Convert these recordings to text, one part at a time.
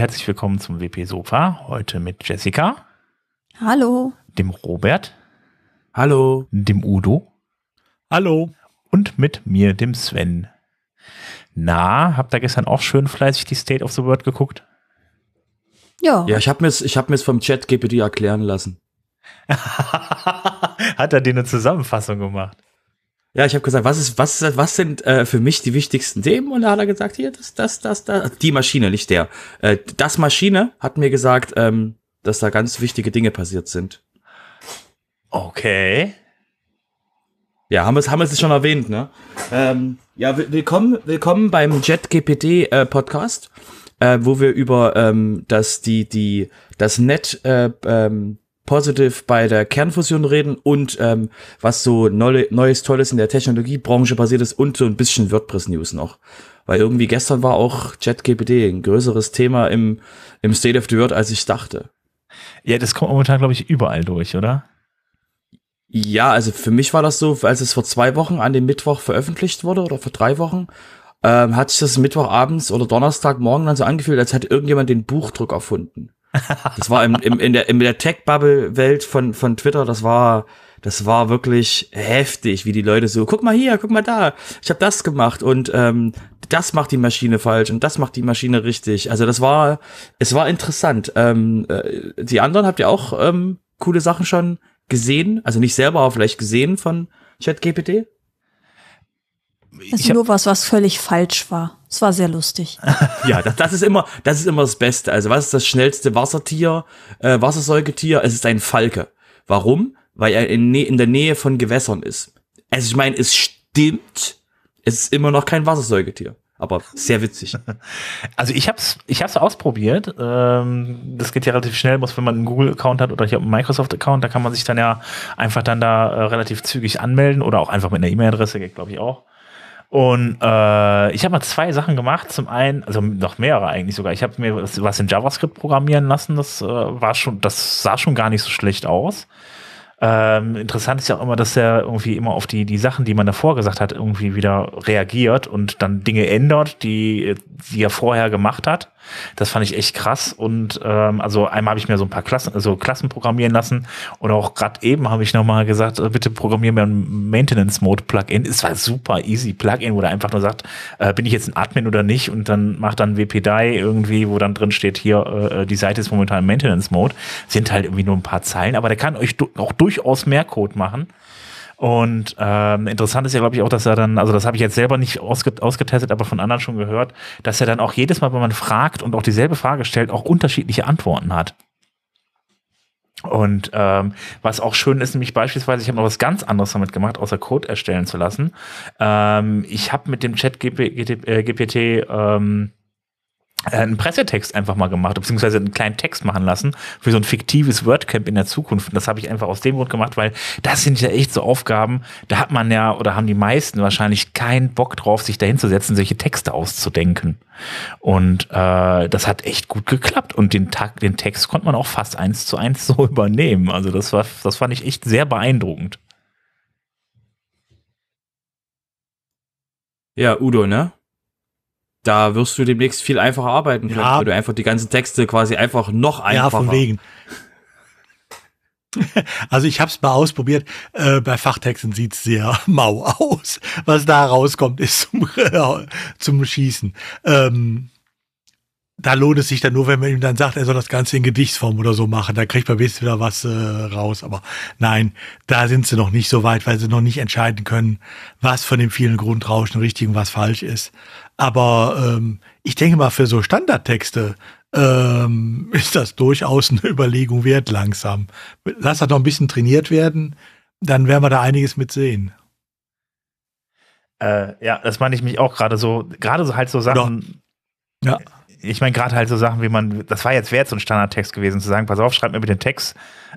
Herzlich willkommen zum WP Sofa. Heute mit Jessica. Hallo. Dem Robert. Hallo. Dem Udo. Hallo. Und mit mir, dem Sven. Na, habt ihr gestern auch schön fleißig die State of the World geguckt? Ja. Ja, ich habe mir ich hab mir's vom Chat GPT erklären lassen. Hat er dir eine Zusammenfassung gemacht? Ja, ich habe gesagt, was ist, was ist, was sind äh, für mich die wichtigsten Themen? Und da hat er gesagt, hier, das, das, das, das, die Maschine, nicht der. Äh, das Maschine hat mir gesagt, ähm, dass da ganz wichtige Dinge passiert sind. Okay. Ja, haben wir es haben wir's schon erwähnt, ne? Ähm, ja, willkommen, willkommen beim JetGPT äh, Podcast, äh, wo wir über ähm, das die die das Net äh, ähm, Positive bei der Kernfusion reden und ähm, was so neue, Neues, Tolles in der Technologiebranche passiert ist und so ein bisschen WordPress-News noch. Weil irgendwie gestern war auch ChatGPT ein größeres Thema im, im State of the World, als ich dachte. Ja, das kommt momentan, glaube ich, überall durch, oder? Ja, also für mich war das so, als es vor zwei Wochen an dem Mittwoch veröffentlicht wurde oder vor drei Wochen, ähm, hat sich das Mittwochabends oder Donnerstagmorgen dann so angefühlt, als hätte irgendjemand den Buchdruck erfunden. Das war im, im, in der, in der Tech-Bubble-Welt von, von Twitter, das war, das war wirklich heftig, wie die Leute so, guck mal hier, guck mal da, ich habe das gemacht und ähm, das macht die Maschine falsch und das macht die Maschine richtig. Also das war, es war interessant. Ähm, äh, die anderen habt ihr auch ähm, coole Sachen schon gesehen, also nicht selber, aber vielleicht gesehen von ChatGPT? Das ist nur was, was völlig falsch war. Es war sehr lustig. ja, das, das ist immer, das ist immer das Beste. Also was ist das schnellste Wassertier, äh, Wassersäugetier? Es ist ein Falke. Warum? Weil er in, in der Nähe von Gewässern ist. Also ich meine, es stimmt, es ist immer noch kein Wassersäugetier. Aber sehr witzig. Also ich hab's, ich hab's ausprobiert. Ähm, das geht ja relativ schnell, muss wenn man einen Google-Account hat oder ich habe einen Microsoft-Account, da kann man sich dann ja einfach dann da äh, relativ zügig anmelden oder auch einfach mit einer E-Mail-Adresse, geht glaube ich auch. Und äh, ich habe mal zwei Sachen gemacht. Zum einen, also noch mehrere eigentlich sogar. Ich habe mir was, was in JavaScript programmieren lassen. Das äh, war schon, das sah schon gar nicht so schlecht aus. Ähm, interessant ist ja auch immer, dass er irgendwie immer auf die, die Sachen, die man davor gesagt hat, irgendwie wieder reagiert und dann Dinge ändert, die, die er vorher gemacht hat. Das fand ich echt krass. Und ähm, also einmal habe ich mir so ein paar Klassen, also Klassen programmieren lassen. Und auch gerade eben habe ich nochmal gesagt, äh, bitte programmier mir ein Maintenance-Mode-Plugin. Es war super easy Plugin, wo der einfach nur sagt, äh, bin ich jetzt ein Admin oder nicht? Und dann macht dann WP-DI irgendwie, wo dann drin steht, hier, äh, die Seite ist momentan im Maintenance-Mode. Sind halt irgendwie nur ein paar Zeilen, aber der kann euch auch durchaus mehr Code machen. Und ähm, interessant ist ja, glaube ich, auch, dass er dann, also das habe ich jetzt selber nicht ausget ausgetestet, aber von anderen schon gehört, dass er dann auch jedes Mal, wenn man fragt und auch dieselbe Frage stellt, auch unterschiedliche Antworten hat. Und ähm, was auch schön ist, nämlich beispielsweise, ich habe noch was ganz anderes damit gemacht, außer Code erstellen zu lassen. Ähm, ich habe mit dem Chat GPT, äh, GPT ähm, äh, einen Pressetext einfach mal gemacht, beziehungsweise einen kleinen Text machen lassen für so ein fiktives WordCamp in der Zukunft. Und das habe ich einfach aus dem Grund gemacht, weil das sind ja echt so Aufgaben, da hat man ja oder haben die meisten wahrscheinlich keinen Bock drauf, sich dahinzusetzen, solche Texte auszudenken. Und äh, das hat echt gut geklappt. Und den Tag, den Text konnte man auch fast eins zu eins so übernehmen. Also das war, das fand ich echt sehr beeindruckend. Ja, Udo, ne? Da wirst du demnächst viel einfacher arbeiten können, ja. weil du einfach die ganzen Texte quasi einfach noch einfacher. Ja, von wegen. Also ich habe es mal ausprobiert. Äh, bei Fachtexten sieht's sehr mau aus. Was da rauskommt, ist zum, zum Schießen. Ähm, da lohnt es sich dann nur, wenn man ihm dann sagt, er soll das Ganze in Gedichtsform oder so machen. Da kriegt man wenigstens wieder was äh, raus. Aber nein, da sind sie noch nicht so weit, weil sie noch nicht entscheiden können, was von den vielen Grundrauschen richtig und was falsch ist. Aber ähm, ich denke mal, für so Standardtexte ähm, ist das durchaus eine Überlegung wert langsam. Lass das noch ein bisschen trainiert werden, dann werden wir da einiges mit sehen. Äh, ja, das meine ich mich auch gerade so, gerade so halt so Sachen. Ja ich meine gerade halt so Sachen, wie man, das war jetzt, jetzt so ein Standardtext gewesen, zu sagen, pass auf, schreib mir bitte den Text.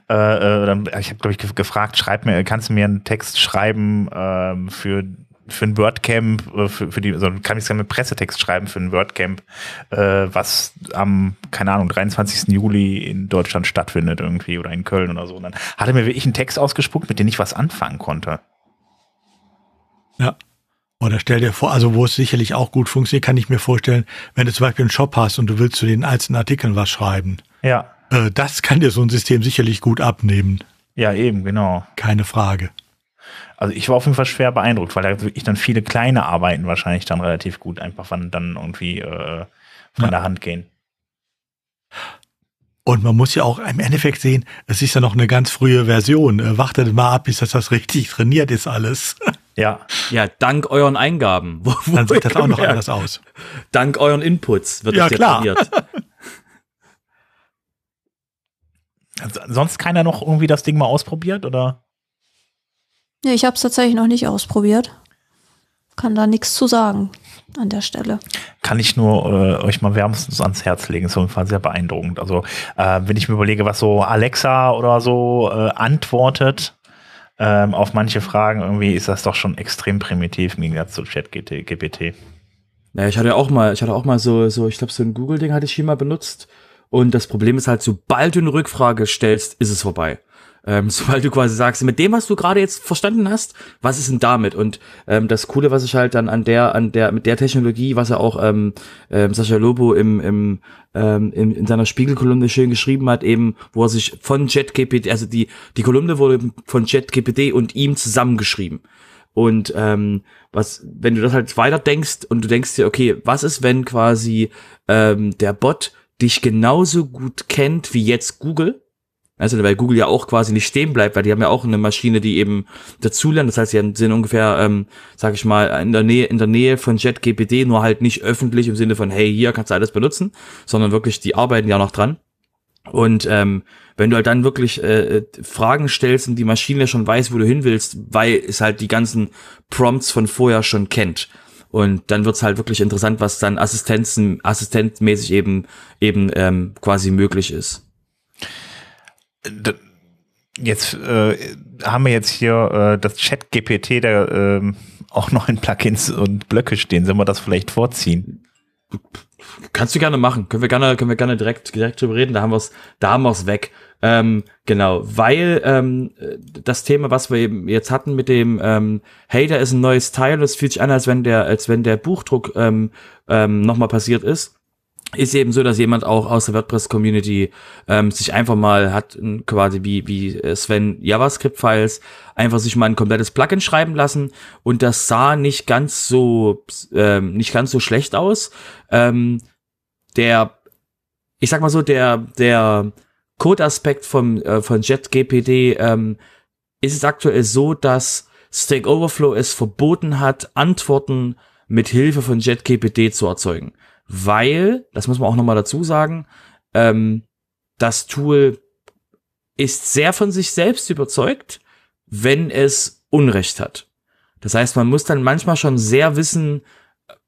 Äh, äh, ich habe, glaube ich, gefragt, schreib mir, kannst du mir einen Text schreiben äh, für für ein WordCamp, äh, für, für die, also kann ich einen Pressetext schreiben für ein WordCamp, äh, was am, keine Ahnung, 23. Juli in Deutschland stattfindet irgendwie oder in Köln oder so. Und dann hat er mir wirklich einen Text ausgespuckt, mit dem ich was anfangen konnte. Ja. Oder stell dir vor, also wo es sicherlich auch gut funktioniert, kann ich mir vorstellen, wenn du zum Beispiel einen Shop hast und du willst zu den einzelnen Artikeln was schreiben. Ja. Äh, das kann dir so ein System sicherlich gut abnehmen. Ja, eben, genau. Keine Frage. Also ich war auf jeden Fall schwer beeindruckt, weil da wirklich dann viele kleine Arbeiten wahrscheinlich dann relativ gut einfach von, dann irgendwie äh, von ja. der Hand gehen. Und man muss ja auch im Endeffekt sehen, es ist ja noch eine ganz frühe Version. Äh, wartet mal ab, bis das, das richtig trainiert ist alles. Ja. Ja, dank euren Eingaben. Wo, wo Dann sieht das auch noch anders aus. Dank euren Inputs wird ja, das. Also, sonst keiner noch irgendwie das Ding mal ausprobiert, oder? Ja, ich habe es tatsächlich noch nicht ausprobiert. Kann da nichts zu sagen an der Stelle. Kann ich nur äh, euch mal wärmstens ans Herz legen. Ist auf jeden Fall sehr beeindruckend. Also, äh, wenn ich mir überlege, was so Alexa oder so äh, antwortet ähm, auf manche Fragen, irgendwie ist das doch schon extrem primitiv im Gegensatz zu ChatGPT. Ja, ich hatte auch mal, ich hatte auch mal so, so, ich glaube, so ein Google-Ding hatte ich hier mal benutzt. Und das Problem ist halt, sobald du eine Rückfrage stellst, ist es vorbei. Ähm, sobald du quasi sagst, mit dem, was du gerade jetzt verstanden hast, was ist denn damit? Und ähm, das Coole, was ich halt dann an der, an der, mit der Technologie, was er auch ähm, ähm, Sascha Lobo im, im, ähm, in, in seiner Spiegelkolumne schön geschrieben hat, eben, wo er sich von JetGPT, also die, die Kolumne wurde von JetGPT und ihm zusammengeschrieben. Und ähm, was, wenn du das halt weiter denkst und du denkst dir, okay, was ist, wenn quasi ähm, der Bot dich genauso gut kennt wie jetzt Google? Also weil Google ja auch quasi nicht stehen bleibt, weil die haben ja auch eine Maschine, die eben dazulernt. Das heißt, sie sind ungefähr, ähm, sag ich mal, in der Nähe, in der Nähe von JetGPT, nur halt nicht öffentlich im Sinne von, hey, hier kannst du alles benutzen, sondern wirklich, die arbeiten ja noch dran. Und ähm, wenn du halt dann wirklich äh, äh Fragen stellst und die Maschine schon weiß, wo du hin willst, weil es halt die ganzen Prompts von vorher schon kennt. Und dann wird's halt wirklich interessant, was dann Assistenzen, assistentmäßig eben eben ähm, quasi möglich ist jetzt äh, haben wir jetzt hier äh, das Chat-GPT, da äh, auch noch in Plugins und Blöcke stehen. Sollen wir das vielleicht vorziehen? Kannst du gerne machen. Können wir gerne, können wir gerne direkt, direkt drüber reden. Da haben wir's, da haben wir's weg. Ähm, genau, weil ähm, das Thema, was wir eben jetzt hatten mit dem, ähm, hey, da ist ein neues Teil, das fühlt sich an, als wenn der, als wenn der Buchdruck ähm, ähm, nochmal passiert ist ist eben so, dass jemand auch aus der WordPress-Community ähm, sich einfach mal hat, quasi wie, wie Sven JavaScript-Files, einfach sich mal ein komplettes Plugin schreiben lassen und das sah nicht ganz so, ähm, nicht ganz so schlecht aus. Ähm, der, ich sag mal so, der, der Code-Aspekt vom, äh, von JetGPD ähm, ist es aktuell so, dass Stack Overflow es verboten hat, Antworten mit Hilfe von JetGPD zu erzeugen weil, das muss man auch nochmal dazu sagen, ähm, das Tool ist sehr von sich selbst überzeugt, wenn es Unrecht hat. Das heißt, man muss dann manchmal schon sehr wissen,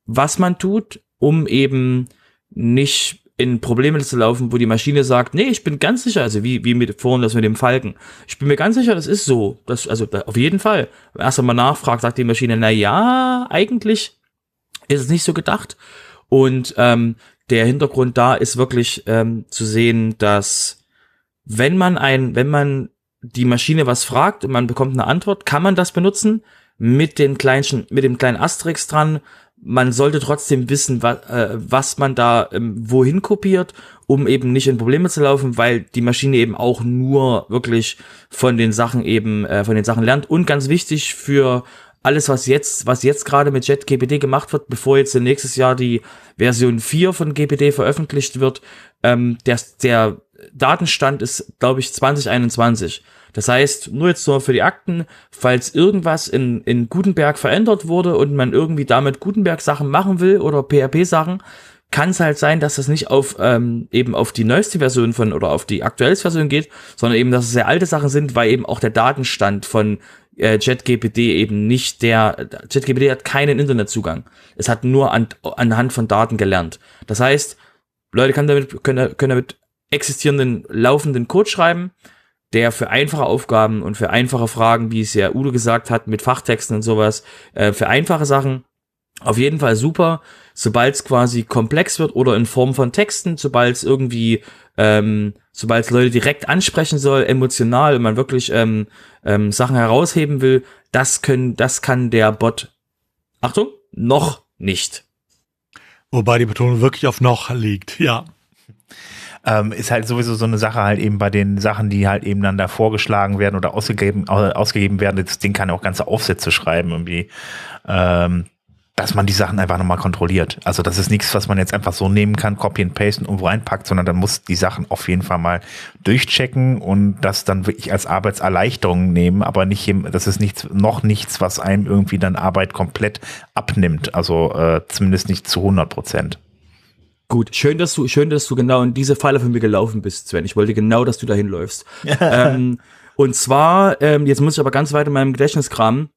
was man tut, um eben nicht in Probleme zu laufen, wo die Maschine sagt, nee, ich bin ganz sicher, also wie, wie mit vorhin das mit dem Falken. Ich bin mir ganz sicher, das ist so. Das, also auf jeden Fall. Erst einmal nachfragt, sagt die Maschine, na ja, eigentlich ist es nicht so gedacht. Und ähm, der Hintergrund da ist wirklich ähm, zu sehen, dass wenn man ein, wenn man die Maschine was fragt und man bekommt eine Antwort, kann man das benutzen mit den kleinen, mit dem kleinen Asterix dran. Man sollte trotzdem wissen, was, äh, was man da ähm, wohin kopiert, um eben nicht in Probleme zu laufen, weil die Maschine eben auch nur wirklich von den Sachen eben, äh, von den Sachen lernt. Und ganz wichtig für alles, was jetzt, was jetzt gerade mit JetGPT gemacht wird, bevor jetzt nächstes Jahr die Version 4 von GPT veröffentlicht wird, ähm, der, der Datenstand ist, glaube ich, 2021. Das heißt, nur jetzt nur für die Akten, falls irgendwas in, in Gutenberg verändert wurde und man irgendwie damit Gutenberg-Sachen machen will oder PHP-Sachen, kann es halt sein, dass das nicht auf ähm, eben auf die neueste Version von oder auf die aktuellste Version geht, sondern eben, dass es sehr alte Sachen sind, weil eben auch der Datenstand von äh, ChatGPT eben nicht der, ChatGPT hat keinen Internetzugang. Es hat nur an, anhand von Daten gelernt. Das heißt, Leute können damit, können, können damit existierenden, laufenden Code schreiben, der für einfache Aufgaben und für einfache Fragen, wie es ja Udo gesagt hat, mit Fachtexten und sowas, äh, für einfache Sachen auf jeden Fall super. Sobald es quasi komplex wird oder in Form von Texten, sobald es irgendwie ähm, sobald es Leute direkt ansprechen soll, emotional und man wirklich ähm, ähm, Sachen herausheben will, das können, das kann der Bot Achtung, noch nicht. Wobei die Betonung wirklich auf noch liegt, ja. Ähm, ist halt sowieso so eine Sache halt eben bei den Sachen, die halt eben dann da vorgeschlagen werden oder ausgegeben, ausgegeben werden. Das Ding kann ja auch ganze Aufsätze schreiben irgendwie. Ähm, dass man die Sachen einfach nochmal kontrolliert. Also das ist nichts, was man jetzt einfach so nehmen kann, copy and paste und irgendwo reinpackt, sondern dann muss die Sachen auf jeden Fall mal durchchecken und das dann wirklich als Arbeitserleichterung nehmen, aber nicht, das ist nichts, noch nichts, was einem irgendwie dann Arbeit komplett abnimmt. Also äh, zumindest nicht zu 100 Prozent. Gut, schön, dass du, schön, dass du genau in diese Falle von mir gelaufen bist, Sven. Ich wollte genau, dass du dahin läufst. ähm, und zwar, ähm, jetzt muss ich aber ganz weit in meinem Gedächtnis kramen.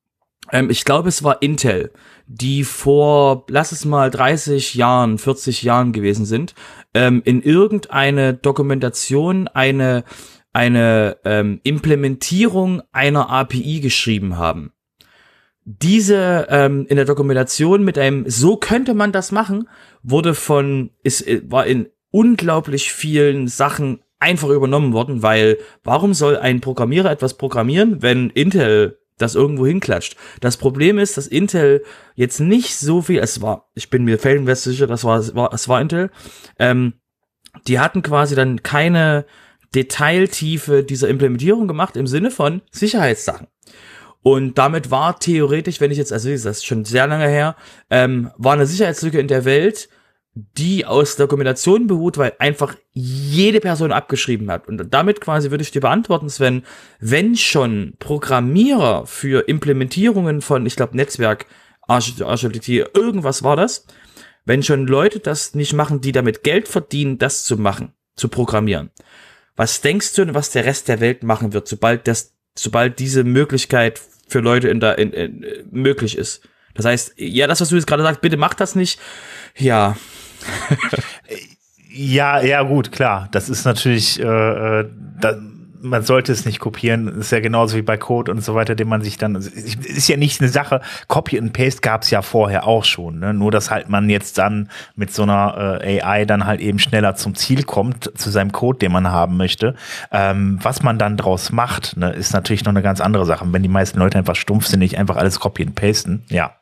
Ähm, ich glaube, es war Intel, die vor, lass es mal 30 Jahren, 40 Jahren gewesen sind, ähm, in irgendeine Dokumentation eine, eine ähm, Implementierung einer API geschrieben haben. Diese ähm, in der Dokumentation mit einem so könnte man das machen, wurde von, ist, äh, war in unglaublich vielen Sachen einfach übernommen worden, weil warum soll ein Programmierer etwas programmieren, wenn Intel das irgendwo hinklatscht. Das Problem ist, dass Intel jetzt nicht so viel, es war, ich bin mir felsenfest sicher, das war, es war, es war Intel, ähm, die hatten quasi dann keine Detailtiefe dieser Implementierung gemacht im Sinne von Sicherheitssachen. Und damit war theoretisch, wenn ich jetzt, also das ist schon sehr lange her, ähm, war eine Sicherheitslücke in der Welt, die aus Dokumentation beruht, weil einfach jede Person abgeschrieben hat. Und damit quasi würde ich dir beantworten, Sven, wenn schon Programmierer für Implementierungen von, ich glaube, Netzwerk, Architektur, irgendwas war das, wenn schon Leute das nicht machen, die damit Geld verdienen, das zu machen, zu programmieren. Was denkst du, was der Rest der Welt machen wird, sobald das, sobald diese Möglichkeit für Leute in der, in, in, möglich ist? Das heißt, ja, das, was du jetzt gerade sagst, bitte mach das nicht. Ja, ja, ja, gut, klar. Das ist natürlich, äh, äh, da, man sollte es nicht kopieren. Das ist ja genauso wie bei Code und so weiter, den man sich dann. Ist ja nicht eine Sache. Copy and Paste gab es ja vorher auch schon. Ne? Nur, dass halt man jetzt dann mit so einer äh, AI dann halt eben schneller zum Ziel kommt, zu seinem Code, den man haben möchte. Ähm, was man dann draus macht, ne, ist natürlich noch eine ganz andere Sache. wenn die meisten Leute einfach stumpf sind, nicht einfach alles copy and pasten, ja,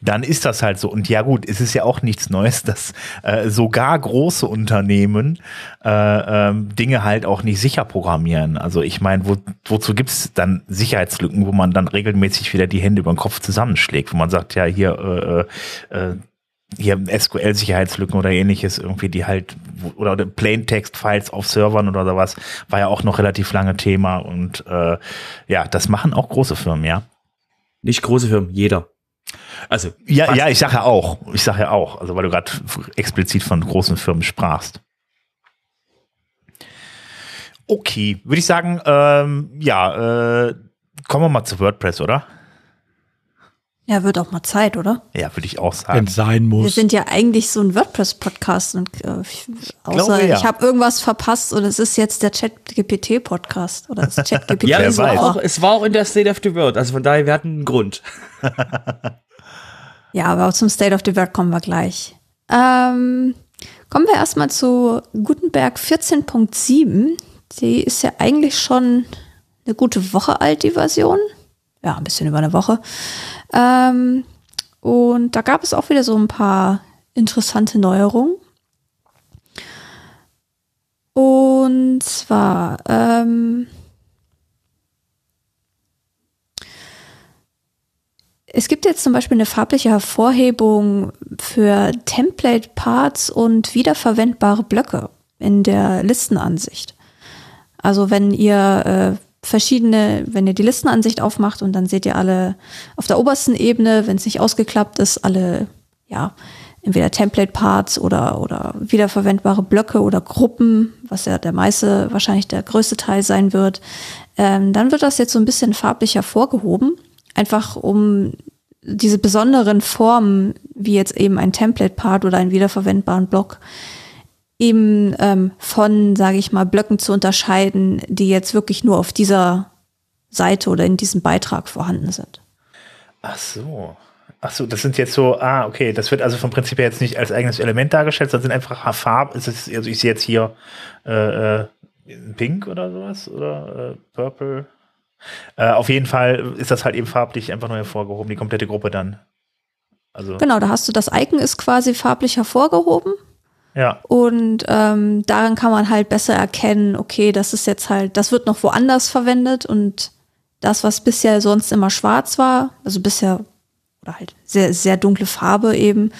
dann ist das halt so. Und ja gut, es ist ja auch nichts Neues, dass äh, sogar große Unternehmen äh, ähm, Dinge halt auch nicht sicher programmieren. Also ich meine, wo, wozu gibt's dann Sicherheitslücken, wo man dann regelmäßig wieder die Hände über den Kopf zusammenschlägt, wo man sagt, ja, hier äh, äh, hier SQL-Sicherheitslücken oder ähnliches irgendwie, die halt, oder Plaintext-Files auf Servern oder sowas, war ja auch noch relativ lange Thema und äh, ja, das machen auch große Firmen, ja. Nicht große Firmen, jeder. Also ja, ja, ich sage ja auch, ich sage ja auch, also weil du gerade explizit von großen Firmen sprachst. Okay, würde ich sagen, ähm, ja, äh, kommen wir mal zu WordPress, oder? Ja, wird auch mal Zeit, oder? Ja, würde ich auch sagen. Wenn sein muss. Wir sind ja eigentlich so ein WordPress-Podcast und äh, außer Glaube, ja. ich habe irgendwas verpasst und es ist jetzt der Chat-GPT-Podcast oder das Chat-GPT. ja, es war, auch, es war auch in der State of the World, also von daher, wir hatten einen Grund. ja, aber zum State of the World kommen wir gleich. Ähm, kommen wir erstmal zu Gutenberg 14.7. Die ist ja eigentlich schon eine gute Woche alt, die Version. Ja, ein bisschen über eine Woche. Ähm, und da gab es auch wieder so ein paar interessante Neuerungen. Und zwar, ähm, es gibt jetzt zum Beispiel eine farbliche Hervorhebung für Template-Parts und wiederverwendbare Blöcke in der Listenansicht. Also wenn ihr äh, verschiedene, wenn ihr die Listenansicht aufmacht und dann seht ihr alle auf der obersten Ebene, wenn es nicht ausgeklappt ist, alle, ja, entweder Template-Parts oder, oder wiederverwendbare Blöcke oder Gruppen, was ja der meiste, wahrscheinlich der größte Teil sein wird. Ähm, dann wird das jetzt so ein bisschen farblich hervorgehoben, einfach um diese besonderen Formen, wie jetzt eben ein Template-Part oder einen wiederverwendbaren Block, eben ähm, von, sage ich mal, Blöcken zu unterscheiden, die jetzt wirklich nur auf dieser Seite oder in diesem Beitrag vorhanden sind. Ach so. Ach so, das sind jetzt so, ah, okay, das wird also vom Prinzip her jetzt nicht als eigenes Element dargestellt, sondern sind einfach Farben, ist es, also ich sehe jetzt hier äh, äh, Pink oder sowas oder äh, Purple. Äh, auf jeden Fall ist das halt eben farblich einfach nur hervorgehoben, die komplette Gruppe dann. Also, Genau, da hast du das Icon ist quasi farblich hervorgehoben ja. und ähm, daran kann man halt besser erkennen, okay, das ist jetzt halt, das wird noch woanders verwendet und das, was bisher sonst immer schwarz war, also bisher oder halt sehr, sehr dunkle Farbe eben,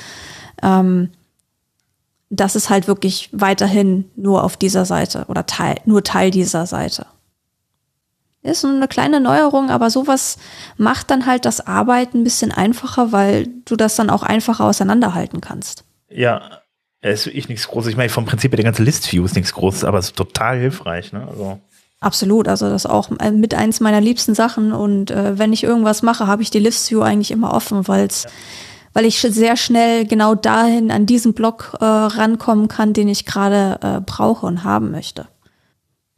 ähm, das ist halt wirklich weiterhin nur auf dieser Seite oder Teil, nur Teil dieser Seite. Ist nur eine kleine Neuerung, aber sowas macht dann halt das Arbeiten ein bisschen einfacher, weil du das dann auch einfacher auseinanderhalten kannst. Ja, es ist wirklich nichts Großes. Ich meine, vom Prinzip her, der ganze List-View ist nichts Großes, aber es ist total hilfreich. Ne? Also, Absolut, also das ist auch äh, mit eins meiner liebsten Sachen und äh, wenn ich irgendwas mache, habe ich die List View eigentlich immer offen, weil's, weil ich sehr schnell genau dahin an diesen Block äh, rankommen kann, den ich gerade äh, brauche und haben möchte.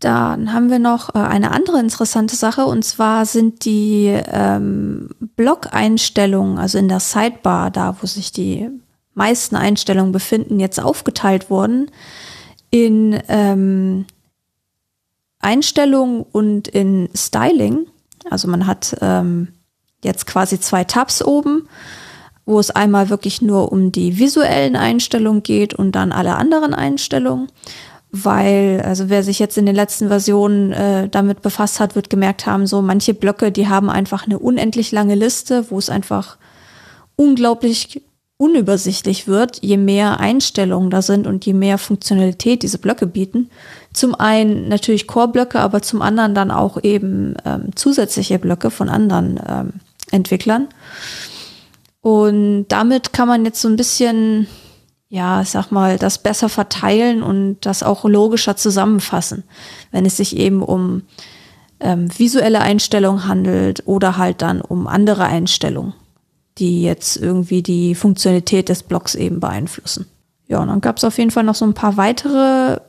Dann haben wir noch äh, eine andere interessante Sache und zwar sind die ähm, Block-Einstellungen, also in der Sidebar, da wo sich die meisten Einstellungen befinden, jetzt aufgeteilt worden in ähm, Einstellung und in Styling. Also man hat ähm, jetzt quasi zwei Tabs oben, wo es einmal wirklich nur um die visuellen Einstellungen geht und dann alle anderen Einstellungen. Weil, also wer sich jetzt in den letzten Versionen äh, damit befasst hat, wird gemerkt haben, so manche Blöcke, die haben einfach eine unendlich lange Liste, wo es einfach unglaublich unübersichtlich wird, je mehr Einstellungen da sind und je mehr Funktionalität diese Blöcke bieten. Zum einen natürlich Core-Blöcke, aber zum anderen dann auch eben ähm, zusätzliche Blöcke von anderen ähm, Entwicklern. Und damit kann man jetzt so ein bisschen, ja, ich sag mal, das besser verteilen und das auch logischer zusammenfassen, wenn es sich eben um ähm, visuelle Einstellungen handelt oder halt dann um andere Einstellungen die jetzt irgendwie die Funktionalität des Blocks eben beeinflussen. Ja, und dann gab es auf jeden Fall noch so ein paar weitere,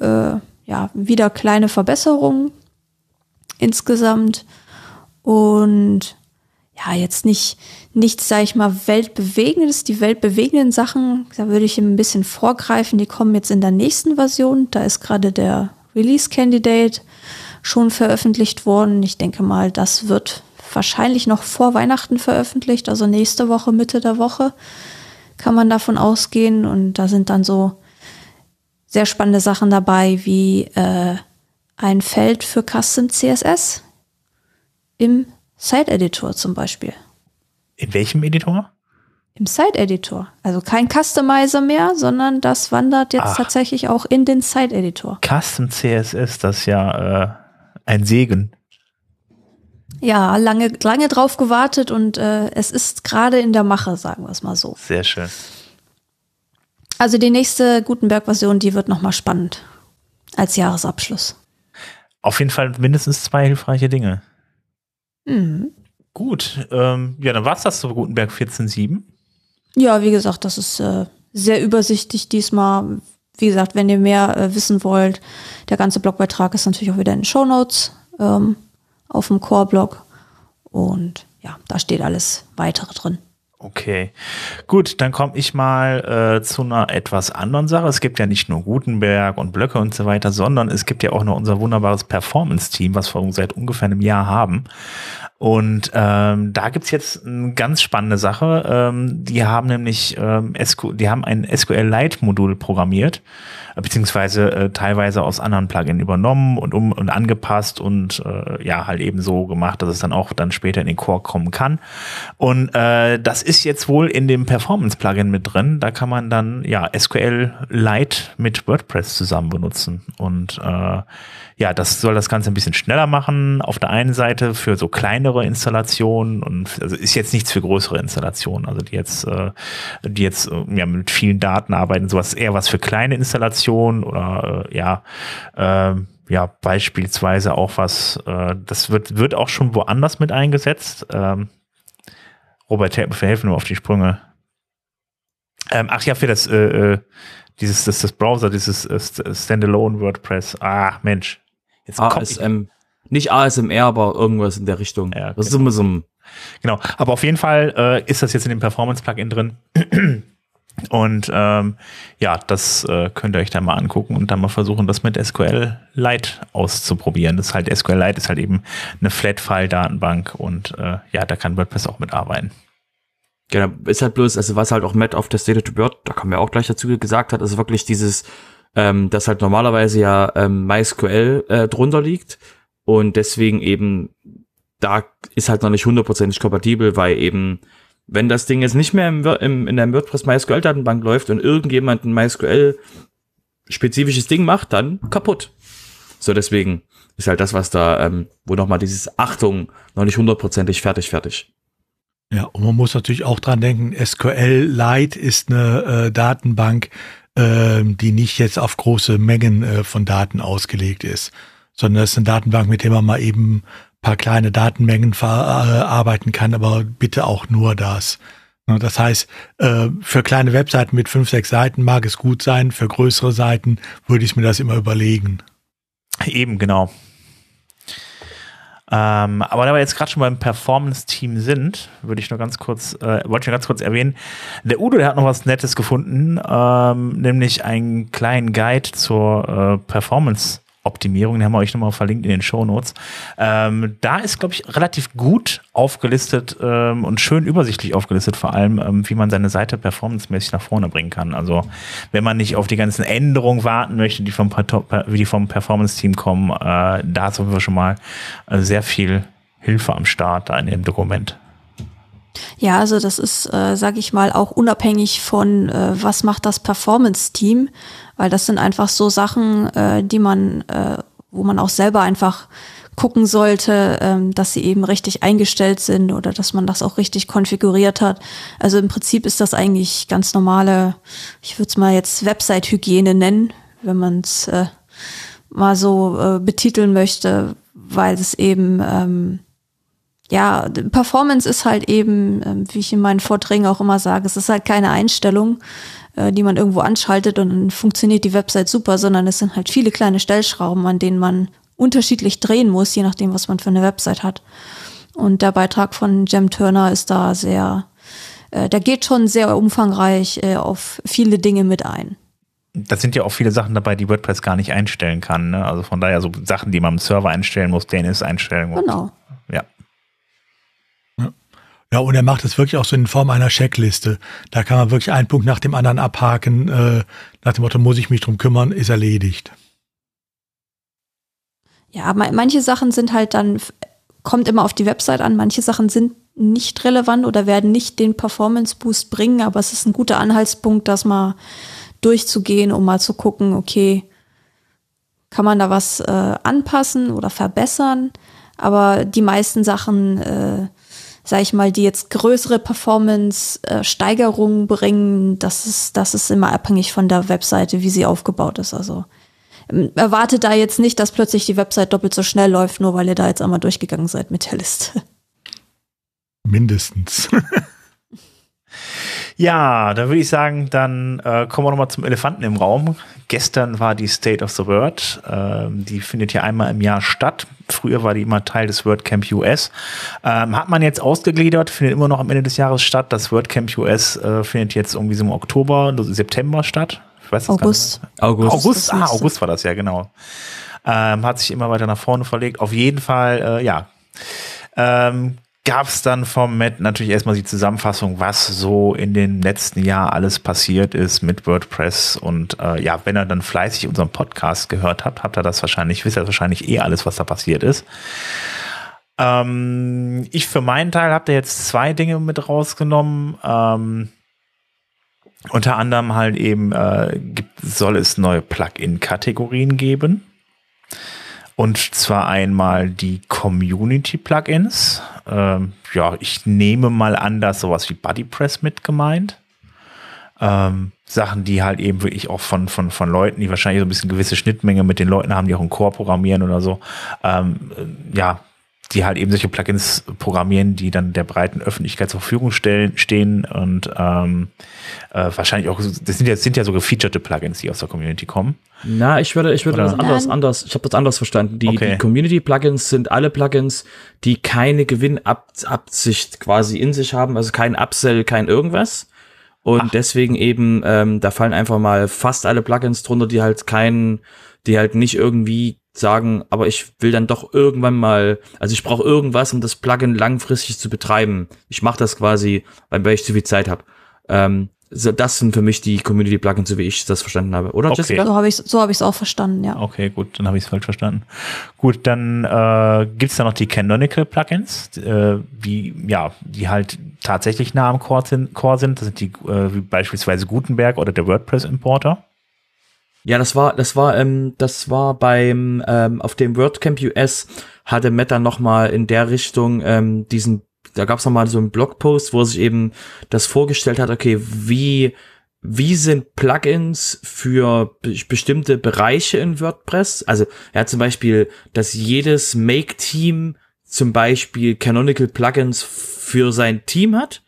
äh, ja, wieder kleine Verbesserungen insgesamt. Und ja, jetzt nicht, nichts, sag ich mal, weltbewegendes. Die weltbewegenden Sachen, da würde ich ein bisschen vorgreifen, die kommen jetzt in der nächsten Version. Da ist gerade der Release Candidate schon veröffentlicht worden. Ich denke mal, das wird wahrscheinlich noch vor Weihnachten veröffentlicht, also nächste Woche, Mitte der Woche, kann man davon ausgehen. Und da sind dann so sehr spannende Sachen dabei, wie äh, ein Feld für Custom CSS im Site-Editor zum Beispiel. in welchem Editor? Im Site-Editor. Also kein Customizer mehr, sondern das wandert jetzt Ach. tatsächlich auch in den Site-Editor. Custom CSS, das ist ja äh, ein Segen. Ja, lange, lange drauf gewartet und äh, es ist gerade in der Mache, sagen wir es mal so. Sehr schön. Also die nächste Gutenberg-Version, die wird nochmal spannend als Jahresabschluss. Auf jeden Fall mindestens zwei hilfreiche Dinge. Mhm. Gut, ähm, ja, dann war's das zu Gutenberg 14.7. Ja, wie gesagt, das ist äh, sehr übersichtlich diesmal. Wie gesagt, wenn ihr mehr äh, wissen wollt, der ganze Blogbeitrag ist natürlich auch wieder in den Show Notes ähm, auf dem Core-Blog. Und ja, da steht alles weitere drin. Okay, gut, dann komme ich mal äh, zu einer etwas anderen Sache. Es gibt ja nicht nur Gutenberg und Blöcke und so weiter, sondern es gibt ja auch noch unser wunderbares Performance-Team, was wir seit ungefähr einem Jahr haben. Und ähm, da gibt's jetzt eine ganz spannende Sache. Ähm, die haben nämlich ähm, SQ, die haben ein SQL Lite-Modul programmiert, äh, beziehungsweise äh, teilweise aus anderen Plugins übernommen und um und angepasst und äh, ja halt eben so gemacht, dass es dann auch dann später in den Core kommen kann. Und äh, das ist jetzt wohl in dem Performance-Plugin mit drin. Da kann man dann ja SQL Lite mit WordPress zusammen benutzen. Und äh, ja, das soll das Ganze ein bisschen schneller machen. Auf der einen Seite für so kleinere Installationen und also ist jetzt nichts für größere Installationen, also die jetzt, äh, die jetzt äh, ja, mit vielen Daten arbeiten, sowas eher was für kleine Installationen oder äh, ja, äh, ja, beispielsweise auch was, äh, das wird, wird auch schon woanders mit eingesetzt. Ähm, Robert, helf helfen mir auf die Sprünge. Ähm, ach ja, für das, äh, äh, dieses, das, das Browser, dieses äh, St- Standalone WordPress. Ah, Mensch. Jetzt ASM. Nicht ASMR, aber irgendwas in der Richtung. Ja, das ist genau. immer so ein, genau. Aber auf jeden Fall äh, ist das jetzt in dem Performance-Plugin drin. Und ähm, ja, das äh, könnt ihr euch dann mal angucken und dann mal versuchen, das mit SQL Lite auszuprobieren. Das ist halt SQL Lite ist halt eben eine Flat-File-Datenbank und äh, ja, da kann WordPress auch mitarbeiten. Genau, ist halt bloß, also was halt auch Matt auf der State to Bird, da kommen wir auch gleich dazu gesagt hat, ist wirklich dieses, ähm, dass halt normalerweise ja ähm, MySQL äh, drunter liegt und deswegen eben da ist halt noch nicht hundertprozentig kompatibel, weil eben wenn das Ding jetzt nicht mehr im, im, in der WordPress MySQL Datenbank läuft und irgendjemand ein MySQL spezifisches Ding macht, dann kaputt. So deswegen ist halt das, was da, ähm, wo nochmal dieses Achtung noch nicht hundertprozentig fertig, fertig. Ja, und man muss natürlich auch dran denken, SQL Lite ist eine äh, Datenbank, die nicht jetzt auf große Mengen äh, von Daten ausgelegt ist, sondern es ist eine Datenbank, mit der man mal eben paar kleine Datenmengen verarbeiten kann, aber bitte auch nur das. Das heißt, äh, für kleine Webseiten mit fünf, sechs Seiten mag es gut sein, für größere Seiten würde ich mir das immer überlegen. Eben, genau. Ähm, aber da wir jetzt gerade schon beim Performance-Team sind, würde ich nur ganz kurz, äh, wollte ich nur ganz kurz erwähnen, der Udo, der hat noch was Nettes gefunden, ähm, nämlich einen kleinen Guide zur äh, Performance Optimierung, den haben wir euch nochmal verlinkt in den Show Notes. Ähm, da ist, glaube ich, relativ gut aufgelistet ähm, und schön übersichtlich aufgelistet, vor allem, ähm, wie man seine Seite performancemäßig nach vorne bringen kann. Also, wenn man nicht auf die ganzen Änderungen warten möchte, die vom, wie die vom Performance-Team kommen, äh, da ist wir schon mal äh, sehr viel Hilfe am Start in dem Dokument. Ja, also das ist, äh, sage ich mal, auch unabhängig von, äh, was macht das Performance-Team, weil das sind einfach so Sachen, äh, die man, äh, wo man auch selber einfach gucken sollte, ähm, dass sie eben richtig eingestellt sind oder dass man das auch richtig konfiguriert hat. Also im Prinzip ist das eigentlich ganz normale, ich würde es mal jetzt Website-Hygiene nennen, wenn man es äh, mal so äh, betiteln möchte, weil es eben ähm, ja, Performance ist halt eben, ähm, wie ich in meinen Vorträgen auch immer sage, es ist halt keine Einstellung, äh, die man irgendwo anschaltet und dann funktioniert die Website super, sondern es sind halt viele kleine Stellschrauben, an denen man unterschiedlich drehen muss, je nachdem, was man für eine Website hat. Und der Beitrag von Jem Turner ist da sehr, äh, der geht schon sehr umfangreich äh, auf viele Dinge mit ein. Da sind ja auch viele Sachen dabei, die WordPress gar nicht einstellen kann. Ne? Also von daher so Sachen, die man im Server einstellen muss, DNS einstellen muss. Genau. Ja. Und er macht es wirklich auch so in Form einer Checkliste. Da kann man wirklich einen Punkt nach dem anderen abhaken, äh, nach dem Motto, muss ich mich drum kümmern, ist erledigt. Ja, manche Sachen sind halt dann, kommt immer auf die Website an, manche Sachen sind nicht relevant oder werden nicht den Performance Boost bringen, aber es ist ein guter Anhaltspunkt, das mal durchzugehen, um mal zu gucken, okay, kann man da was äh, anpassen oder verbessern? Aber die meisten Sachen äh, sag ich mal, die jetzt größere Performance-Steigerungen bringen, das ist, das ist immer abhängig von der Webseite, wie sie aufgebaut ist. Also ähm, erwartet da jetzt nicht, dass plötzlich die Website doppelt so schnell läuft, nur weil ihr da jetzt einmal durchgegangen seid mit der Liste. Mindestens. Ja, da würde ich sagen, dann äh, kommen wir nochmal zum Elefanten im Raum. Gestern war die State of the Word. Ähm, die findet ja einmal im Jahr statt. Früher war die immer Teil des WordCamp US. Ähm, hat man jetzt ausgegliedert, findet immer noch am Ende des Jahres statt. Das WordCamp US äh, findet jetzt irgendwie so im Oktober, September statt. Ich weiß August. August. August, ah, August war das ja, genau. Ähm, hat sich immer weiter nach vorne verlegt. Auf jeden Fall, äh, ja. Ähm, gab es dann vom Matt natürlich erstmal die Zusammenfassung, was so in den letzten Jahren alles passiert ist mit WordPress. Und äh, ja, wenn ihr dann fleißig unseren Podcast gehört habt, habt ihr das wahrscheinlich, wisst ihr wahrscheinlich eh alles, was da passiert ist. Ähm, ich für meinen Teil habe da jetzt zwei Dinge mit rausgenommen. Ähm, unter anderem halt eben äh, gibt, soll es neue Plugin-Kategorien geben. Und zwar einmal die Community-Plugins. Ähm, ja, ich nehme mal an, dass sowas wie BuddyPress mit gemeint. Ähm, Sachen, die halt eben wirklich auch von, von, von Leuten, die wahrscheinlich so ein bisschen gewisse Schnittmenge mit den Leuten haben, die auch im Core programmieren oder so, ähm, ja, die halt eben solche Plugins programmieren, die dann der breiten Öffentlichkeit zur Verfügung stellen, stehen und ähm, äh, wahrscheinlich auch, das sind ja, sind ja so gefeaturete Plugins, die aus der Community kommen. Na, ich würde, ich würde das anders, anders, ich habe das anders verstanden. Die, okay. die Community-Plugins sind alle Plugins, die keine Gewinnabsicht quasi in sich haben, also kein Upsell, kein irgendwas. Und Ach. deswegen eben, ähm, da fallen einfach mal fast alle Plugins drunter, die halt keinen, die halt nicht irgendwie sagen, aber ich will dann doch irgendwann mal, also ich brauche irgendwas, um das Plugin langfristig zu betreiben. Ich mache das quasi, weil, weil ich zu viel Zeit habe. Ähm, so, das sind für mich die Community-Plugins, so wie ich das verstanden habe. Oder, Okay. Jessica? So habe ich so habe ich es auch verstanden, ja. Okay, gut, dann habe ich es falsch verstanden. Gut, dann äh, gibt es da noch die Canonical Plugins, äh, die ja, die halt tatsächlich nah am Core sind. Core sind. Das sind die äh, wie beispielsweise Gutenberg oder der WordPress Importer. Ja, das war, das war, ähm, das war beim ähm, auf dem WordCamp US hatte Meta noch mal in der Richtung ähm, diesen, da gab's noch mal so einen Blogpost, wo sich eben das vorgestellt hat. Okay, wie wie sind Plugins für be bestimmte Bereiche in WordPress? Also er hat zum Beispiel, dass jedes Make-Team zum Beispiel Canonical Plugins für sein Team hat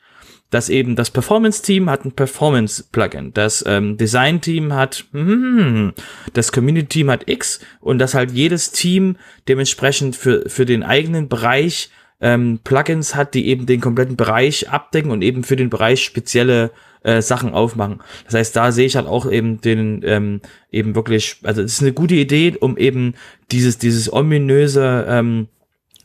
dass eben das Performance-Team hat ein Performance-Plugin, das ähm, Design-Team hat hm, das Community-Team hat X und dass halt jedes Team dementsprechend für, für den eigenen Bereich ähm, Plugins hat, die eben den kompletten Bereich abdecken und eben für den Bereich spezielle äh, Sachen aufmachen. Das heißt, da sehe ich halt auch eben den ähm, eben wirklich, also es ist eine gute Idee, um eben dieses dieses ominöse ähm,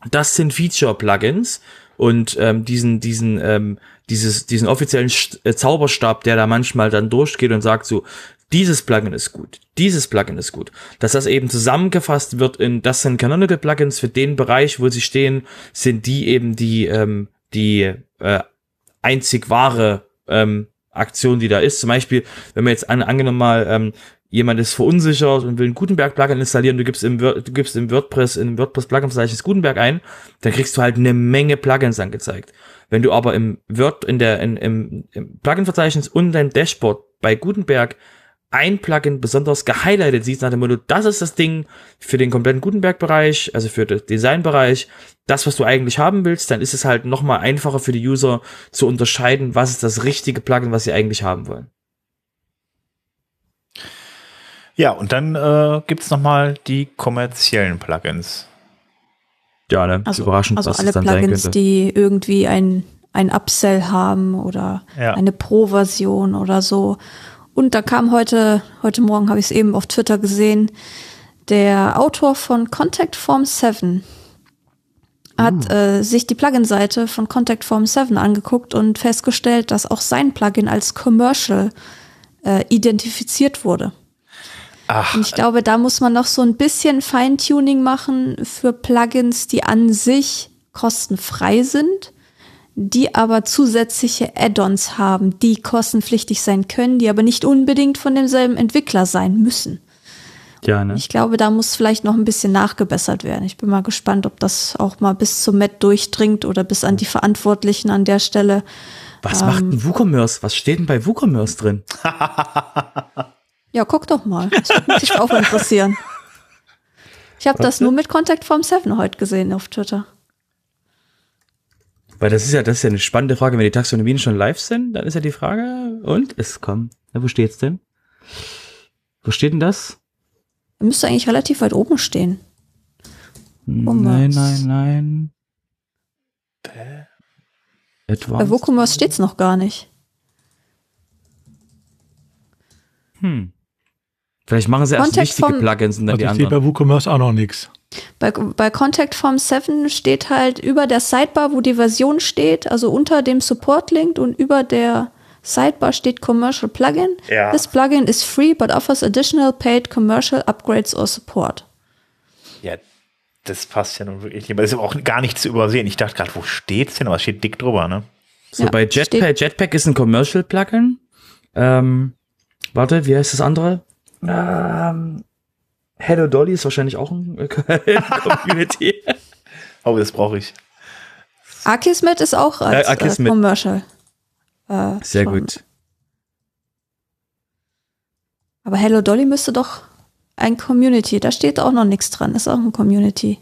das sind Feature-Plugins und ähm, diesen, diesen, ähm, dieses, diesen offiziellen St äh, Zauberstab, der da manchmal dann durchgeht und sagt so, dieses Plugin ist gut, dieses Plugin ist gut. Dass das eben zusammengefasst wird in, das sind Canonical Plugins für den Bereich, wo sie stehen, sind die eben die, ähm, die äh, einzig wahre ähm, Aktion, die da ist. Zum Beispiel, wenn wir jetzt an, angenommen mal ähm, jemand ist verunsichert und will ein Gutenberg-Plugin installieren, du gibst im, du gibst im WordPress, in WordPress-Plugin-Verzeichnis Gutenberg ein, dann kriegst du halt eine Menge Plugins angezeigt. Wenn du aber im Word, in der, in, im, im Plugin-Verzeichnis und dein Dashboard bei Gutenberg ein Plugin besonders gehighlightet siehst, nach dem Motto, das ist das Ding für den kompletten Gutenberg-Bereich, also für den Design-Bereich, das, was du eigentlich haben willst, dann ist es halt nochmal einfacher für die User zu unterscheiden, was ist das richtige Plugin, was sie eigentlich haben wollen. Ja, und dann äh, gibt es nochmal die kommerziellen Plugins. Ja, ne? Also, Überraschend, also was alle es dann sein Plugins, könnte. die irgendwie ein, ein Upsell haben oder Ja. eine Pro-Version oder so. Und da kam heute, heute Morgen habe ich es eben auf Twitter gesehen, der Autor von Contact Form 7 hat äh, sich die Plugin-Seite von Contact Form 7 angeguckt und festgestellt, dass auch sein Plugin als Commercial äh, identifiziert wurde. Ach, Und ich glaube, da muss man noch so ein bisschen Feintuning machen für Plugins, die an sich kostenfrei sind, die aber zusätzliche Add-ons haben, die kostenpflichtig sein können, die aber nicht unbedingt von demselben Entwickler sein müssen. Ja, ne? Ich glaube, da muss vielleicht noch ein bisschen nachgebessert werden. Ich bin mal gespannt, ob das auch mal bis zum Met durchdringt oder bis an die Verantwortlichen an der Stelle. Was macht Ähm. ein WooCommerce? Was steht denn bei WooCommerce drin? Ja, guck doch mal. Das würde mich auch interessieren. Ich habe das nur mit Contact Form 7 heute gesehen auf Twitter. Weil das ist ja, das ist ja eine spannende Frage. Wenn die Taxonomien schon live sind, dann ist ja die Frage, und? Es kommt. Na, wo steht's denn? Wo steht denn das? Müsste eigentlich relativ weit oben stehen. Nein, WooCommerce. nein, nein. Bei. WooCommerce steht's noch gar nicht. Hm. Vielleicht machen sie erst Contact wichtige vom- Plugins und dann die Also ich sehe anderen. bei WooCommerce auch noch nichts. Bei, bei Contact Form 7 steht halt über der Sidebar, wo die Version steht, also unter dem Support-Link und über der Sidebar steht Commercial Plugin. Ja. This plugin is free, but offers additional paid commercial upgrades or support. ja, das passt ja nun wirklich nicht. Aber das ist aber auch gar nicht zu übersehen. Ich dachte gerade, wo steht's denn? Aber es steht dick drüber, ne? So, Ja, bei steht- Jetpack, Jetpack ist ein Commercial Plugin. Ähm, warte, wie heißt das andere? Ähm, Hello Dolly ist wahrscheinlich auch ein Community. Oh, das brauche ich. Akismet ist auch als Äh, äh, Akismet. Commercial. Äh, Sehr schon. gut. Aber Hello Dolly müsste doch ein Community, da steht auch noch nichts dran, ist auch ein Community.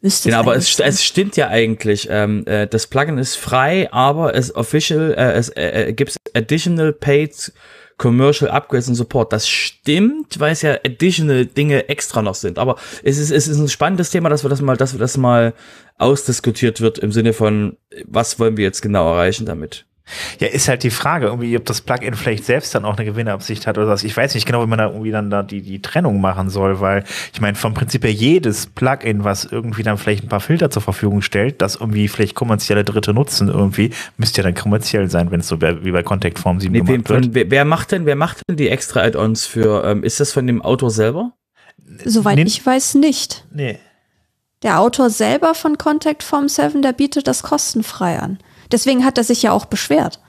Müsste Genau, aber es, sein. es stimmt ja eigentlich. Ähm, äh, das Plugin ist frei, aber es official, äh, es äh, äh, gibt additional paid commercial upgrades und support. Das stimmt, weil es ja additional Dinge extra noch sind. Aber es ist, es ist ein spannendes Thema, dass wir das mal, dass wir das mal ausdiskutiert wird im Sinne von, was wollen wir jetzt genau erreichen damit? Ja, ist halt die Frage, irgendwie, ob das Plugin vielleicht selbst dann auch eine Gewinnabsicht hat oder was. Ich weiß nicht genau, wie man da irgendwie dann da die, die Trennung machen soll, weil ich meine, vom Prinzip her jedes Plugin, was irgendwie dann vielleicht ein paar Filter zur Verfügung stellt, das irgendwie vielleicht kommerzielle Dritte nutzen irgendwie, müsste ja dann kommerziell sein, wenn es so wie bei Contact Form 7 Nee, wem, gemacht wird. von, wer, wer macht denn, wer macht denn die extra Add-ons für, ähm, ist das von dem Autor selber? Soweit Nee. ich weiß nicht. Nee. Der Autor selber von Contact Form 7, der bietet das kostenfrei an. Deswegen hat er sich ja auch beschwert.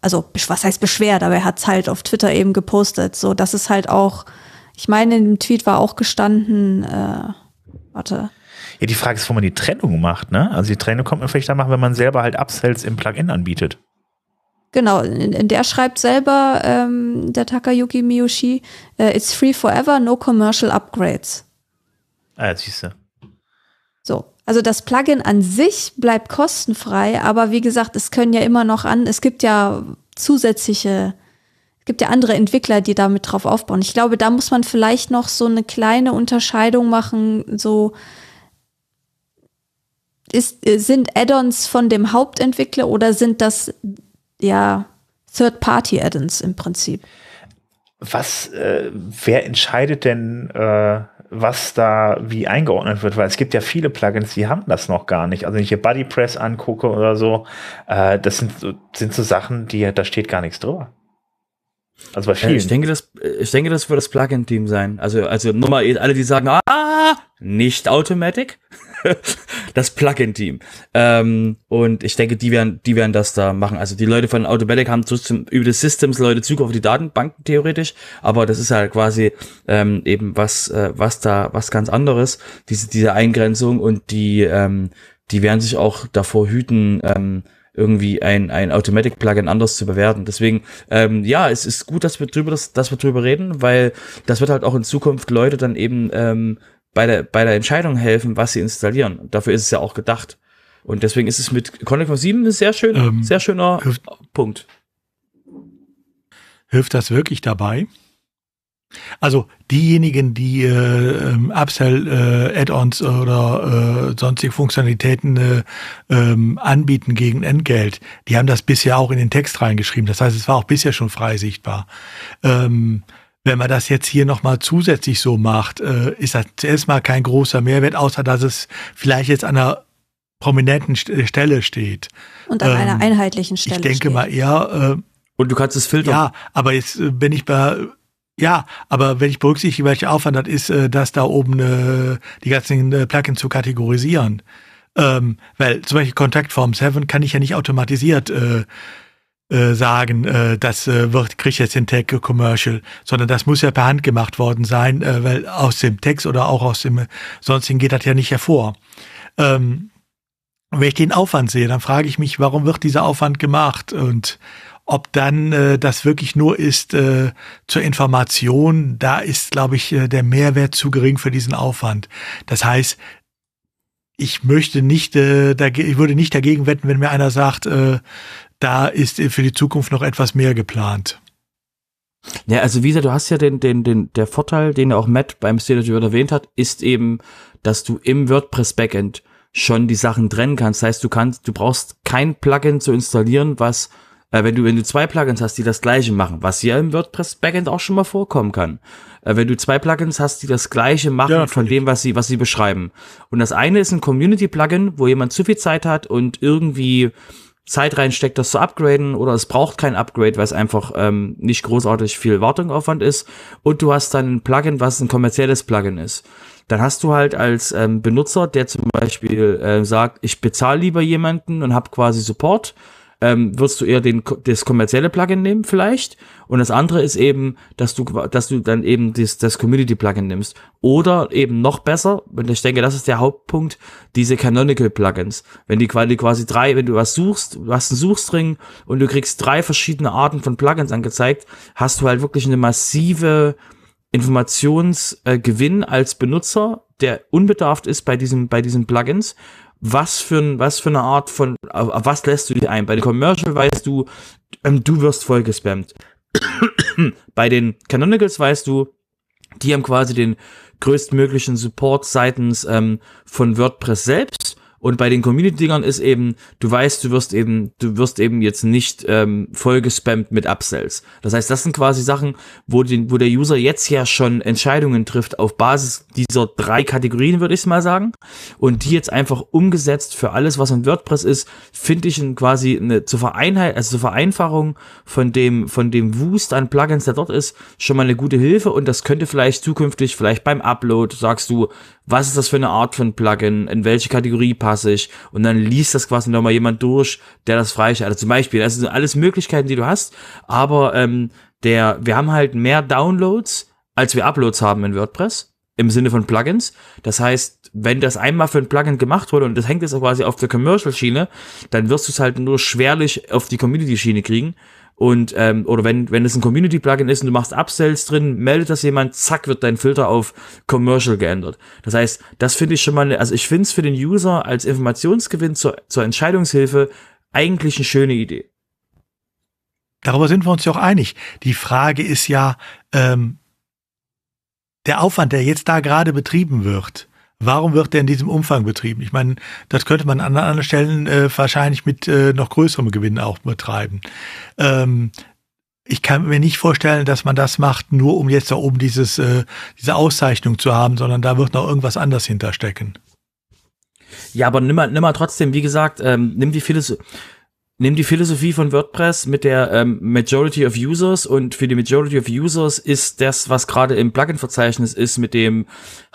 Also, was heißt beschwert, aber er hat es halt auf Twitter eben gepostet. So, dass es halt auch, ich meine, in dem Tweet war auch gestanden, äh, warte, Ja, die Frage ist, wo man die Trennung macht, ne? Also die Trennung kommt man vielleicht dann machen, wenn man selber halt Upsells im Plugin anbietet. Genau, in, der schreibt selber ähm, der Takayuki Miyoshi, äh, it's free forever, no commercial upgrades. Ah, jetzt siehst du. So, also das Plugin an sich bleibt kostenfrei, aber wie gesagt, es können ja immer noch an, es gibt ja zusätzliche, es gibt ja andere Entwickler, die damit drauf aufbauen. Ich glaube, da muss man vielleicht noch so eine kleine Unterscheidung machen, so ist, sind Add-ons von dem Hauptentwickler oder sind das ja Third-Party-Add-ons im Prinzip? Was, äh, wer entscheidet denn, äh, was da wie eingeordnet wird? Weil es gibt ja viele Plugins, die haben das noch gar nicht. Also wenn ich hier BuddyPress angucke oder so, äh, das sind so, sind so Sachen, die, da steht gar nichts drüber. Also bei Äh, vielen. Ich denke, das, ich denke, das wird das Plugin-Team sein. Also, also nur mal alle, die sagen, ah, nicht Automatic. das Plugin-Team. Ähm, und ich denke, die werden, die werden das da machen. Also die Leute von Automatic haben trotzdem über die Systems Leute Zugriff auf die Datenbanken theoretisch, aber das ist halt quasi ähm, eben was, äh, was da, was ganz anderes, diese, diese Eingrenzung und die, ähm, die werden sich auch davor hüten, ähm, irgendwie ein, ein Automatic-Plugin anders zu bewerten. Deswegen, ähm, ja, es ist gut, dass wir drüber, dass, dass wir drüber reden, weil das wird halt auch in Zukunft Leute dann eben ähm, bei, der, bei der Entscheidung helfen, was sie installieren. Dafür ist es ja auch gedacht. Und deswegen ist es mit Connect 7 ein sehr schön, Ähm, sehr schöner hilft- Punkt. Hilft das wirklich dabei? Also diejenigen, die äh, ähm, Upsell, äh, Add-ons oder äh, sonstige Funktionalitäten äh, ähm, anbieten gegen Entgelt, die haben das bisher auch in den Text reingeschrieben. Das heißt, es war auch bisher schon frei sichtbar. Ähm, wenn man das jetzt hier nochmal zusätzlich so macht, äh, ist das zuerst mal kein großer Mehrwert, außer dass es vielleicht jetzt an einer prominenten St Stelle steht. Und an Ähm, einer einheitlichen Stelle. Ich denke steht. mal eher, äh, Und du kannst es filtern. ja, aber jetzt äh, bin ich bei ja, aber wenn ich berücksichtige, welcher Aufwand das ist, äh, das da oben äh, die ganzen äh, Plugins zu kategorisieren. Ähm, weil zum Beispiel Contact Form 7 kann ich ja nicht automatisiert äh, äh, sagen, äh, das äh, wird, kriegt jetzt den Tag Commercial, sondern das muss ja per Hand gemacht worden sein, äh, weil aus dem Text oder auch aus dem äh, sonstigen geht das ja nicht hervor. Ähm, wenn ich den Aufwand sehe, dann frage ich mich, warum wird dieser Aufwand gemacht und ob dann äh, das wirklich nur ist äh, zur Information, da ist, glaube ich, äh, der Mehrwert zu gering für diesen Aufwand. Das heißt, ich möchte nicht, äh, dage- ich würde nicht dagegen wetten, wenn mir einer sagt, äh, da ist für die Zukunft noch etwas mehr geplant. Ja, also wie gesagt, du hast ja den, den, den, der Vorteil, den ja auch Matt beim State erwähnt hat, ist eben, dass du im WordPress Backend schon die Sachen trennen kannst. Das heißt, du kannst, du brauchst kein Plugin zu installieren, was, äh, wenn du, wenn du zwei Plugins hast, die das gleiche machen, was ja im WordPress Backend auch schon mal vorkommen kann. Äh, wenn du zwei Plugins hast, die das gleiche machen Ja, von dem, was sie, was sie beschreiben. Und das eine ist ein Community-Plugin, wo jemand zu viel Zeit hat und irgendwie Zeit reinsteckt, das zu upgraden oder es braucht kein Upgrade, weil es einfach ähm, nicht großartig viel Wartungsaufwand ist und du hast dann ein Plugin, was ein kommerzielles Plugin ist. Dann hast du halt als ähm, Benutzer, der zum Beispiel äh, sagt, ich bezahle lieber jemanden und habe quasi Support, ähm, wirst du eher den, das kommerzielle Plugin nehmen vielleicht. Und das andere ist eben, dass du, dass du dann eben das, das Community-Plugin nimmst. Oder eben noch besser, und ich denke, das ist der Hauptpunkt, diese Canonical-Plugins. Wenn die quasi, quasi drei, wenn du was suchst, du hast einen Suchstring und du kriegst drei verschiedene Arten von Plugins angezeigt, hast du halt wirklich eine massive Informationsgewinn als Benutzer, der unbedarft ist bei diesen, bei diesen Plugins. Was für, ein, was für eine Art von, auf was lässt du dich ein? Bei den Commercial weißt du, ähm, du wirst voll gespammt. bei den Canonicals weißt du, die haben quasi den größtmöglichen Support seitens ähm, von WordPress selbst Und bei den Community-Dingern ist eben, du weißt, du wirst eben, du wirst eben jetzt nicht ähm, voll gespammt mit Upsells. Das heißt, das sind quasi Sachen, wo, den, wo der User jetzt ja schon Entscheidungen trifft auf Basis dieser drei Kategorien, würde ich mal sagen. Und die jetzt einfach umgesetzt für alles, was in WordPress ist, finde ich quasi eine zur Vereinheit, also zur Vereinfachung von dem, von dem Wust an Plugins, der dort ist, schon mal eine gute Hilfe. Und das könnte vielleicht zukünftig, vielleicht beim Upload, sagst du, was ist das für eine Art von Plugin, in welche Kategorie passe ich und dann liest das quasi nochmal jemand durch, der das freischaltet. Also zum Beispiel, das sind alles Möglichkeiten, die du hast, aber ähm, der, wir haben halt mehr Downloads, als wir Uploads haben in WordPress im Sinne von Plugins. Das heißt, wenn das einmal für ein Plugin gemacht wurde und das hängt jetzt quasi auf der Commercial-Schiene, dann wirst du es halt nur schwerlich auf die Community-Schiene kriegen. Und ähm, oder wenn wenn es ein Community Plugin ist und du machst Upsells drin, meldet das jemand, zack wird dein Filter auf Commercial geändert. Das heißt, das finde ich schon mal, also ich finde es für den User als Informationsgewinn zur, zur Entscheidungshilfe eigentlich eine schöne Idee. Darüber sind wir uns ja auch einig. Die Frage ist ja ähm, der Aufwand, der jetzt da gerade betrieben wird. Warum wird der in diesem Umfang betrieben? Ich meine, das könnte man an anderen Stellen äh, wahrscheinlich mit äh, noch größerem Gewinn auch betreiben. Ähm, ich kann mir nicht vorstellen, dass man das macht, nur um jetzt da oben dieses, äh, diese Auszeichnung zu haben, sondern da wird noch irgendwas anders hinterstecken. Ja, aber nimm mal, nimm mal trotzdem, wie gesagt, ähm, nimm die Philosophie nimm die Philosophie von WordPress mit der ähm, Majority of Users und für die Majority of Users ist das, was gerade im Plugin-Verzeichnis ist, mit dem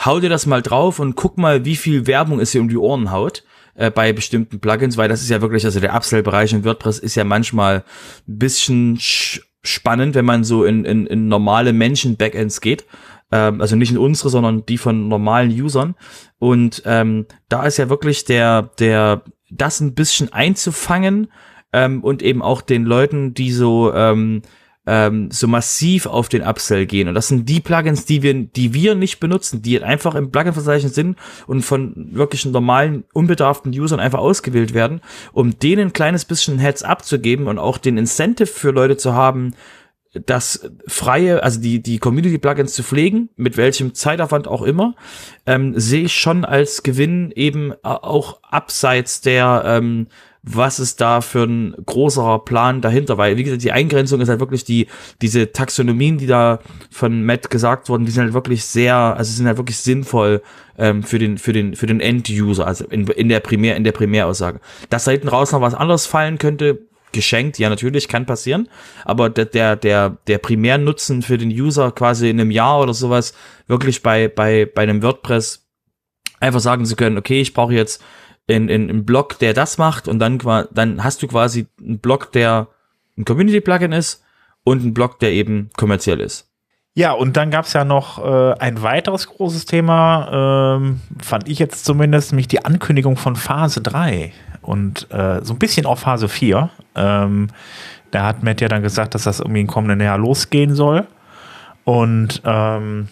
hau dir das mal drauf und guck mal, wie viel Werbung es hier um die Ohren haut äh, bei bestimmten Plugins, weil das ist ja wirklich, also der Upsell-Bereich in WordPress ist ja manchmal ein bisschen spannend, wenn man so in, in, in normale Menschen-Backends geht ähm, also nicht in unsere, sondern die von normalen Usern. Und ähm, da ist ja wirklich der, der, das ein bisschen einzufangen ähm, und eben auch den Leuten, die so ähm, ähm, so massiv auf den Upsell gehen. Und das sind die Plugins, die wir, die wir nicht benutzen, die einfach im Plugin-Verzeichnis sind und von wirklichen normalen, unbedarften Usern einfach ausgewählt werden, um denen ein kleines bisschen Heads abzugeben und auch den Incentive für Leute zu haben, das freie, also die, die Community-Plugins zu pflegen, mit welchem Zeitaufwand auch immer, ähm, sehe ich schon als Gewinn eben auch abseits der, ähm, was ist da für ein großer Plan dahinter, weil, wie gesagt, die Eingrenzung ist halt wirklich die, diese Taxonomien, die da von Matt gesagt wurden, die sind halt wirklich sehr, also sind halt wirklich sinnvoll ähm, für den, für den, für den End-User, also in, in der Primär, in der Primäraussage. Dass da hinten raus noch was anderes fallen könnte, geschenkt, ja natürlich, kann passieren, aber der, der, der, der Primärnutzen für den User quasi in einem Jahr oder sowas, wirklich bei, bei, bei einem WordPress einfach sagen zu können, okay, ich brauche jetzt in, in, einen Blog, der das macht und dann, dann hast du quasi einen Blog, der ein Community-Plugin ist und einen Blog, der eben kommerziell ist. Ja, und dann gab's ja noch äh, ein weiteres großes Thema, ähm, fand ich jetzt zumindest, nämlich die Ankündigung von Phase 3 und äh, so ein bisschen auf Phase 4. Ähm, da hat Matt ja dann gesagt, dass das irgendwie im kommenden Jahr losgehen soll. Und ähm,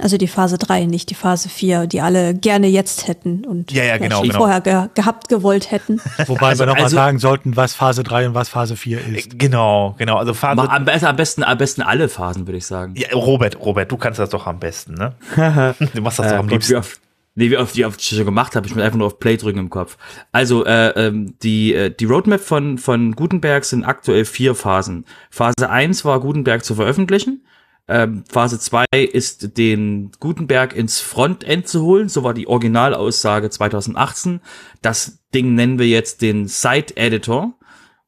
also die Phase 3, nicht die Phase 4, die alle gerne jetzt hätten und ja, ja, genau, genau. vorher ge gehabt, gewollt hätten. Wobei also, wir nochmal also, sagen sollten, was Phase 3 und was Phase 4 ist. Genau, genau. Also Phase Mach am, besten, am, besten, am besten alle Phasen, würde ich sagen. Ja, Robert, Robert, du kannst das doch am besten, ne? du machst das doch am liebsten. Wie oft, nee, wie oft, wie oft ich schon gemacht habe, ich muss einfach nur auf Play drücken im Kopf. Also äh, ähm, die, äh, die Roadmap von, von Gutenberg sind aktuell vier Phasen. Phase 1 war Gutenberg zu veröffentlichen. Ähm, Phase 2 ist den Gutenberg ins Frontend zu holen. So war die Originalaussage 2018. Das Ding nennen wir jetzt den Site Editor.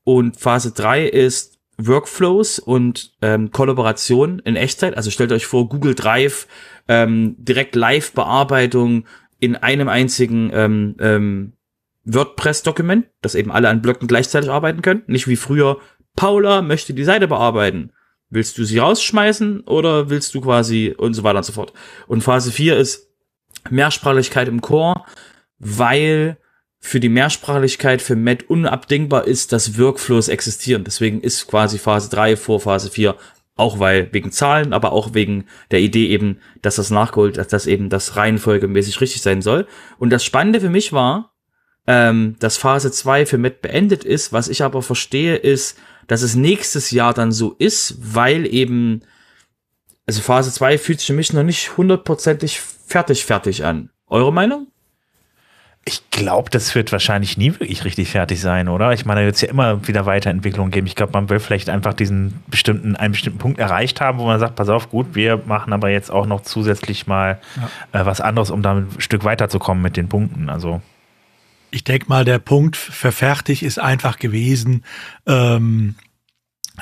Und Phase 3 ist Workflows und ähm, Kollaboration in Echtzeit. Also stellt euch vor, Google Drive, ähm, direkt Live-Bearbeitung in einem einzigen ähm, ähm, WordPress-Dokument, dass eben alle an Blöcken gleichzeitig arbeiten können. Nicht wie früher, Paula möchte die Seite bearbeiten. Willst du sie rausschmeißen oder willst du quasi und so weiter und so fort. Und Phase 4 ist Mehrsprachlichkeit im Core, weil für die Mehrsprachlichkeit für Matt unabdingbar ist, dass Workflows existieren. Deswegen ist quasi Phase 3 vor Phase 4 auch weil wegen Zahlen, aber auch wegen der Idee eben, dass das nachgeholt, dass das eben das reihenfolgemäßig richtig sein soll. Und das Spannende für mich war, ähm, dass Phase 2 für Matt beendet ist. Was ich aber verstehe, ist, dass es nächstes Jahr dann so ist, weil eben, also Phase 2 fühlt sich für mich noch nicht hundertprozentig fertig fertig an. Eure Meinung? Ich glaube, das wird wahrscheinlich nie wirklich richtig fertig sein, oder? Ich meine, da wird es ja immer wieder Weiterentwicklungen geben. Ich glaube, man will vielleicht einfach diesen bestimmten, einen bestimmten Punkt erreicht haben, wo man sagt, pass auf, gut, wir machen aber jetzt auch noch zusätzlich mal ja. äh, was anderes, um da ein Stück weiterzukommen mit den Punkten. Also. Ich denke mal, der Punkt für fertig ist einfach gewesen, ähm,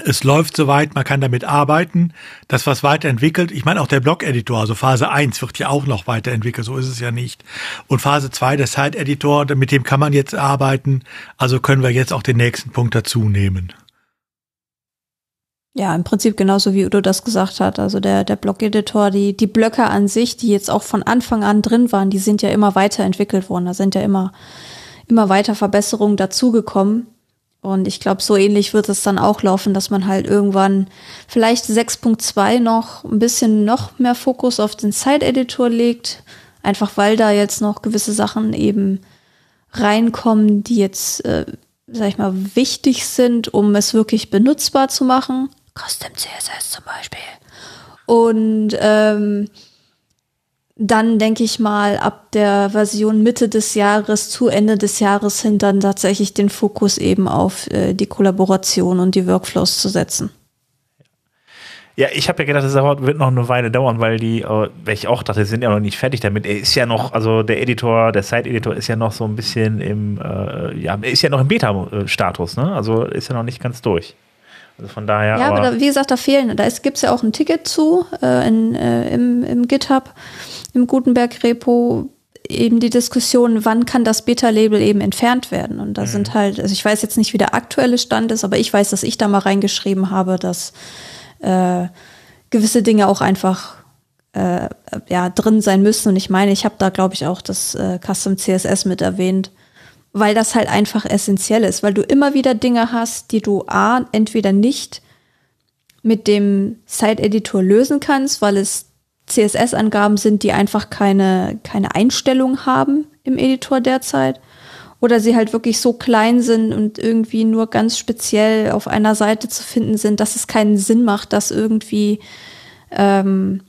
es läuft soweit, man kann damit arbeiten. Das, was weiterentwickelt, ich meine auch der Blog-Editor, also Phase 1 wird ja auch noch weiterentwickelt, so ist es ja nicht. Und Phase 2, der Site-Editor, mit dem kann man jetzt arbeiten. Also können wir jetzt auch den nächsten Punkt dazu nehmen. Ja, im Prinzip genauso wie Udo das gesagt hat. Also der, der Blog-Editor, die, die Blöcke an sich, die jetzt auch von Anfang an drin waren, die sind ja immer weiterentwickelt worden. Da sind ja immer, immer weiter Verbesserungen dazugekommen. Und ich glaube, so ähnlich wird es dann auch laufen, dass man halt irgendwann vielleicht 6.2 noch ein bisschen noch mehr Fokus auf den Side-Editor legt. Einfach weil da jetzt noch gewisse Sachen eben reinkommen, die jetzt, äh, sag ich mal, wichtig sind, um es wirklich benutzbar zu machen. Custom CSS zum Beispiel. Und ähm, dann denke ich mal ab der Version Mitte des Jahres zu Ende des Jahres hin dann tatsächlich den Fokus eben auf äh, die Kollaboration und die Workflows zu setzen. Ja, ich habe ja gedacht, das wird noch eine Weile dauern, weil die, äh, weil ich auch dachte, sind ja noch nicht fertig damit. Er ist ja noch, also der Editor, der Site-Editor ist ja noch so ein bisschen im, äh, ja, ist ja noch im Beta-Status, ne? Also ist ja noch nicht ganz durch. Also von daher. Ja, aber, aber da, wie gesagt, da fehlen, da gibt es ja auch ein Ticket zu äh, in, äh, im, im GitHub im Gutenberg-Repo eben die Diskussion, wann kann das Beta-Label eben entfernt werden. Und da mhm. sind halt, also ich weiß jetzt nicht, wie der aktuelle Stand ist, aber ich weiß, dass ich da mal reingeschrieben habe, dass äh, gewisse Dinge auch einfach äh, ja, drin sein müssen. Und ich meine, ich habe da, glaube ich, auch das äh, Custom CSS mit erwähnt, weil das halt einfach essentiell ist, weil du immer wieder Dinge hast, die du A, entweder nicht mit dem Site-Editor lösen kannst, weil es CSS-Angaben sind, die einfach keine, keine Einstellung haben im Editor derzeit. Oder sie halt wirklich so klein sind und irgendwie nur ganz speziell auf einer Seite zu finden sind, dass es keinen Sinn macht, das irgendwie ähm,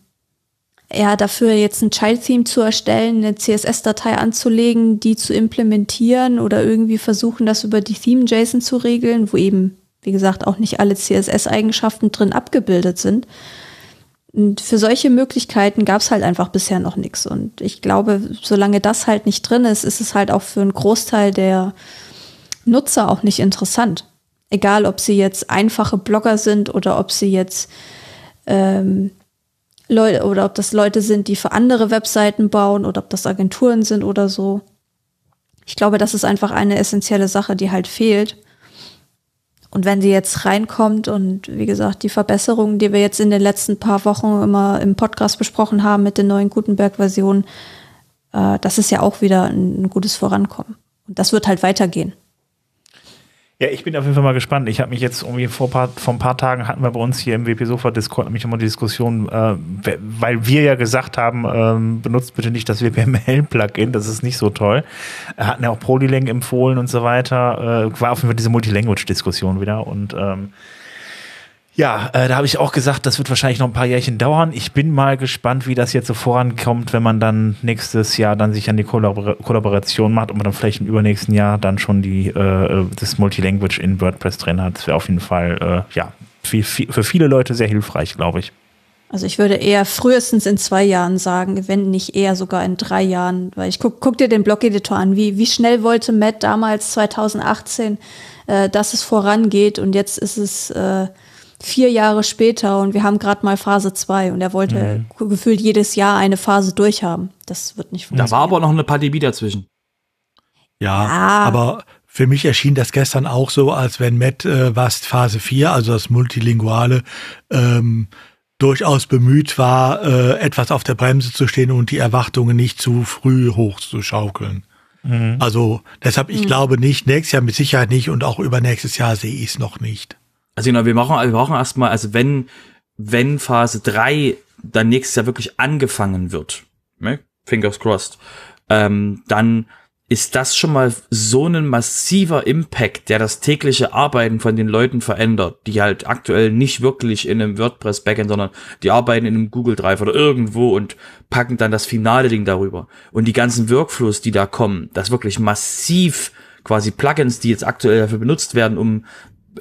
ja, dafür jetzt ein Child-Theme zu erstellen, eine CSS-Datei anzulegen, die zu implementieren oder irgendwie versuchen, das über die Theme-JSON zu regeln, wo eben, wie gesagt, auch nicht alle CSS-Eigenschaften drin abgebildet sind. Und für solche Möglichkeiten gab es halt einfach bisher noch nichts. Und ich glaube, solange das halt nicht drin ist, ist es halt auch für einen Großteil der Nutzer auch nicht interessant. Egal, ob sie jetzt einfache Blogger sind oder ob sie jetzt ähm, Leute oder ob das Leute sind, die für andere Webseiten bauen oder ob das Agenturen sind oder so. Ich glaube, das ist einfach eine essentielle Sache, die halt fehlt. Und wenn sie jetzt reinkommt und wie gesagt, die Verbesserungen, die wir jetzt in den letzten paar Wochen immer im Podcast besprochen haben mit den neuen Gutenberg-Versionen, äh, das ist ja auch wieder ein, ein gutes Vorankommen. Und das wird halt weitergehen. Ja, ich bin auf jeden Fall mal gespannt. Ich habe mich jetzt irgendwie vor, paar, vor ein paar Tagen hatten wir bei uns hier im WP Sofa Discord nämlich immer die Diskussion, äh, weil wir ja gesagt haben, ähm, benutzt bitte nicht das WPML Plugin, das ist nicht so toll. Hatten ja auch Polylang empfohlen und so weiter. Äh, war auf jeden Fall diese Multilanguage Diskussion wieder und ähm, ja, äh, da habe ich auch gesagt, das wird wahrscheinlich noch ein paar Jährchen dauern. Ich bin mal gespannt, wie das jetzt so vorankommt, wenn man dann nächstes Jahr dann sich an die Kollabor Kollaboration macht und man dann vielleicht im übernächsten Jahr dann schon die äh, das Multilanguage in WordPress drin hat. Das wäre auf jeden Fall äh, ja viel, für viele Leute sehr hilfreich, glaube ich. Also ich würde eher frühestens in zwei Jahren sagen, wenn nicht eher sogar in drei Jahren, weil ich guck, guck dir den Blog-Editor an. Wie, wie schnell wollte Matt damals 2018, äh, dass es vorangeht und jetzt ist es äh, vier Jahre später und wir haben gerade mal Phase 2 und er wollte mhm. gefühlt jedes Jahr eine Phase durchhaben. Das wird nicht funktionieren. Da war aber noch eine Pandemie dazwischen. Ja, ja, aber für mich erschien das gestern auch so, als wenn Matt äh, was Phase 4, also das Multilinguale, ähm, durchaus bemüht war, äh, etwas auf der Bremse zu stehen und die Erwartungen nicht zu früh hochzuschaukeln. Mhm. Also deshalb, ich mhm. glaube nicht, nächstes Jahr mit Sicherheit nicht und auch übernächstes Jahr sehe ich es noch nicht. Also genau, wir machen, wir brauchen erstmal, also wenn, wenn Phase 3 dann nächstes Jahr wirklich angefangen wird, ne? fingers crossed, ähm, dann ist das schon mal so ein massiver Impact, der das tägliche Arbeiten von den Leuten verändert, die halt aktuell nicht wirklich in einem WordPress Backend, sondern die arbeiten in einem Google Drive oder irgendwo und packen dann das finale Ding darüber. Und die ganzen Workflows, die da kommen, das wirklich massiv quasi Plugins, die jetzt aktuell dafür benutzt werden, um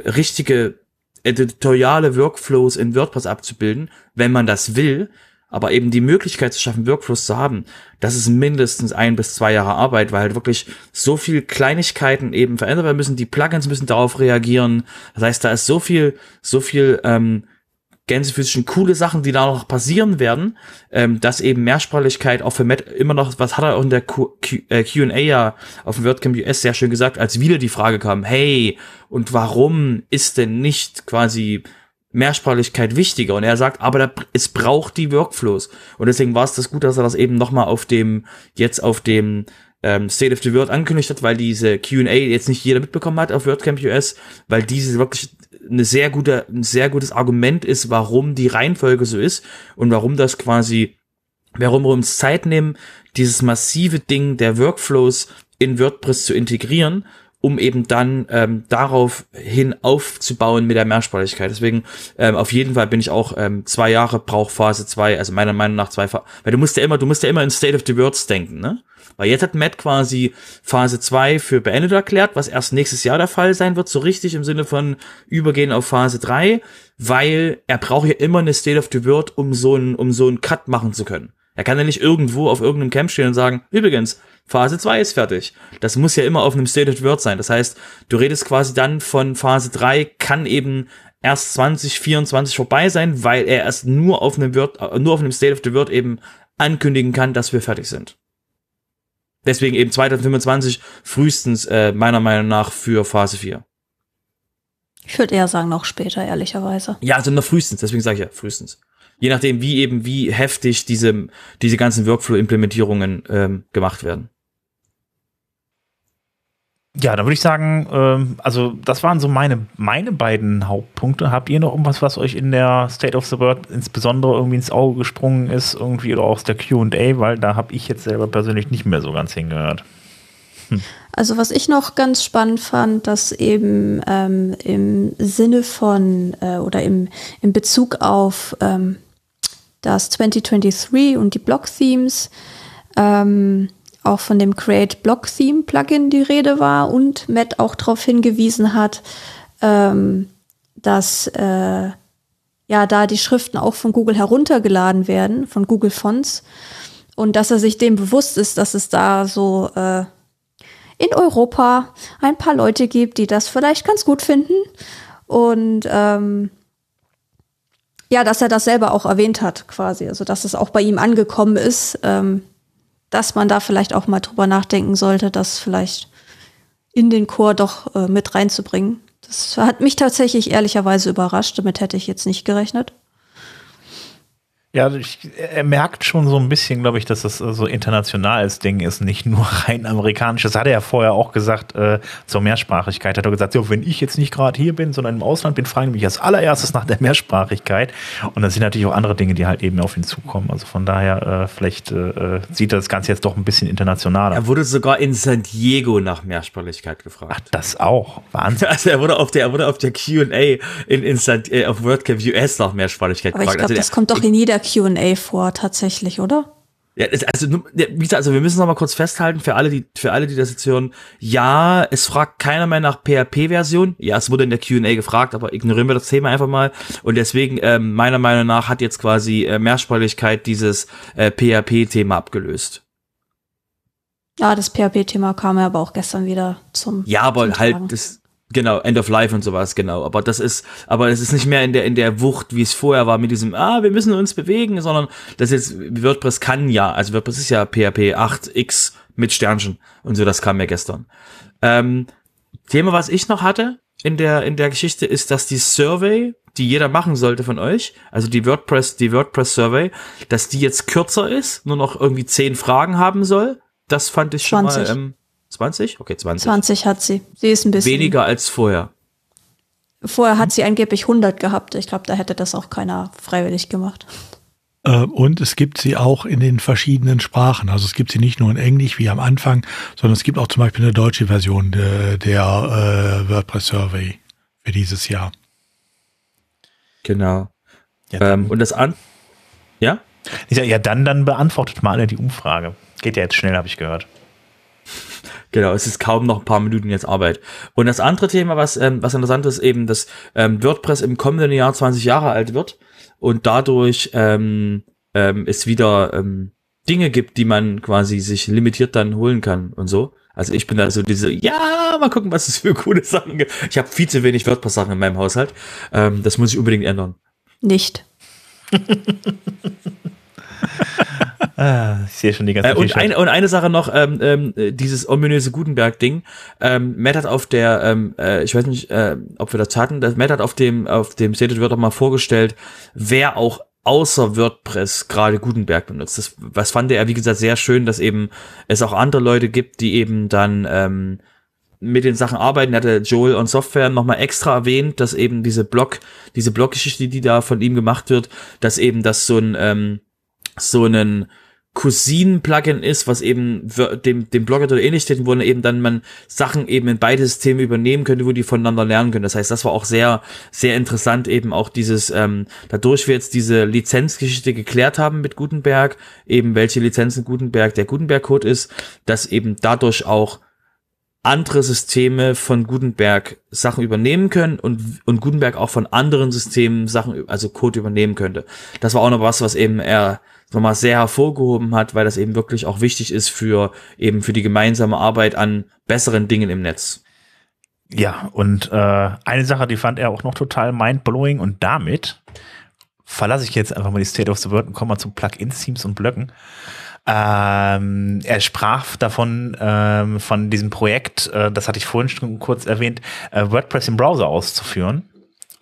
richtige editoriale Workflows in WordPress abzubilden, wenn man das will, aber eben die Möglichkeit zu schaffen, Workflows zu haben, das ist mindestens ein bis zwei Jahre Arbeit, weil halt wirklich so viel Kleinigkeiten eben verändert werden müssen. Die Plugins müssen darauf reagieren. Das heißt, da ist so viel, so viel ähm, gänsephysischen coole Sachen, die da noch passieren werden, ähm, dass eben Mehrsprachigkeit auch für Matt immer noch, was hat er auch in der Q&A äh, ja auf dem WordCamp US sehr schön gesagt, als wieder die Frage kam, hey, und warum ist denn nicht quasi Mehrsprachigkeit wichtiger. Und er sagt, aber da, es braucht die Workflows. Und deswegen war es das gut, dass er das eben nochmal auf dem, jetzt auf dem ähm, State of the Word angekündigt hat, weil diese Q&A jetzt nicht jeder mitbekommen hat auf WordCamp US, weil diese wirklich eine sehr gute, ein sehr gutes Argument ist, warum die Reihenfolge so ist und warum das quasi, warum wir uns Zeit nehmen, dieses massive Ding der Workflows in WordPress zu integrieren um eben dann ähm, darauf hin aufzubauen mit der Mehrsprachigkeit. Deswegen ähm, auf jeden Fall bin ich auch ähm, zwei Jahre braucht Phase zwei, also meiner Meinung nach zwei. Weil du musst ja immer, du musst ja immer in State of the Words denken, ne? Weil jetzt hat Matt quasi Phase zwei für beendet erklärt, was erst nächstes Jahr der Fall sein wird, so richtig im Sinne von übergehen auf Phase drei, weil er braucht ja immer eine State of the Word, um so einen, um so einen Cut machen zu können. Er kann ja nicht irgendwo auf irgendeinem Camp stehen und sagen, übrigens, Phase 2 ist fertig. Das muss ja immer auf einem State of the Word sein. Das heißt, du redest quasi dann von Phase 3 kann eben erst 2024 vorbei sein, weil er erst nur auf einem Word, nur auf einem State of the Word eben ankündigen kann, dass wir fertig sind. Deswegen eben 2025 frühestens äh, meiner Meinung nach für Phase 4. Ich würde eher sagen noch später, ehrlicherweise. Ja, also noch frühestens, deswegen sage ich ja frühestens je nachdem, wie eben, wie heftig diese, diese ganzen Workflow-Implementierungen ähm, gemacht werden. Ja, da würde ich sagen, ähm, also das waren so meine, meine beiden Hauptpunkte. Habt ihr noch irgendwas, was euch in der State of the World insbesondere irgendwie ins Auge gesprungen ist, irgendwie oder aus der QA, weil da habe ich jetzt selber persönlich nicht mehr so ganz hingehört. Hm. Also was ich noch ganz spannend fand, dass eben ähm, im Sinne von äh, oder im, im Bezug auf ähm, das 2023 und die Block-Themes, ähm, auch von dem Create Block Theme Plugin die Rede war und Matt auch darauf hingewiesen hat, ähm, dass äh, ja da die Schriften auch von Google heruntergeladen werden, von Google Fonts und dass er sich dem bewusst ist, dass es da so äh, in Europa ein paar Leute gibt, die das vielleicht ganz gut finden und ähm, ja, dass er das selber auch erwähnt hat, quasi. Also, dass es auch bei ihm angekommen ist, ähm, dass man da vielleicht auch mal drüber nachdenken sollte, das vielleicht in den Chor doch äh, mit reinzubringen. Das hat mich tatsächlich ehrlicherweise überrascht. Damit hätte ich jetzt nicht gerechnet. Ja, ich, er merkt schon so ein bisschen, glaube ich, dass das so internationales Ding ist, nicht nur rein amerikanisch. Das hat er ja vorher auch gesagt äh, zur Mehrsprachigkeit. Hat er gesagt, so, wenn ich jetzt nicht gerade hier bin, sondern im Ausland bin, fragen mich als allererstes nach der Mehrsprachigkeit. Und dann sind natürlich auch andere Dinge, die halt eben auf ihn zukommen. Also von daher, äh, vielleicht äh, sieht er das Ganze jetzt doch ein bisschen internationaler. Er wurde sogar in San Diego nach Mehrsprachigkeit gefragt. Ach, das auch. Wahnsinn. Also er wurde auf der, er wurde auf der Q&A in, in San, äh, auf WordCamp US nach Mehrsprachigkeit Aber gefragt. Ich glaube, also das kommt doch in jeder QA vor, tatsächlich, oder? Ja, also wie gesagt, also wir müssen noch mal kurz festhalten für alle, die für alle, die das jetzt hören. Ja, es fragt keiner mehr nach PHP-Version. Ja, es wurde in der Q&A gefragt, aber ignorieren wir das Thema einfach mal. Und deswegen ähm, meiner Meinung nach hat jetzt quasi äh, Mehrsprachigkeit dieses äh, PHP-Thema abgelöst. Ja, das PHP-Thema kam ja aber auch gestern wieder zum. Ja, aber zum halt das Genau, End of Life und sowas, genau. Aber das ist, aber es ist nicht mehr in der, in der Wucht, wie es vorher war, mit diesem, ah, wir müssen uns bewegen, sondern das jetzt, WordPress kann ja, also WordPress ist ja PHP 8x mit Sternchen und so, das kam ja gestern. Ähm, Thema, was ich noch hatte in der, in der Geschichte, ist, dass die Survey, die jeder machen sollte von euch, also die WordPress, die WordPress Survey, dass die jetzt kürzer ist, nur noch irgendwie zehn Fragen haben soll. Das fand ich schon 20. mal, ähm, 20? Okay, 20. 20 hat sie. Sie ist ein bisschen. Weniger als vorher. Vorher hat sie angeblich 100 gehabt. Ich glaube, da hätte das auch keiner freiwillig gemacht. Äh, und es gibt sie auch in den verschiedenen Sprachen. Also es gibt sie nicht nur in Englisch wie am Anfang, sondern es gibt auch zum Beispiel eine deutsche Version de, der äh, WordPress Survey für dieses Jahr. Genau. Ja, ähm, und das an. Ja? Ja, dann, dann beantwortet mal alle die Umfrage. Geht ja jetzt schnell, habe ich gehört. Genau, es ist kaum noch ein paar Minuten jetzt Arbeit. Und das andere Thema, was, ähm, was interessant ist, eben, dass ähm, WordPress im kommenden Jahr 20 Jahre alt wird und dadurch ähm, ähm, es wieder ähm, Dinge gibt, die man quasi sich limitiert dann holen kann und so. Also ich bin da so diese, ja, mal gucken, was es für coole Sachen gibt. Ich habe viel zu wenig WordPress-Sachen in meinem Haushalt. Ähm, das muss ich unbedingt ändern. Nicht. ah, ich sehe schon die ganze äh, und, ein, und eine Sache noch, ähm, ähm, dieses ominöse Gutenberg-Ding. Ähm, Matt hat auf der, ähm, äh, ich weiß nicht, äh, ob wir das hatten, Matt hat auf dem, auf dem Stated Word auch mal vorgestellt, wer auch außer WordPress gerade Gutenberg benutzt. Das, was fand er, wie gesagt, sehr schön, dass eben es auch andere Leute gibt, die eben dann ähm, mit den Sachen arbeiten. Er hatte Joel und Software nochmal extra erwähnt, dass eben diese Blog, diese Bloggeschichte, die da von ihm gemacht wird, dass eben das so ein ähm, so einen Cousin-Plugin ist, was eben dem, dem Blogger oder ähnlich steht, wo eben dann man Sachen eben in beide Systeme übernehmen könnte, wo die voneinander lernen können. Das heißt, das war auch sehr, sehr interessant, eben auch dieses, ähm, dadurch wir jetzt diese Lizenzgeschichte geklärt haben mit Gutenberg, eben welche Lizenzen Gutenberg der Gutenberg-Code ist, dass eben dadurch auch andere Systeme von Gutenberg Sachen übernehmen können und, und Gutenberg auch von anderen Systemen Sachen, also Code übernehmen könnte. Das war auch noch was, was eben er nochmal sehr hervorgehoben hat, weil das eben wirklich auch wichtig ist für eben für die gemeinsame Arbeit an besseren Dingen im Netz. Ja, und äh, eine Sache, die fand er auch noch total mindblowing und damit verlasse ich jetzt einfach mal die State of the World und komme mal zu Plugins, Themes und Blöcken. Ähm, er sprach davon, ähm, von diesem Projekt, äh, das hatte ich vorhin schon kurz erwähnt, äh, WordPress im Browser auszuführen.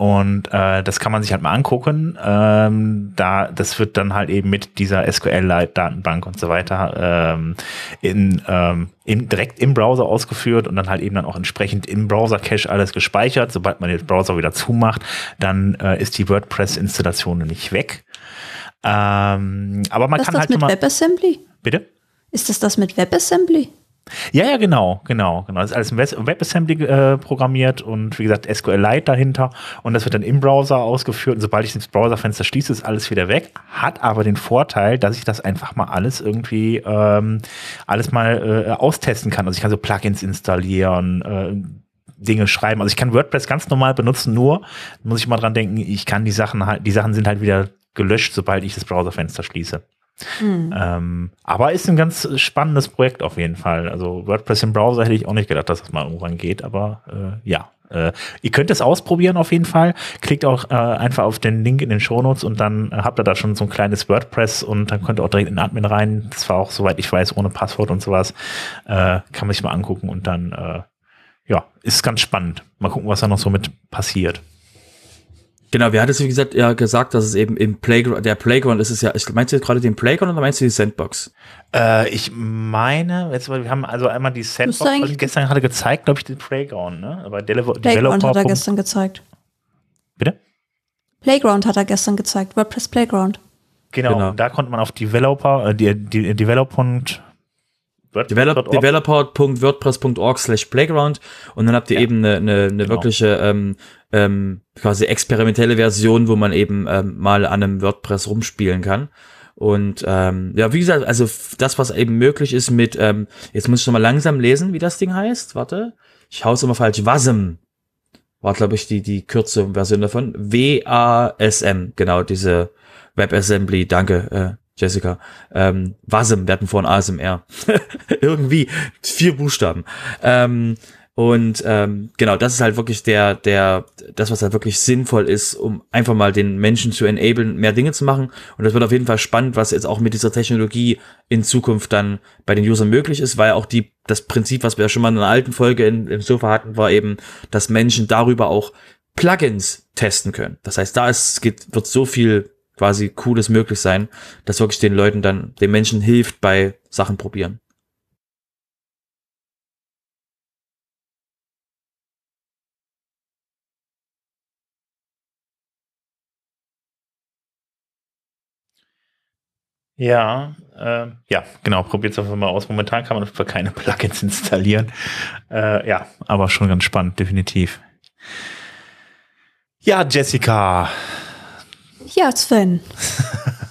Und äh, das kann man sich halt mal angucken. Ähm, da, das wird dann halt eben mit dieser SQL-Datenbank und so weiter ähm, in, ähm, in, direkt im Browser ausgeführt und dann halt eben dann auch entsprechend im Browser-Cache alles gespeichert. Sobald man den Browser wieder zumacht, dann äh, ist die WordPress-Installation nicht weg. Ähm, aber man ist kann das halt mit schon mal. WebAssembly? Bitte? Ist das das mit WebAssembly? Ja, ja, genau, genau, genau. Das ist alles in WebAssembly äh, programmiert und wie gesagt SQLite dahinter und das wird dann im Browser ausgeführt und sobald ich das Browserfenster schließe, ist alles wieder weg. Hat aber den Vorteil, dass ich das einfach mal alles irgendwie ähm, alles mal äh, austesten kann. Also ich kann so Plugins installieren, äh, Dinge schreiben. Also ich kann WordPress ganz normal benutzen, nur muss ich mal dran denken, ich kann die Sachen halt, die Sachen sind halt wieder gelöscht, sobald ich das Browserfenster schließe. Mhm. Ähm, aber ist ein ganz spannendes Projekt auf jeden Fall. Also WordPress im Browser hätte ich auch nicht gedacht, dass das mal irgendwann geht, aber äh, ja. Äh, ihr könnt es ausprobieren auf jeden Fall. Klickt auch äh, einfach auf den Link in den Shownotes und dann habt ihr da schon so ein kleines WordPress und dann könnt ihr auch direkt in den Admin rein. Das war auch, soweit ich weiß, ohne Passwort und sowas. Äh, kann man sich mal angucken und dann, äh, ja, ist ganz spannend. Mal gucken, was da noch so mit passiert. Genau, wir hatten es wie gesagt ja gesagt, dass es eben im Playground, der Playground ist es ja, meinst du jetzt gerade den Playground oder meinst du die Sandbox? Äh, ich meine, jetzt, wir haben also einmal die Sandbox, also gestern gerade gezeigt, glaube ich, den Playground, ne? Aber Dele Playground hat er gestern gezeigt. Bitte? Playground hat er gestern gezeigt, WordPress Playground. Genau, genau. da konnte man auf Developer, äh, die, die Developer developer.wordpress.org slash playground und dann habt ihr ja. eben eine, eine, eine genau. wirkliche ähm, ähm, quasi experimentelle Version, wo man eben ähm, mal an einem WordPress rumspielen kann. Und ähm, ja, wie gesagt, also das, was eben möglich ist mit, ähm, jetzt muss ich noch mal langsam lesen, wie das Ding heißt. Warte, ich hau's immer falsch. WASM war, glaube ich, die, die kürze Version davon. W-A-S-M, genau, diese WebAssembly, danke, äh, Jessica. Ähm, WASM, wir hatten vorhin ASMR. Irgendwie vier Buchstaben. Ähm, und ähm, genau, das ist halt wirklich der, der, das, was halt wirklich sinnvoll ist, um einfach mal den Menschen zu enablen, mehr Dinge zu machen. Und das wird auf jeden Fall spannend, was jetzt auch mit dieser Technologie in Zukunft dann bei den Usern möglich ist, weil auch die, das Prinzip, was wir ja schon mal in einer alten Folge in, im Sofa hatten, war eben, dass Menschen darüber auch Plugins testen können. Das heißt, da ist, geht, wird so viel quasi Cooles möglich sein, dass wirklich den Leuten dann, den Menschen hilft bei Sachen probieren. Ja, äh, ja, genau, probiert es einfach mal aus. Momentan kann man für keine Plugins installieren. Äh, ja, aber schon ganz spannend, definitiv. Ja, Jessica. Ja, Sven.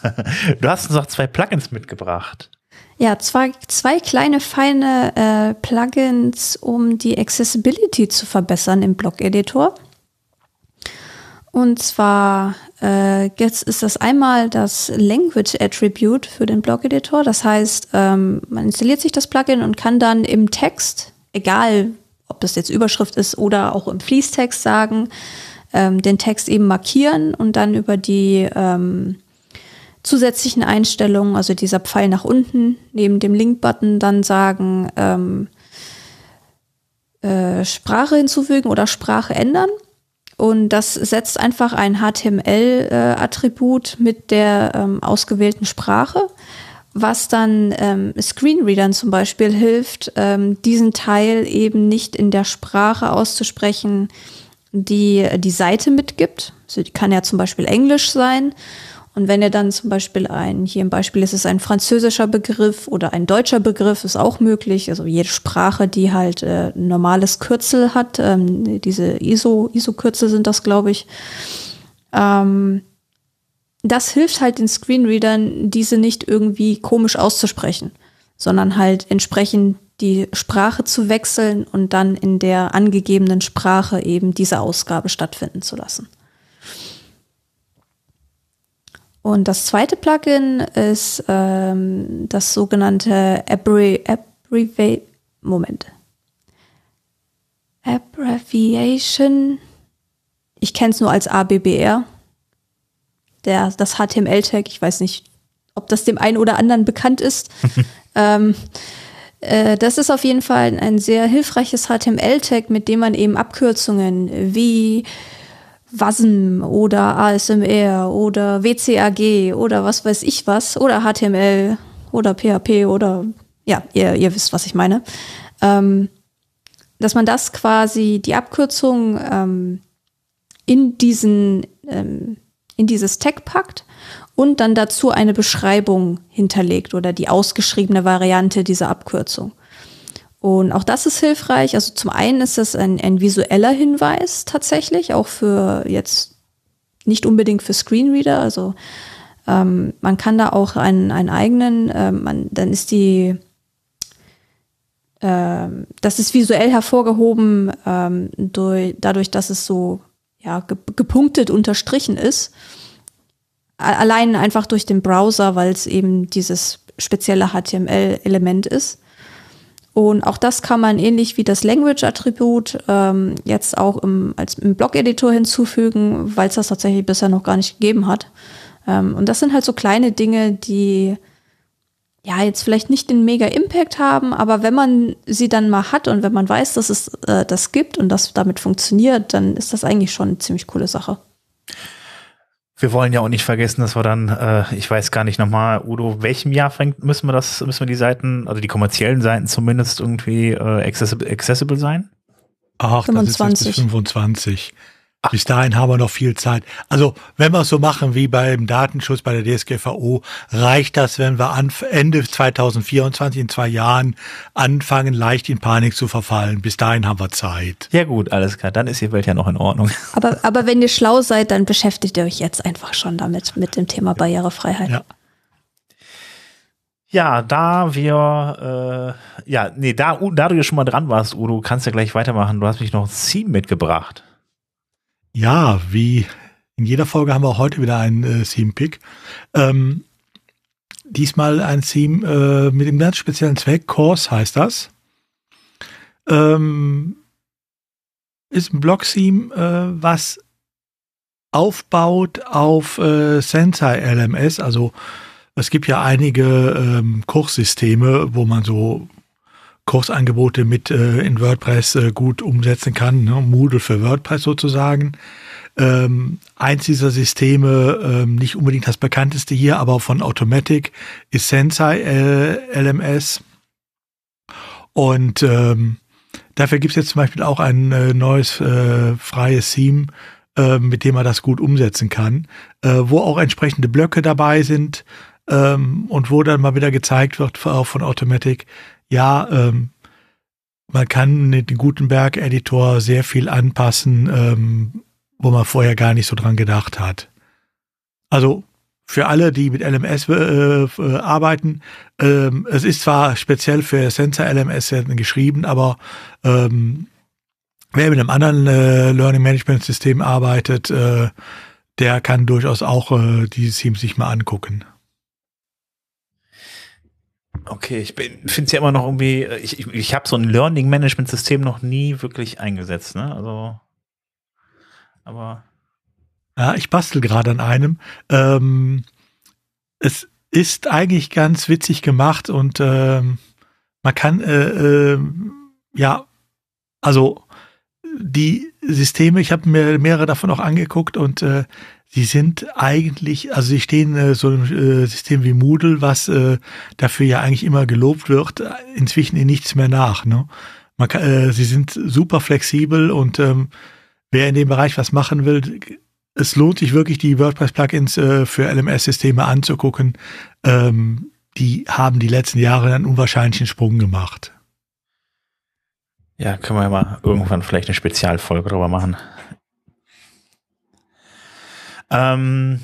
du hast uns auch zwei Plugins mitgebracht. Ja, zwei, zwei kleine feine äh, Plugins, um die Accessibility zu verbessern im Blog-Editor. Und zwar äh, jetzt ist das einmal das Language Attribute für den Blog-Editor. Das heißt, ähm, man installiert sich das Plugin und kann dann im Text, egal ob das jetzt Überschrift ist oder auch im Fließtext sagen, ähm, den Text eben markieren und dann über die ähm, zusätzlichen Einstellungen, also dieser Pfeil nach unten neben dem Link-Button, dann sagen, ähm, äh, Sprache hinzufügen oder Sprache ändern. Und das setzt einfach ein HTML-Attribut äh, mit der ähm, ausgewählten Sprache, was dann ähm, Screenreadern zum Beispiel hilft, ähm, diesen Teil eben nicht in der Sprache auszusprechen, die die Seite mitgibt. Also die kann ja zum Beispiel Englisch sein. Und wenn ihr dann zum Beispiel ein, hier im Beispiel ist es ein französischer Begriff oder ein deutscher Begriff, ist auch möglich. Also jede Sprache, die halt äh, ein normales Kürzel hat, ähm, diese ISO, ISO-Kürzel sind das, glaube ich. Ähm, das hilft halt den Screenreadern, diese nicht irgendwie komisch auszusprechen, sondern halt entsprechend die Sprache zu wechseln und dann in der angegebenen Sprache eben diese Ausgabe stattfinden zu lassen. Und das zweite Plugin ist ähm, das sogenannte Abbrevi Abbrevi Moment. Abbreviation. Ich kenne es nur als ABBR. Der, das HTML-Tag. Ich weiß nicht, ob das dem einen oder anderen bekannt ist. ähm, äh, das ist auf jeden Fall ein sehr hilfreiches HTML-Tag, mit dem man eben Abkürzungen wie WASM oder ASMR oder WCAG oder was weiß ich was oder HTML oder PHP oder ja, ihr, ihr wisst, was ich meine. Ähm, dass man das quasi, die Abkürzung ähm, in diesen, ähm, in dieses Tag packt und dann dazu eine Beschreibung hinterlegt oder die ausgeschriebene Variante dieser Abkürzung. Und auch das ist hilfreich. Also zum einen ist das ein, ein visueller Hinweis tatsächlich, auch für jetzt nicht unbedingt für Screenreader. Also ähm, man kann da auch einen, einen eigenen, ähm, man, dann ist die, ähm, das ist visuell hervorgehoben ähm, durch, dadurch, dass es so ja, gepunktet unterstrichen ist. Allein einfach durch den Browser, weil es eben dieses spezielle HTML-Element ist. Und auch das kann man ähnlich wie das Language-Attribut ähm, jetzt auch im, als im Blog-Editor hinzufügen, weil es das tatsächlich bisher noch gar nicht gegeben hat. Ähm, und das sind halt so kleine Dinge, die ja jetzt vielleicht nicht den mega Impact haben, aber wenn man sie dann mal hat und wenn man weiß, dass es äh, das gibt und das damit funktioniert, dann ist das eigentlich schon eine ziemlich coole Sache. Wir wollen ja auch nicht vergessen, dass wir dann, äh, ich weiß gar nicht nochmal, Udo, welchem Jahr fängt, müssen wir das, müssen wir die Seiten, also die kommerziellen Seiten zumindest irgendwie äh, accessible, accessible sein? Ach, 25. das ist bis 25. Bis dahin haben wir noch viel Zeit. Also, wenn wir es so machen wie beim Datenschutz bei der DSGVO, reicht das, wenn wir Ende 2024 in zwei Jahren anfangen, leicht in Panik zu verfallen. Bis dahin haben wir Zeit. Ja gut, alles klar. Dann ist die Welt ja noch in Ordnung. Aber, aber wenn ihr schlau seid, dann beschäftigt ihr euch jetzt einfach schon damit, mit dem Thema Barrierefreiheit. Ja. Ja, da wir, äh, ja, nee, da, da du ja schon mal dran warst, Udo, kannst du ja gleich weitermachen. Du hast mich noch ein Theme mitgebracht. Ja, wie in jeder Folge haben wir auch heute wieder einen äh, Theme-Pick. Ähm, diesmal ein Theme äh, mit dem ganz speziellen Zweck. Course heißt das. Ähm, ist ein Blog-Theme, äh, was aufbaut auf äh, Sensei LMS. Also es gibt ja einige ähm, Kurssysteme, wo man so Kursangebote mit äh, in WordPress äh, gut umsetzen kann. Ne? Moodle für WordPress sozusagen. Ähm, eins dieser Systeme, ähm, nicht unbedingt das bekannteste hier, aber von Automatic, ist Sensei äh, LMS. Und ähm, dafür gibt es jetzt zum Beispiel auch ein äh, neues äh, freies Theme, äh, mit dem man das gut umsetzen kann, äh, wo auch entsprechende Blöcke dabei sind, ähm, und wo dann mal wieder gezeigt wird, auch von Automatic, ja, ähm, man kann den Gutenberg-Editor sehr viel anpassen, ähm, wo man vorher gar nicht so dran gedacht hat. Also für alle, die mit LMS äh, äh, arbeiten, ähm, es ist zwar speziell für Sensor LMS geschrieben, aber ähm, wer mit einem anderen äh, Learning Management System arbeitet, äh, der kann durchaus auch äh, dieses Team sich mal angucken. Okay, ich finde es ja immer noch irgendwie, äh, ich, ich, ich habe so ein Learning Management System noch nie wirklich eingesetzt, ne? Also, aber ja, ich bastel gerade an einem. Ähm, es ist eigentlich ganz witzig gemacht und ähm, man kann, äh, äh, ja, also die Systeme, ich habe mir mehrere davon auch angeguckt und äh, sie sind eigentlich, also sie stehen äh, so ein äh, System wie Moodle, was äh, dafür ja eigentlich immer gelobt wird, inzwischen in nichts mehr nach. Ne? Man kann, äh, sie sind super flexibel und ähm, wer in dem Bereich was machen will, es lohnt sich wirklich, die WordPress-Plugins äh, für LMS-Systeme anzugucken. Ähm, die haben die letzten Jahre einen unwahrscheinlichen Sprung gemacht. Ja, können wir ja mal irgendwann vielleicht eine Spezialfolge darüber machen. Ähm,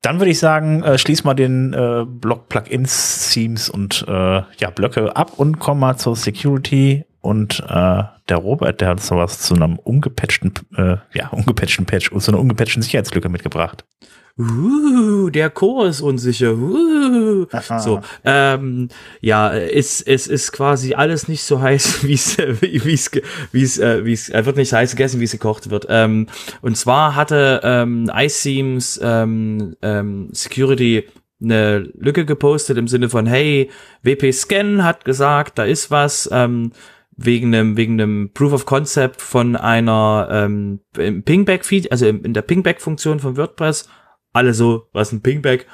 dann würde ich sagen, äh, schließ mal den äh, Block Plugins, Themes und äh, ja, Blöcke ab und komm mal zur Security und äh, der Robert, der hat sowas zu einem umgepatchten, äh, ja, umgepatchten Patch zu einer umgepatchten Sicherheitslücke mitgebracht. Uh, der Chor ist unsicher. Uh. So, ähm, ja, es, es ist quasi alles nicht so heiß, wie es, wie es, wie es, äh, wie es, äh, wird nicht heiß gegessen, wie es gekocht wird. Ähm, und zwar hatte ähm, iSeams ähm, ähm, Security eine Lücke gepostet im Sinne von, hey, WP Scan hat gesagt, da ist was. Ähm, wegen einem wegen einem Proof of Concept von einer ähm, Pingback Feed, also in der Pingback Funktion von WordPress. Alle so, was ein Pingback?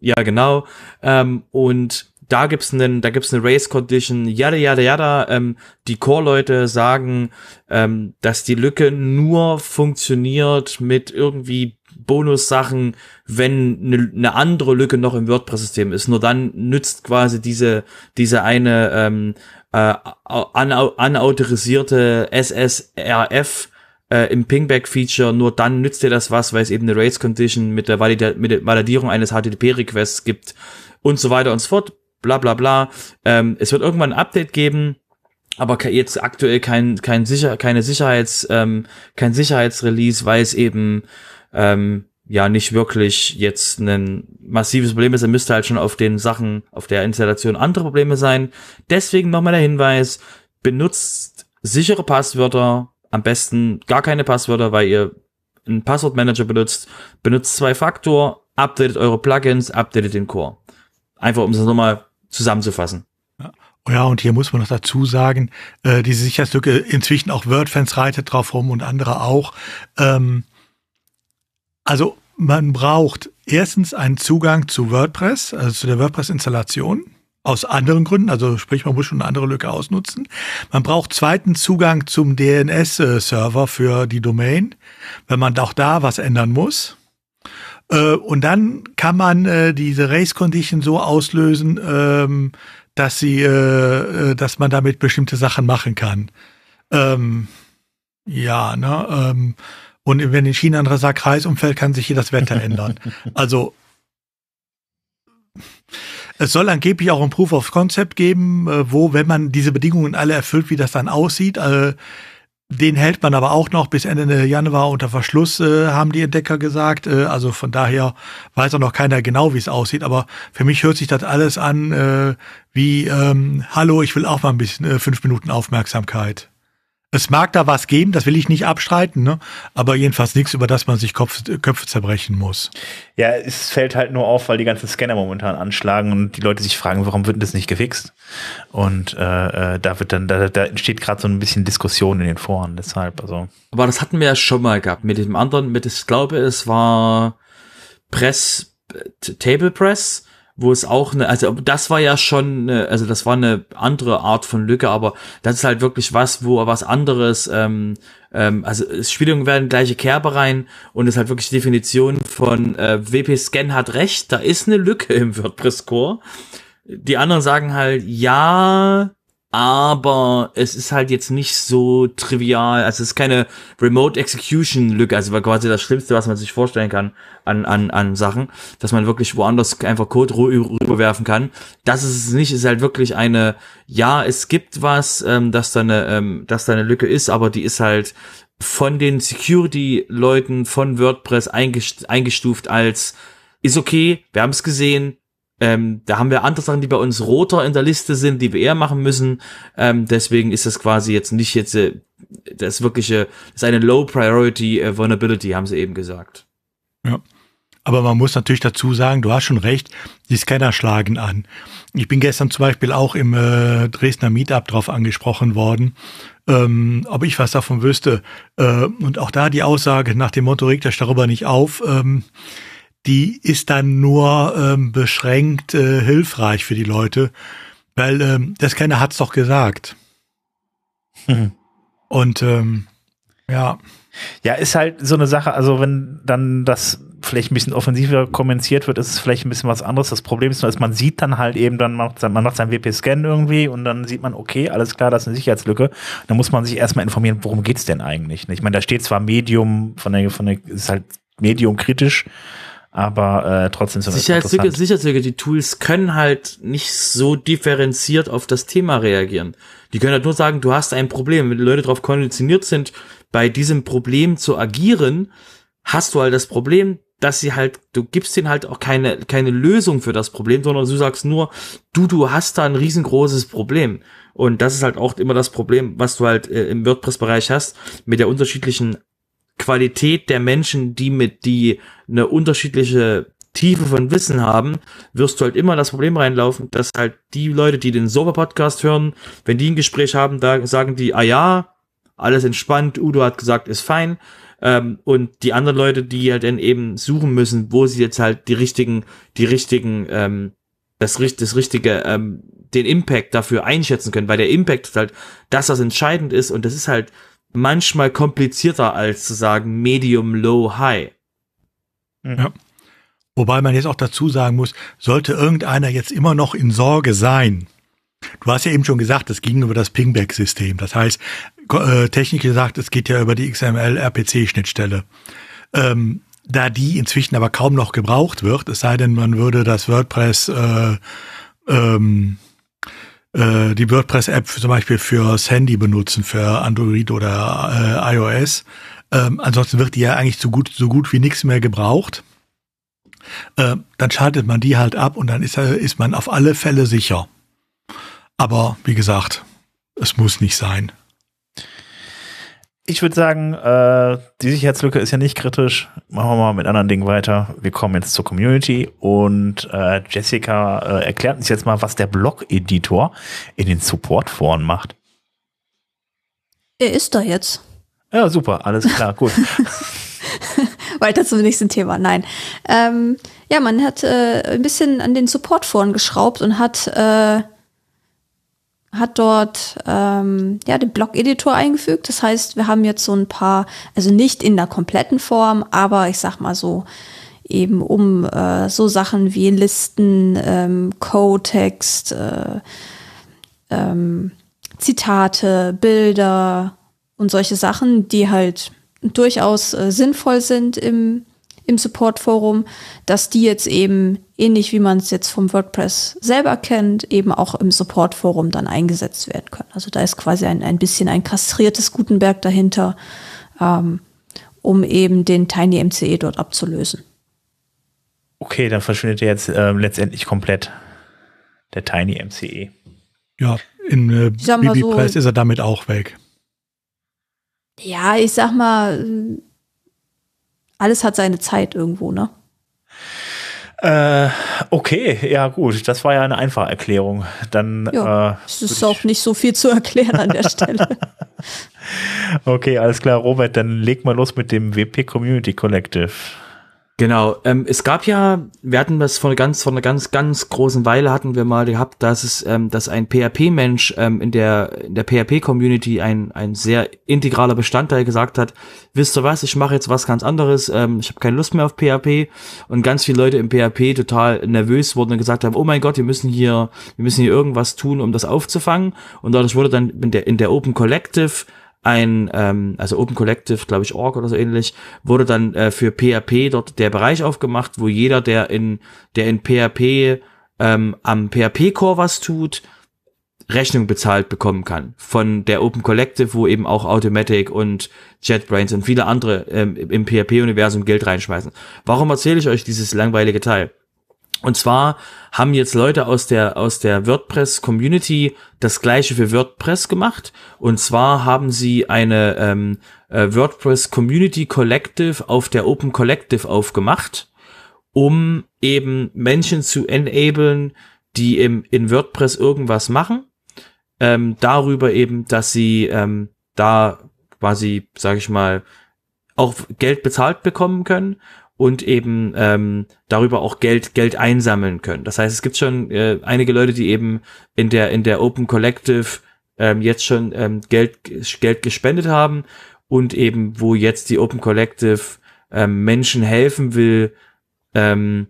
Ja, genau. Ähm, und da gibt's einen, da gibt's eine Race Condition, yada yada yada. Ähm, die Core-Leute sagen, ähm, dass die Lücke nur funktioniert mit irgendwie Bonussachen, wenn eine, eine andere Lücke noch im WordPress-System ist. Nur dann nützt quasi diese diese eine ähm, äh, unautorisierte SSRF äh, im Pingback-Feature, nur dann nützt dir das was, weil es eben eine Race-Condition mit der, mit der Validierung eines HTTP-Requests gibt und so weiter und so fort, bla bla bla. Ähm, es wird irgendwann ein Update geben, aber jetzt aktuell kein, kein Sicher keine Sicherheits, ähm, kein Sicherheitsrelease, weil es eben ähm, ja nicht wirklich jetzt ein massives Problem ist. Er müsste halt schon auf den Sachen, auf der Installation andere Probleme sein. Deswegen nochmal der Hinweis, benutzt sichere Passwörter, am besten gar keine Passwörter, weil ihr einen Passwortmanager benutzt, benutzt Zwei-Faktor, updatet eure Plugins, updatet den Core. Einfach um es nochmal zusammenzufassen. Ja, und hier muss man noch dazu sagen, äh, diese Sicherheitslücke, inzwischen auch WordFans reitet drauf rum und andere auch. Ähm, also man braucht erstens einen Zugang zu WordPress, also zu der WordPress-Installation. Aus anderen Gründen, also sprich, man muss schon eine andere Lücke ausnutzen. Man braucht zweitens Zugang zum DNS-Server für die Domain, wenn man auch da was ändern muss. Äh, und dann kann man äh, diese Race Condition so auslösen, ähm, dass sie, äh, dass man damit bestimmte Sachen machen kann. Ähm, ja, ne? Ähm, und wenn in China ein raser Kreis umfällt, kann sich hier das Wetter ändern. Also es soll angeblich auch ein Proof of Concept geben, äh, wo, wenn man diese Bedingungen alle erfüllt, wie das dann aussieht. Äh, den hält man aber auch noch bis Ende Januar unter Verschluss, äh, haben die Entdecker gesagt. Also von daher weiß auch noch keiner genau, wie es aussieht. Aber für mich hört sich das alles an wie, ähm, hallo, ich will auch mal ein bisschen fünf Minuten Aufmerksamkeit. Es mag da was geben, das will ich nicht abstreiten, ne? aber jedenfalls nichts, über das man sich Kopf, Köpfe zerbrechen muss. Ja, es fällt halt nur auf, weil die ganzen Scanner momentan anschlagen und die Leute sich fragen, warum wird das nicht gefixt? Und äh, äh da wird dann, da, da entsteht gerade so ein bisschen Diskussion in den Foren, deshalb. Also. Aber das hatten wir ja schon mal gehabt mit dem anderen, mit ich glaube, es war Press, Table Press wo es auch eine, also das war ja schon, eine, also das war eine andere Art von Lücke, aber das ist halt wirklich was, wo was anderes ähm, ähm, also Spielungen werden gleiche Kerbe rein und ist halt wirklich die Definition von äh, WP-Scan hat recht, da ist eine Lücke im WordPress-Core. Die anderen sagen halt, ja, aber es ist halt jetzt nicht so trivial, also es ist keine Remote Execution Lücke, also war quasi das Schlimmste, was man sich vorstellen kann an, an, an Sachen, dass man wirklich woanders einfach Code rüberwerfen kann. Das ist es nicht, es ist halt wirklich eine, ja, es gibt was, ähm, dass da eine, ähm, dass da eine Lücke ist, aber die ist halt von den Security-Leuten von WordPress eingestuft als ist okay, wir haben es gesehen, ähm, da haben wir andere Sachen, die bei uns roter in der Liste sind, die wir eher machen müssen. Ähm, deswegen ist das quasi jetzt nicht jetzt äh, das wirkliche, das ist eine Low Priority äh, Vulnerability, haben sie eben gesagt. Ja. Aber man muss natürlich dazu sagen, du hast schon recht, die Scanner schlagen an. Ich bin gestern zum Beispiel auch im äh, Dresdner Meetup drauf angesprochen worden, ähm, ob ich was davon wüsste. Äh, und auch da die Aussage nach dem Motto, regt euch darüber nicht auf. Ähm, die ist dann nur ähm, beschränkt äh, hilfreich für die Leute, weil ähm, der Scanner hat's doch gesagt. Mhm. Und ähm, ja. Ja, ist halt so eine Sache, also wenn dann das vielleicht ein bisschen offensiver kommentiert wird, ist es vielleicht ein bisschen was anderes. Das Problem ist nur, dass man sieht dann halt eben, dann macht, man macht seinen WP-Scan irgendwie und dann sieht man, okay, alles klar, das ist eine Sicherheitslücke. Dann muss man sich erstmal informieren, worum geht's denn eigentlich? Ich meine, da steht zwar Medium von der, von der, ist halt Medium kritisch, aber äh, trotzdem so Sicherheitslücke, Sicherheitslücke, die Tools können halt nicht so differenziert auf das Thema reagieren. Die können halt nur sagen, du hast ein Problem. Wenn die Leute darauf konditioniert sind, bei diesem Problem zu agieren, hast du halt das Problem, dass sie halt, du gibst denen halt auch keine, keine Lösung für das Problem, sondern du sagst nur, du, du hast da ein riesengroßes Problem. Und das ist halt auch immer das Problem, was du halt äh, im WordPress-Bereich hast, mit der unterschiedlichen Qualität der Menschen, die mit, die eine unterschiedliche Tiefe von Wissen haben, wirst du halt immer das Problem reinlaufen, dass halt die Leute, die den Sober-Podcast hören, wenn die ein Gespräch haben, da sagen die, ah ja, alles entspannt, Udo hat gesagt, ist fein. Ähm, und die anderen Leute, die halt dann eben suchen müssen, wo sie jetzt halt die richtigen, die richtigen, ähm, das, das richtige, ähm, den Impact dafür einschätzen können, weil der Impact ist halt das, was entscheidend ist und das ist halt manchmal komplizierter als zu sagen Medium, Low, High. Mhm. Ja. Wobei man jetzt auch dazu sagen muss, sollte irgendeiner jetzt immer noch in Sorge sein. Du hast ja eben schon gesagt, es ging über das Pingback-System. Das heißt, äh, Technik gesagt, es geht ja über die XML-RPC-Schnittstelle. Ähm, da die inzwischen aber kaum noch gebraucht wird, es sei denn, man würde das WordPress äh, ähm, äh, die WordPress-App zum Beispiel fürs Handy benutzen, für Android oder äh, iOS. Ähm, ansonsten wird die ja eigentlich so gut, so gut wie nichts mehr gebraucht. Äh, dann schaltet man die halt ab und dann ist, ist man auf alle Fälle sicher. Aber wie gesagt, es muss nicht sein. Ich würde sagen, äh, die Sicherheitslücke ist ja nicht kritisch. Machen wir mal mit anderen Dingen weiter. Wir kommen jetzt zur Community und äh, Jessica äh, erklärt uns jetzt mal, was der Blog-Editor in den Support-Foren macht. Er ist da jetzt. Ja, super, alles klar, gut. Weiter zum nächsten Thema. Nein. Ähm, ja, man hat äh, ein bisschen an den Support-Foren geschraubt und hat äh, hat dort ähm, ja den Blog-Editor eingefügt. Das heißt, wir haben jetzt so ein paar, also nicht in der kompletten Form, aber ich sag mal so eben um äh, so Sachen wie Listen, ähm, Code-Text, äh, ähm, Zitate, Bilder und solche Sachen, die halt durchaus äh, sinnvoll sind im im Support-Forum, dass die jetzt eben, ähnlich wie man es jetzt vom WordPress selber kennt, eben auch im Support-Forum dann eingesetzt werden können. Also da ist quasi ein, ein bisschen ein kastriertes Gutenberg dahinter, ähm, um eben den Tiny MCE dort abzulösen. Okay, dann verschwindet jetzt äh, letztendlich komplett der Tiny MCE. Ja, in äh, BB so, ist er damit auch weg. Ja, ich sag mal, alles hat seine Zeit irgendwo, ne? Äh, okay, ja gut, das war ja eine einfache Erklärung. Dann ja, äh, es ist auch nicht so viel zu erklären an der Stelle. okay, alles klar, Robert, dann leg mal los mit dem WP Community Collective. Genau, ähm, es gab ja, wir hatten das einer ganz, vor einer ganz, ganz großen Weile hatten wir mal gehabt, dass es, ähm, dass ein PHP-Mensch ähm, in der in der PHP-Community ein ein sehr integraler Bestandteil gesagt hat, wisst ihr was, ich mache jetzt was ganz anderes, ähm, ich habe keine Lust mehr auf PHP und ganz viele Leute im PHP total nervös wurden und gesagt haben, oh mein Gott, wir müssen hier, wir müssen hier irgendwas tun, um das aufzufangen. Und dadurch wurde dann in der in der Open Collective ein, ähm, also Open Collective, glaube ich, Org oder so ähnlich, wurde dann äh, für PHP dort der Bereich aufgemacht, wo jeder, der in, der in PHP ähm, am PHP-Core was tut, Rechnung bezahlt bekommen kann von der Open Collective, wo eben auch Automatic und JetBrains und viele andere ähm, im PHP-Universum Geld reinschmeißen. Warum erzähle ich euch dieses langweilige Teil? Und zwar haben jetzt Leute aus der, aus der WordPress Community das gleiche für WordPress gemacht. Und zwar haben sie eine ähm, äh, WordPress Community Collective auf der Open Collective aufgemacht, um eben Menschen zu enablen, die im, in WordPress irgendwas machen. Ähm, darüber eben, dass sie ähm, da quasi, sage ich mal, auch Geld bezahlt bekommen können und eben ähm, darüber auch Geld Geld einsammeln können. Das heißt, es gibt schon äh, einige Leute, die eben in der in der Open Collective ähm, jetzt schon ähm, Geld Geld gespendet haben und eben wo jetzt die Open Collective ähm, Menschen helfen will, ähm,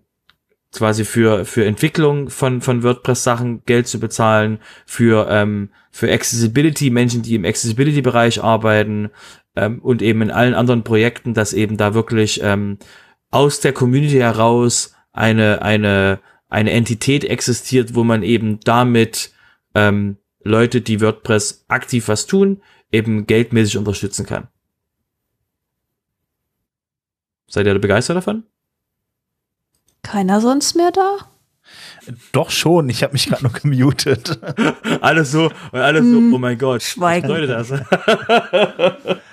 quasi für für Entwicklung von von WordPress Sachen Geld zu bezahlen, für ähm, für Accessibility Menschen, die im Accessibility Bereich arbeiten ähm, und eben in allen anderen Projekten, dass eben da wirklich ähm, aus der Community heraus eine, eine, eine Entität existiert, wo man eben damit ähm, Leute, die WordPress aktiv was tun, eben geldmäßig unterstützen kann. Seid ihr begeistert davon? Keiner sonst mehr da? Doch schon, ich habe mich gerade nur gemutet. alles so, alles so, Hm, oh mein Gott. Schweigen. Was bedeutet das?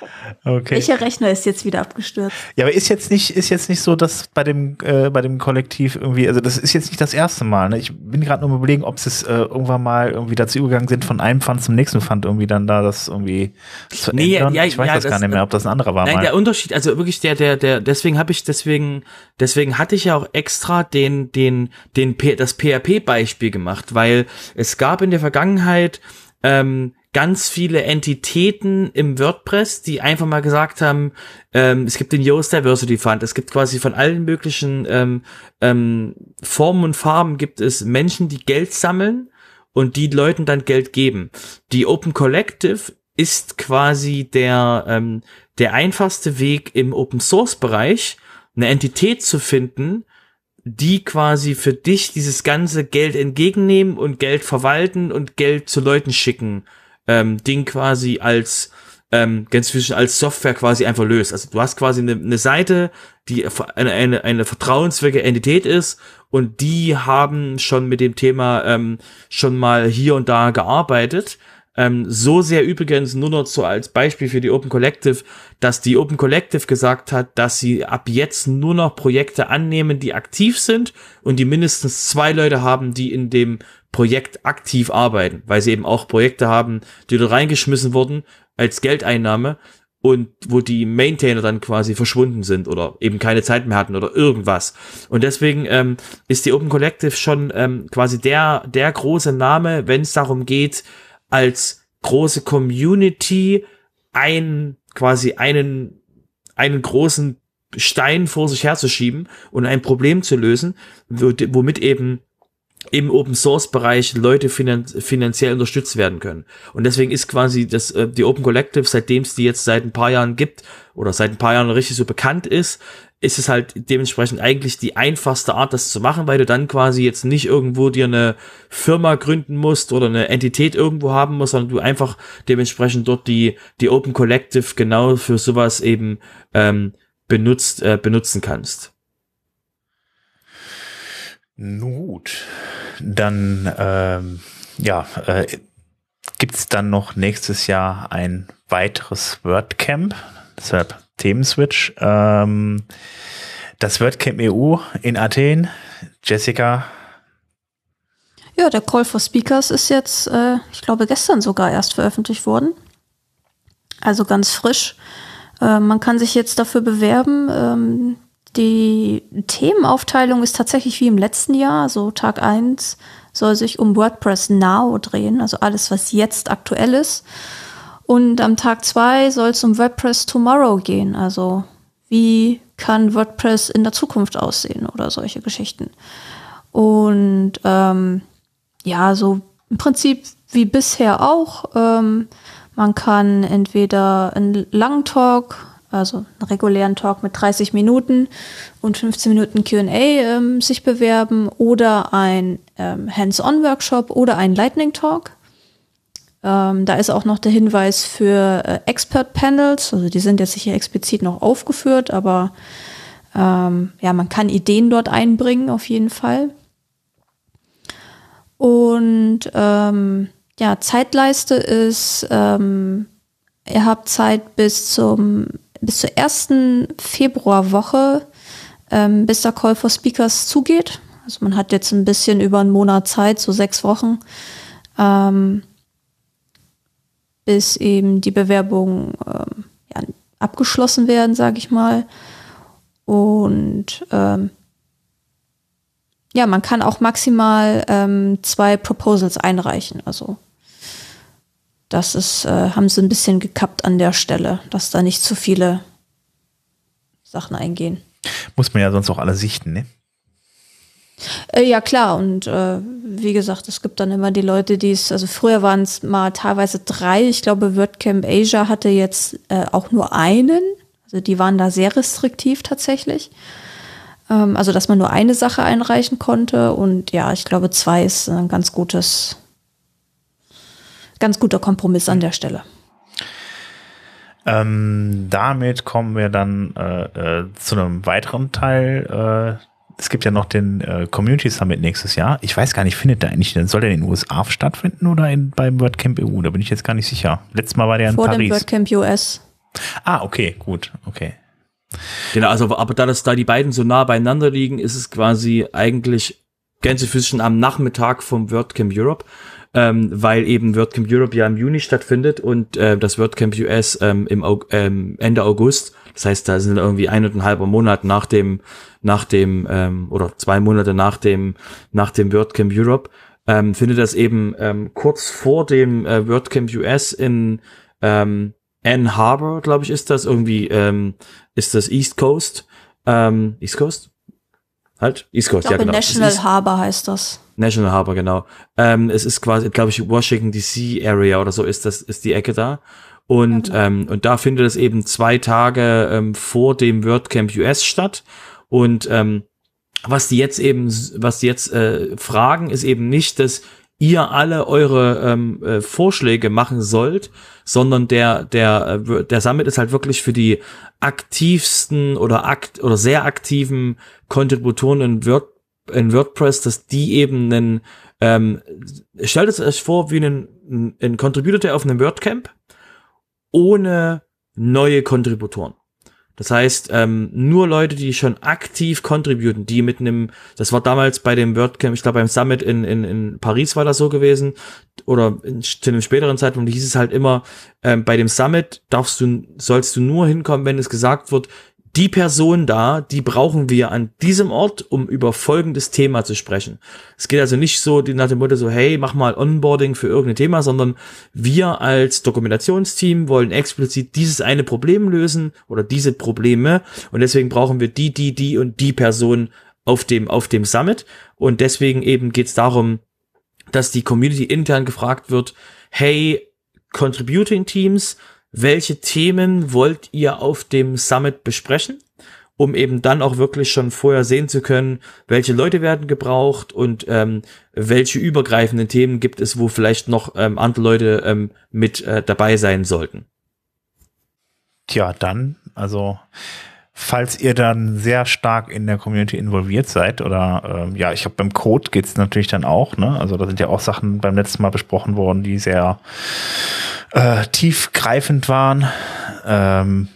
Okay. Welcher Rechner ist jetzt wieder abgestürzt? Ja, aber ist jetzt nicht, ist jetzt nicht so, dass bei dem, äh, bei dem Kollektiv irgendwie, also das ist jetzt nicht das erste Mal. Ne? Ich bin gerade nur überlegen, ob sie es äh, irgendwann mal irgendwie dazu übergegangen sind, von einem Pfand zum nächsten Pfand irgendwie dann da das irgendwie zu Nee, ändern. ja, ich weiß ja, das, gar nicht mehr, ob das ein anderer war Nein, mal. der Unterschied, also wirklich der, der, der, deswegen habe ich, deswegen, deswegen hatte ich ja auch extra den, den, den, P- das PHP-Beispiel gemacht, weil es gab in der Vergangenheit ähm, ganz viele Entitäten im WordPress, die einfach mal gesagt haben, ähm, es gibt den Yoast Diversity Fund, es gibt quasi von allen möglichen ähm, ähm, Formen und Farben gibt es Menschen, die Geld sammeln und die Leuten dann Geld geben. Die Open Collective ist quasi der, ähm, der einfachste Weg im Open Source Bereich, eine Entität zu finden, die quasi für dich dieses ganze Geld entgegennehmen und Geld verwalten und Geld zu Leuten schicken, ähm, Ding quasi als ähm, ganz zwischen als Software quasi einfach löst. Also du hast quasi eine, eine Seite, die eine, eine, eine vertrauenswürdige Entität ist und die haben schon mit dem Thema ähm, schon mal hier und da gearbeitet. Ähm, so sehr übrigens nur noch so als Beispiel für die Open Collective, dass die Open Collective gesagt hat, dass sie ab jetzt nur noch Projekte annehmen, die aktiv sind und die mindestens zwei Leute haben, die in dem Projekt aktiv arbeiten, weil sie eben auch Projekte haben, die dort reingeschmissen wurden als Geldeinnahme und wo die Maintainer dann quasi verschwunden sind oder eben keine Zeit mehr hatten oder irgendwas. Und deswegen ähm, ist die Open Collective schon ähm, quasi der, der große Name, wenn es darum geht, als große Community ein, quasi einen, einen großen Stein vor sich herzuschieben und ein Problem zu lösen, wo- womit eben im Open Source Bereich Leute finan finanziell unterstützt werden können. Und deswegen ist quasi das, äh, die Open Collective, seitdem es die jetzt seit ein paar Jahren gibt oder seit ein paar Jahren richtig so bekannt ist, ist es halt dementsprechend eigentlich die einfachste Art, das zu machen, weil du dann quasi jetzt nicht irgendwo dir eine Firma gründen musst oder eine Entität irgendwo haben musst, sondern du einfach dementsprechend dort die, die Open Collective genau für sowas eben ähm, benutzt, äh, benutzen kannst. Gut, dann ähm, ja, äh, gibt es dann noch nächstes Jahr ein weiteres WordCamp, deshalb Themenswitch. Ähm, das WordCamp EU in Athen. Jessica, Ja, der Call for Speakers ist jetzt, äh, ich glaube, gestern sogar erst veröffentlicht worden. Also ganz frisch. Äh, man kann sich jetzt dafür bewerben. Ähm, Die Themenaufteilung ist tatsächlich wie im letzten Jahr. So Tag 1 soll sich um WordPress Now drehen, also alles, was jetzt aktuell ist. Und am Tag 2 soll es um WordPress Tomorrow gehen, also wie kann WordPress in der Zukunft aussehen oder solche Geschichten. Und ähm, ja, so im Prinzip wie bisher auch. Ähm, man kann entweder einen langen Talk, also einen regulären Talk mit 30 Minuten und 15 Minuten QA ähm, sich bewerben oder ein ähm, Hands-on-Workshop oder ein Lightning Talk. Ähm, da ist auch noch der Hinweis für äh, Expert-Panels, also die sind jetzt hier explizit noch aufgeführt, aber ähm, ja, man kann Ideen dort einbringen auf jeden Fall. Und ähm, ja, Zeitleiste ist, ähm, ihr habt Zeit bis zum bis zur ersten Februarwoche, ähm, bis der Call for Speakers zugeht. Also man hat jetzt ein bisschen über einen Monat Zeit, so sechs Wochen, ähm, bis eben die Bewerbungen ähm, ja, abgeschlossen werden, sage ich mal. Und ähm, ja, man kann auch maximal ähm, zwei Proposals einreichen. Also das ist, äh, haben sie ein bisschen gekappt an der Stelle, dass da nicht zu viele Sachen eingehen. Muss man ja sonst auch alle sichten, ne? Äh, ja, klar. Und äh, wie gesagt, es gibt dann immer die Leute, die es, also früher waren es mal teilweise drei. Ich glaube, WordCamp Asia hatte jetzt äh, auch nur einen. Also die waren da sehr restriktiv tatsächlich. Ähm, also, dass man nur eine Sache einreichen konnte. Und ja, ich glaube, zwei ist ein ganz gutes, ganz guter Kompromiss an der Stelle. Ähm, damit kommen wir dann äh, äh, zu einem weiteren Teil. Es gibt ja noch den äh, Community Summit nächstes Jahr. Ich weiß gar nicht, findet der eigentlich, soll der in den USA stattfinden oder in, beim WordCamp EU? Da bin ich jetzt gar nicht sicher. Letztes Mal war der in Vor Paris. dem WordCamp US. Ah, okay, gut, okay. Genau, also aber da das da die beiden so nah beieinander liegen, ist es quasi eigentlich Gänsefüßchen am Nachmittag vom WordCamp Europe, ähm, weil eben WordCamp Europe ja im Juni stattfindet und äh, das WordCamp US ähm, im ähm, Ende August. Das heißt, da sind irgendwie eineinhalb Monat nach dem, nach dem ähm, oder zwei Monate nach dem nach dem WordCamp Europe ähm, findet das eben ähm, kurz vor dem äh, WordCamp US in ähm, Ann Harbor, glaube ich, ist das irgendwie ähm, ist das East Coast. Ähm, East Coast? Halt? East Coast, Ich ja glaube, genau. National Harbor heißt das. National Harbor, genau. Ähm, es ist quasi, glaube ich, Washington DC Area oder so ist das, ist die Ecke da. Und, ähm, und da findet es eben zwei Tage ähm, vor dem WordCamp US statt. Und ähm, was die jetzt eben, was die jetzt äh, fragen, ist eben nicht, dass ihr alle eure ähm, äh, Vorschläge machen sollt, sondern der der äh, der Summit ist halt wirklich für die aktivsten oder akt oder sehr aktiven Contributoren in, Word, in WordPress, dass die eben einen ähm, stellt es euch vor wie einen, einen Contributor auf einem WordCamp ohne neue Kontributoren. Das heißt, ähm, nur Leute, die schon aktiv contributen, die mit einem, das war damals bei dem WordCamp, ich glaube beim Summit in, in, in Paris war das so gewesen, oder in, zu einem späteren Zeitpunkt hieß es halt immer, ähm, bei dem Summit darfst du, sollst du nur hinkommen, wenn es gesagt wird, die Person da, die brauchen wir an diesem Ort, um über folgendes Thema zu sprechen. Es geht also nicht so nach dem Motto so, hey, mach mal Onboarding für irgendein Thema, sondern wir als Dokumentationsteam wollen explizit dieses eine Problem lösen oder diese Probleme und deswegen brauchen wir die, die, die und die Person auf dem, auf dem Summit und deswegen eben geht es darum, dass die Community intern gefragt wird, hey, Contributing Teams, welche Themen wollt ihr auf dem Summit besprechen, um eben dann auch wirklich schon vorher sehen zu können, welche Leute werden gebraucht und ähm, welche übergreifenden Themen gibt es, wo vielleicht noch ähm, andere Leute ähm, mit äh, dabei sein sollten. Tja, dann, also falls ihr dann sehr stark in der Community involviert seid oder ähm, ja, ich habe beim Code geht's natürlich dann auch, ne? Also da sind ja auch Sachen beim letzten Mal besprochen worden, die sehr äh, tiefgreifend waren. Ähm,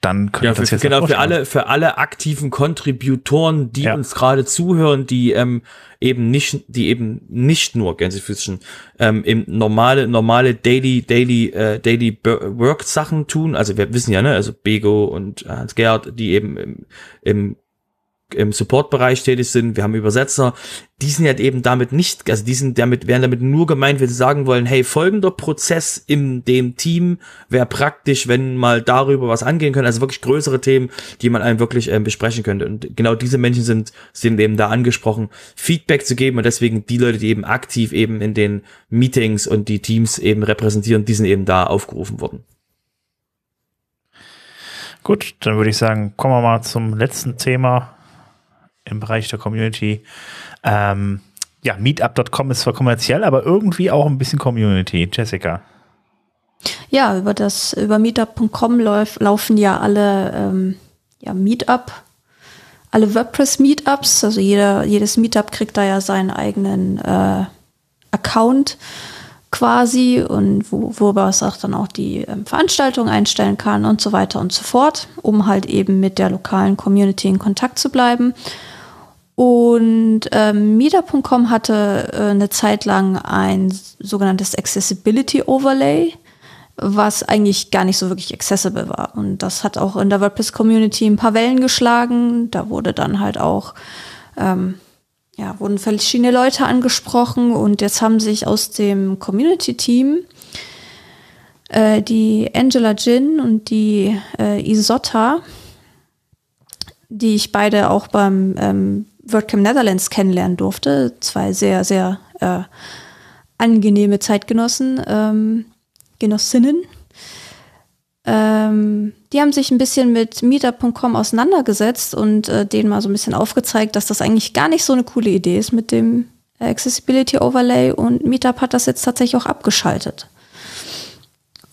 dann könnte Ja, das für, jetzt genau, für alle, für alle aktiven Contributoren, die Ja. uns gerade zuhören, die ähm, eben nicht, die eben nicht nur Gänsefüßchen ähm, im normale, normale Daily, Daily, äh, Daily Work Sachen tun. Also wir wissen ja, ne, also Bego und Hans Gerd, die eben im, im im Support-Bereich tätig sind, wir haben Übersetzer, die sind halt eben damit nicht, also die sind damit, wären damit nur gemeint, wenn sie sagen wollen, hey, folgender Prozess in dem Team wäre praktisch, wenn mal darüber was angehen können, also wirklich größere Themen, die man einem wirklich ähm, besprechen könnte. Und genau diese Menschen sind, sind eben da angesprochen, Feedback zu geben und deswegen die Leute, die eben aktiv eben in den Meetings und die Teams eben repräsentieren, die sind eben da aufgerufen worden. Gut, dann würde ich sagen, kommen wir mal zum letzten Thema im Bereich der Community. Ähm, ja, meetup.com ist zwar kommerziell, aber irgendwie auch ein bisschen Community. Jessica. Ja, über das, über meetup.com lauf, laufen ja alle ähm, ja, Meetup, alle WordPress-Meetups. Also jeder, jedes Meetup kriegt da ja seinen eigenen äh, Account quasi und wo, wo man es auch dann auch die ähm, Veranstaltung einstellen kann und so weiter und so fort, um halt eben mit der lokalen Community in Kontakt zu bleiben. Und ähm, Meetup.com hatte äh, eine Zeit lang ein sogenanntes Accessibility Overlay, was eigentlich gar nicht so wirklich accessible war. Und das hat auch in der WordPress-Community ein paar Wellen geschlagen. Da wurde dann halt auch, ähm, ja, wurden verschiedene Leute angesprochen und jetzt haben sich aus dem Community-Team äh, die Angela Jin und die äh, Isotta, die ich beide auch beim ähm, WordCamp Netherlands kennenlernen durfte. Zwei sehr, sehr äh, angenehme Zeitgenossen, ähm, Genossinnen. Ähm, die haben sich ein bisschen mit Meetup.com auseinandergesetzt und äh, denen mal so ein bisschen aufgezeigt, dass das eigentlich gar nicht so eine coole Idee ist mit dem Accessibility Overlay und Meetup hat das jetzt tatsächlich auch abgeschaltet.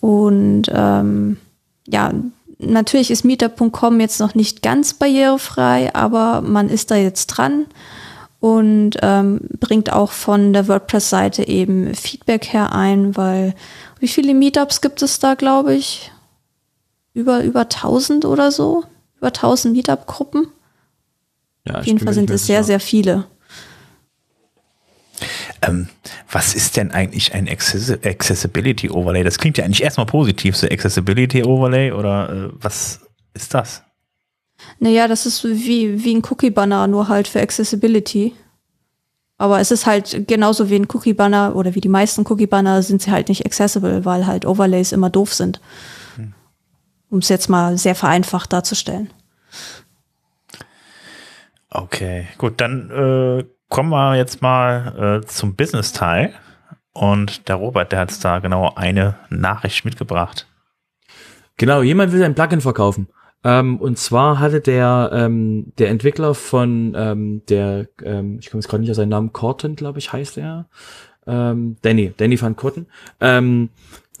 Und ähm, ja, natürlich ist Meetup.com jetzt noch nicht ganz barrierefrei, aber man ist da jetzt dran und ähm, bringt auch von der WordPress-Seite eben Feedback her ein, weil wie viele Meetups gibt es da, glaube ich? Über, über 1000 oder so? Über 1000 Meetup-Gruppen? Ja, Auf jeden Fall sind es sehr, sehr viele. Ähm, was ist denn eigentlich ein Accessi Accessibility Overlay? Das klingt ja eigentlich erstmal positiv, so Accessibility Overlay oder äh, was ist das? Naja, das ist wie, wie ein Cookie-Banner, nur halt für Accessibility. Aber es ist halt genauso wie ein Cookie-Banner oder wie die meisten Cookie-Banner sind sie halt nicht accessible, weil halt Overlays immer doof sind. Um es jetzt mal sehr vereinfacht darzustellen. Okay, gut, dann äh, kommen wir jetzt mal äh, zum Business-Teil. Und der Robert, der hat da genau eine Nachricht mitgebracht. Genau, jemand will sein Plugin verkaufen. Ähm, und zwar hatte der ähm, der Entwickler von ähm, der, ähm, ich komme jetzt gerade nicht auf seinen Namen, Corton, glaube ich, heißt er. Ähm, Danny, Danny van Corton. Ähm,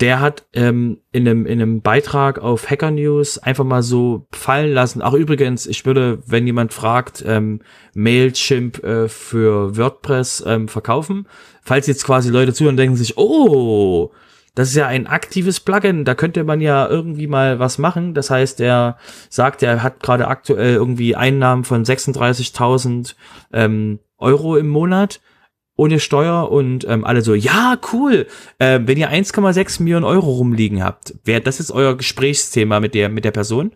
der hat ähm, in, einem, in einem Beitrag auf Hacker News einfach mal so fallen lassen. Ach übrigens, ich würde, wenn jemand fragt, ähm, Mailchimp äh, für WordPress ähm, verkaufen. Falls jetzt quasi Leute zuhören und denken sich, oh, das ist ja ein aktives Plugin, da könnte man ja irgendwie mal was machen. Das heißt, er sagt, er hat gerade aktuell irgendwie Einnahmen von 36.000 ähm, Euro im Monat ohne Steuer und ähm, alle so, ja, cool, äh, wenn ihr 1,6 Millionen Euro rumliegen habt, wäre das ist euer Gesprächsthema mit der, mit der Person,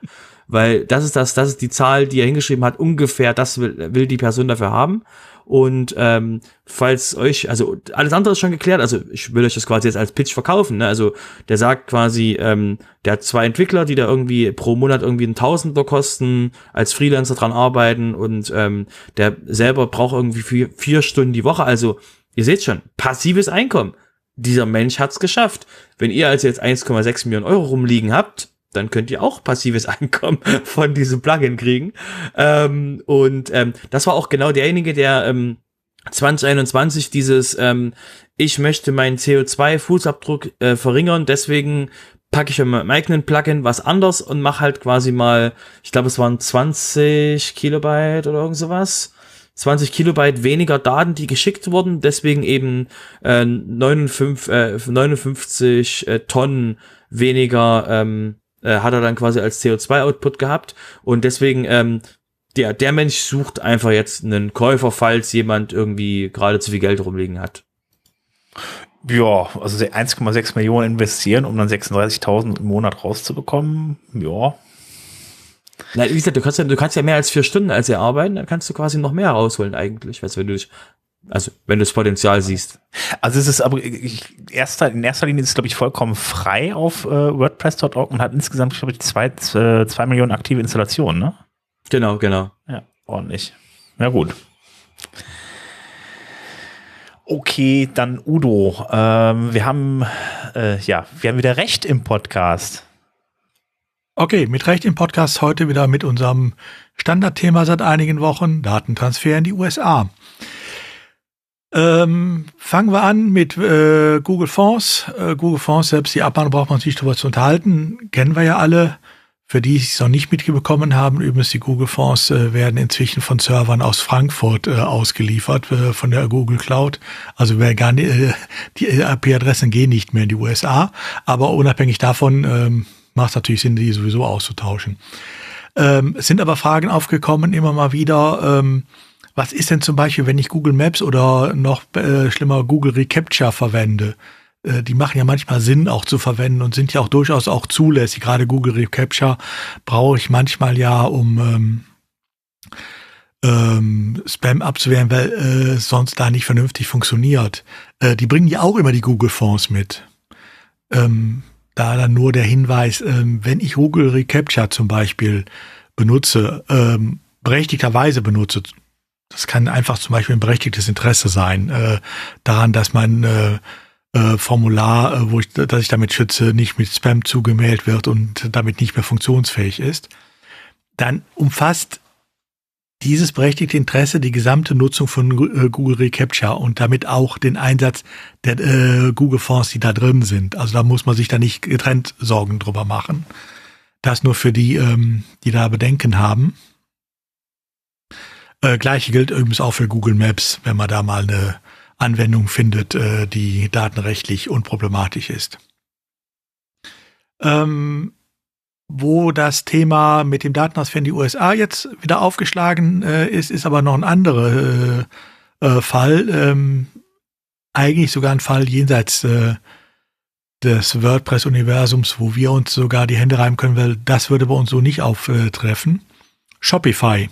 weil das ist das, das ist die Zahl, die er hingeschrieben hat, ungefähr das will, will die Person dafür haben. Und ähm, falls euch, also alles andere ist schon geklärt, also ich will euch das quasi jetzt als Pitch verkaufen, ne? Also der sagt quasi, ähm, der hat zwei Entwickler, die da irgendwie pro Monat irgendwie ein Tausender kosten, als Freelancer dran arbeiten und ähm, der selber braucht irgendwie vier, vier Stunden die Woche. Also ihr seht schon, passives Einkommen. Dieser Mensch hat's geschafft. Wenn ihr also jetzt 1,6 Millionen Euro rumliegen habt, dann könnt ihr auch passives Einkommen von diesem Plugin kriegen. Ähm, und ähm, das war auch genau derjenige, der ähm, 2021 dieses ähm, Ich möchte meinen CO2-Fußabdruck äh, verringern, deswegen packe ich in meinem eigenen Plugin was anders und mache halt quasi mal, ich glaube es waren 20 Kilobyte oder irgend sowas. 20 Kilobyte weniger Daten, die geschickt wurden, deswegen eben äh, 59, äh, 59 äh, Tonnen weniger ähm, äh, hat er dann quasi als CO2-Output gehabt und deswegen ähm, der, der Mensch sucht einfach jetzt einen Käufer, falls jemand irgendwie gerade zu viel Geld rumliegen hat. Ja, also 1,6 Millionen investieren, um dann 36.000 im Monat rauszubekommen. Ja. Na, wie gesagt, du kannst ja, du kannst ja mehr als vier Stunden als er arbeiten, dann kannst du quasi noch mehr rausholen eigentlich, weißt, wenn du dich, also wenn du das Potenzial siehst. Also es ist aber ich, erster, in erster Linie ist es, glaube ich, vollkommen frei auf äh, WordPress.org und hat insgesamt, glaube ich, zwei, zwei, zwei Millionen aktive Installationen, ne? Genau, genau. Ja, ordentlich. Ja, gut. Okay, dann Udo. Ähm, wir haben äh, ja, wir haben wieder Recht im Podcast. Okay, mit Recht im Podcast heute wieder mit unserem Standardthema seit einigen Wochen, Datentransfer in die USA. Ähm, fangen wir an mit äh, Google Fonds. Äh, Google Fonds, selbst die Abmahnung braucht man sich darüber zu unterhalten, kennen wir ja alle. Für die, die es noch nicht mitbekommen haben, übrigens die Google-Fonds äh, werden inzwischen von Servern aus Frankfurt äh, ausgeliefert, äh, von der Google Cloud. Also wer gar nicht, äh, die IP-Adressen gehen nicht mehr in die USA, aber unabhängig davon ähm, macht es natürlich Sinn, die sowieso auszutauschen. Ähm, es sind aber Fragen aufgekommen, immer mal wieder, ähm, was ist denn zum Beispiel, wenn ich Google Maps oder noch äh, schlimmer Google Recapture verwende? Äh, die machen ja manchmal Sinn auch zu verwenden und sind ja auch durchaus auch zulässig. Gerade Google Recapture brauche ich manchmal ja, um ähm, ähm, Spam abzuwehren, weil äh, sonst da nicht vernünftig funktioniert. Äh, die bringen ja auch immer die Google-Fonds mit. Ähm, da dann nur der Hinweis, ähm, wenn ich Google Recapture zum Beispiel benutze, ähm, berechtigterweise benutze, das kann einfach zum Beispiel ein berechtigtes Interesse sein, äh, daran, dass man äh, äh, Formular, äh, wo ich, dass ich damit schütze, nicht mit Spam zugemeldet wird und damit nicht mehr funktionsfähig ist, dann umfasst dieses berechtigte Interesse die gesamte Nutzung von äh, Google Recapture und damit auch den Einsatz der äh, Google Fonds, die da drin sind. Also da muss man sich da nicht getrennt Sorgen drüber machen. Das nur für die, ähm, die da Bedenken haben. Äh, Gleiche gilt übrigens auch für Google Maps, wenn man da mal eine Anwendung findet, äh, die datenrechtlich unproblematisch ist. Ähm, wo das Thema mit dem Datenausfall in die USA jetzt wieder aufgeschlagen äh, ist, ist aber noch ein anderer äh, äh, Fall. Ähm, eigentlich sogar ein Fall jenseits äh, des WordPress-Universums, wo wir uns sogar die Hände reiben können, weil das würde bei uns so nicht auftreffen. Shopify.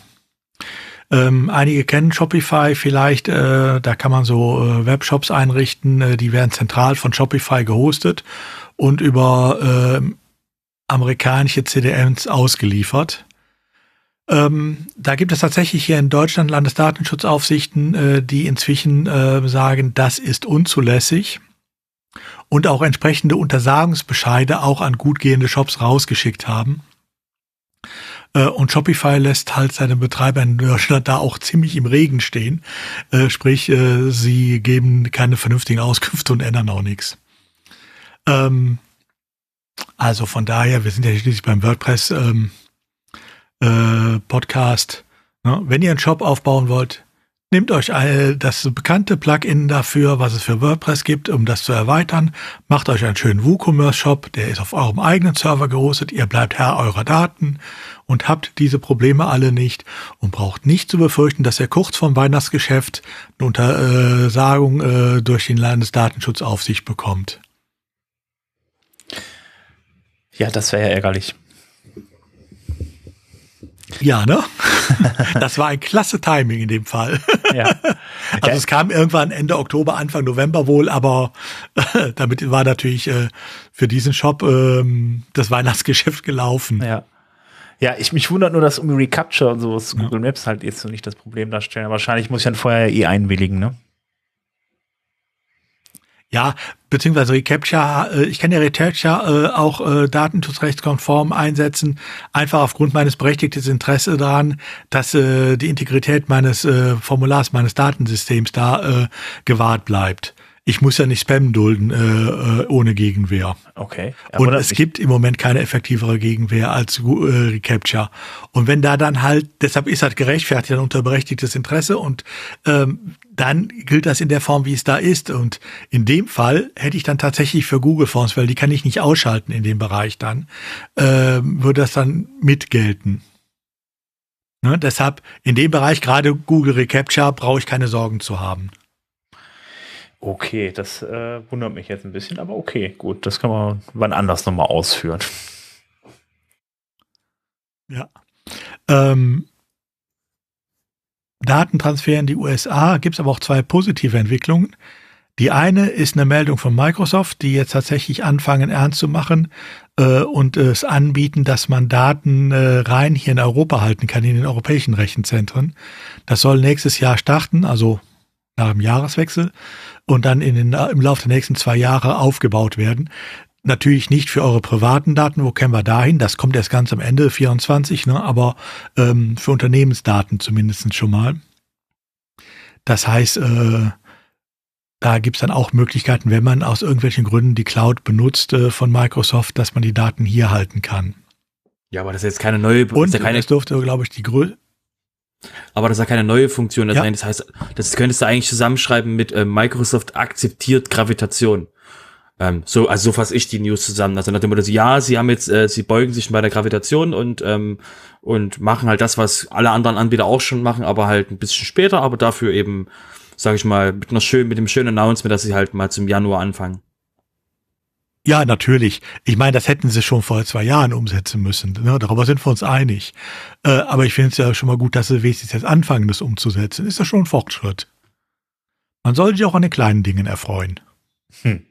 Ähm, einige kennen Shopify vielleicht, äh, da kann man so äh, Webshops einrichten, äh, die werden zentral von Shopify gehostet und über äh, amerikanische CDNs ausgeliefert. Ähm, da gibt es tatsächlich hier in Deutschland Landesdatenschutzaufsichten, äh, die inzwischen äh, sagen, das ist unzulässig und auch entsprechende Untersagungsbescheide auch an gut gehende Shops rausgeschickt haben. Äh, und Shopify lässt halt seine Betreiber in Deutschland da auch ziemlich im Regen stehen. Äh, sprich, äh, sie geben keine vernünftigen Auskünfte und ändern auch nichts. Ähm, also von daher, wir sind ja schließlich beim WordPress ähm, äh, Podcast. Ne? Wenn ihr einen Shop aufbauen wollt, Nehmt euch das bekannte Plugin dafür, was es für WordPress gibt, um das zu erweitern. Macht euch einen schönen WooCommerce-Shop, der ist auf eurem eigenen Server gehostet. Ihr bleibt Herr eurer Daten und habt diese Probleme alle nicht und braucht nicht zu befürchten, dass ihr kurz vorm Weihnachtsgeschäft eine Untersagung äh, durch den Landesdatenschutz auf sich bekommt. Ja, das wäre ja ärgerlich. Ja, ne? Das war ein klasse Timing in dem Fall. Ja. Also es kam irgendwann Ende Oktober, Anfang November wohl, aber damit war natürlich äh, für diesen Shop ähm, das Weihnachtsgeschäft gelaufen. Ja. Ja, ich mich wundert nur, dass um Recapture und sowas ja. Google Maps halt jetzt so nicht das Problem darstellen. Wahrscheinlich muss ich dann vorher eh einwilligen, ne? Ja, beziehungsweise Recapture, äh, ich kann ja Recapture äh, auch äh, datenschutzrechtskonform einsetzen, einfach aufgrund meines berechtigten Interesse daran, dass äh, die Integrität meines Formulars, meines Datensystems da gewahrt bleibt. Ich muss ja nicht Spam dulden äh, äh ohne Gegenwehr. Okay. Aber und es gibt im Moment keine effektivere Gegenwehr als äh, Recapture. Und wenn da dann halt, deshalb ist halt gerechtfertigt ein unterberechtigtes Interesse und ähm, dann gilt das in der Form, wie es da ist. Und in dem Fall hätte ich dann tatsächlich für Google Fonds, weil die kann ich nicht ausschalten in dem Bereich dann, äh, würde das dann mitgelten. Ne, deshalb in dem Bereich gerade Google Recapture brauche ich keine Sorgen zu haben. Okay, das äh, wundert mich jetzt ein bisschen, aber okay, gut, das kann man wann anders nochmal ausführen. Ja. Ähm, Datentransfer in die USA gibt es aber auch zwei positive Entwicklungen. Die eine ist eine Meldung von Microsoft, die jetzt tatsächlich anfangen ernst zu machen äh, und es anbieten, dass man Daten äh, rein hier in Europa halten kann, in den europäischen Rechenzentren. Das soll nächstes Jahr starten, also nach dem Jahreswechsel und dann in den, im Laufe der nächsten zwei Jahre aufgebaut werden. Natürlich nicht für eure privaten Daten, wo kämen wir dahin? Das kommt erst ganz am Ende 24, ne? aber ähm, für Unternehmensdaten zumindest schon mal. Das heißt, äh, da gibt's dann auch Möglichkeiten, wenn man aus irgendwelchen Gründen die Cloud benutzt äh, von Microsoft, dass man die Daten hier halten kann. Ja, aber das ist jetzt keine neue. Und ja keine, das dürfte, glaube ich, die Größe. Aber das ist ja keine neue Funktion. Das, ja. das heißt, das könntest du eigentlich zusammenschreiben mit äh, Microsoft akzeptiert Gravitation. Ähm, so, also so fasse ich die News zusammen. Also nach dem Motto, ja, sie haben jetzt, äh, sie beugen sich bei der Gravitation und ähm, und machen halt das, was alle anderen Anbieter auch schon machen, aber halt ein bisschen später, aber dafür eben sage ich mal, mit einer schönen, mit dem schönen Announcement, dass sie halt mal zum Januar anfangen. Ja, natürlich. Ich meine, das hätten sie schon vor zwei Jahren umsetzen müssen. Ne? Darüber sind wir uns einig. Äh, aber ich finde es ja schon mal gut, dass sie wenigstens jetzt anfangen, das umzusetzen. Ist ja schon ein Fortschritt. Man sollte sich auch an den kleinen Dingen erfreuen. Hm.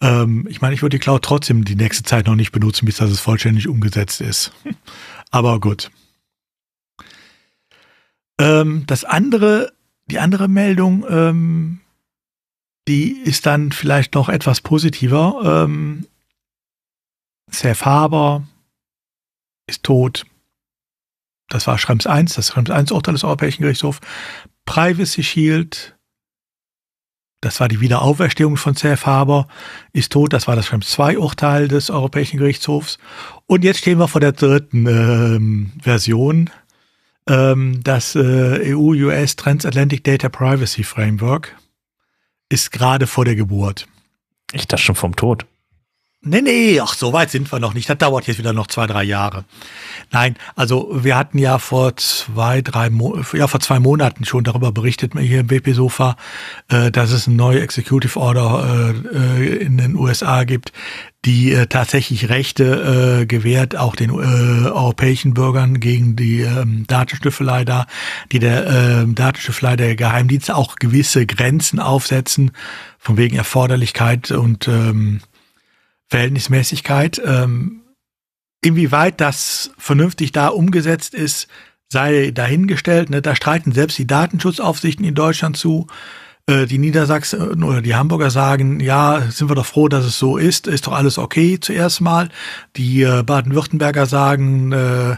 Ähm, ich meine, ich würde die Cloud trotzdem die nächste Zeit noch nicht benutzen, bis das es vollständig umgesetzt ist. aber gut. Ähm, das andere die andere Meldung, ähm, die ist dann vielleicht noch etwas positiver. Ähm, Seth Haber ist tot. Das war Schrems 1, das Schrems 1 Urteil des Europäischen Gerichtshofs. Privacy Shield, das war die Wiederauferstehung von Seth Haber, ist tot. Das war das Schrems 2 Urteil des Europäischen Gerichtshofs. Und jetzt stehen wir vor der dritten ähm, Version ähm, das äh, EU-US Transatlantic Data Privacy Framework ist gerade vor der Geburt. Ich dachte schon vom Tod. Nee, nee, ach, so weit sind wir noch nicht. Das dauert jetzt wieder noch zwei, drei Jahre. Nein, also wir hatten ja vor zwei, drei, Mo ja vor zwei Monaten schon darüber berichtet, hier im BP Sofa, äh, dass es eine neue Executive Order äh, äh, in den USA gibt, die äh, tatsächlich Rechte äh, gewährt, auch den äh, europäischen Bürgern gegen die ähm, Datenstüffelei da, die der äh, Datenstüffelei der Geheimdienste auch gewisse Grenzen aufsetzen, von wegen Erforderlichkeit und ähm, Verhältnismäßigkeit. Ähm, inwieweit das vernünftig da umgesetzt ist, sei dahingestellt. Ne? Da streiten selbst die Datenschutzaufsichten in Deutschland zu. Äh, die Niedersachsen oder die Hamburger sagen, ja, sind wir doch froh, dass es so ist, ist doch alles okay zuerst mal. Die äh, Baden-Württemberger sagen, äh,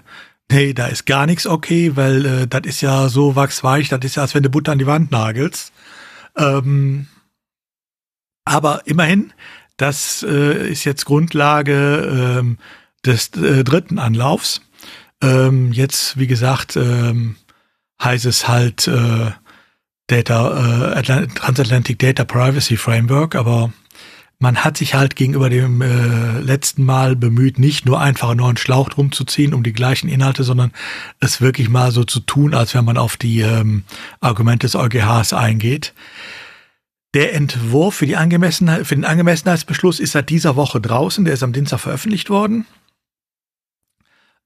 nee, da ist gar nichts okay, weil äh, das ist ja so wachsweich, das ist ja, als wenn du Butter an die Wand nagelst. Ähm, aber immerhin, das äh, ist jetzt Grundlage ähm, des äh, dritten Anlaufs. Ähm, jetzt, wie gesagt, ähm, heißt es halt äh, Data, äh, Transatlantic Data Privacy Framework, aber man hat sich halt gegenüber dem äh, letzten Mal bemüht, nicht nur einfach einen neuen Schlauch drum zu ziehen um die gleichen Inhalte, sondern es wirklich mal so zu tun, als wenn man auf die ähm, Argumente des EuGHs eingeht. Der Entwurf für, die Angemessenheit, für den Angemessenheitsbeschluss ist seit dieser Woche draußen. Der ist am Dienstag veröffentlicht worden.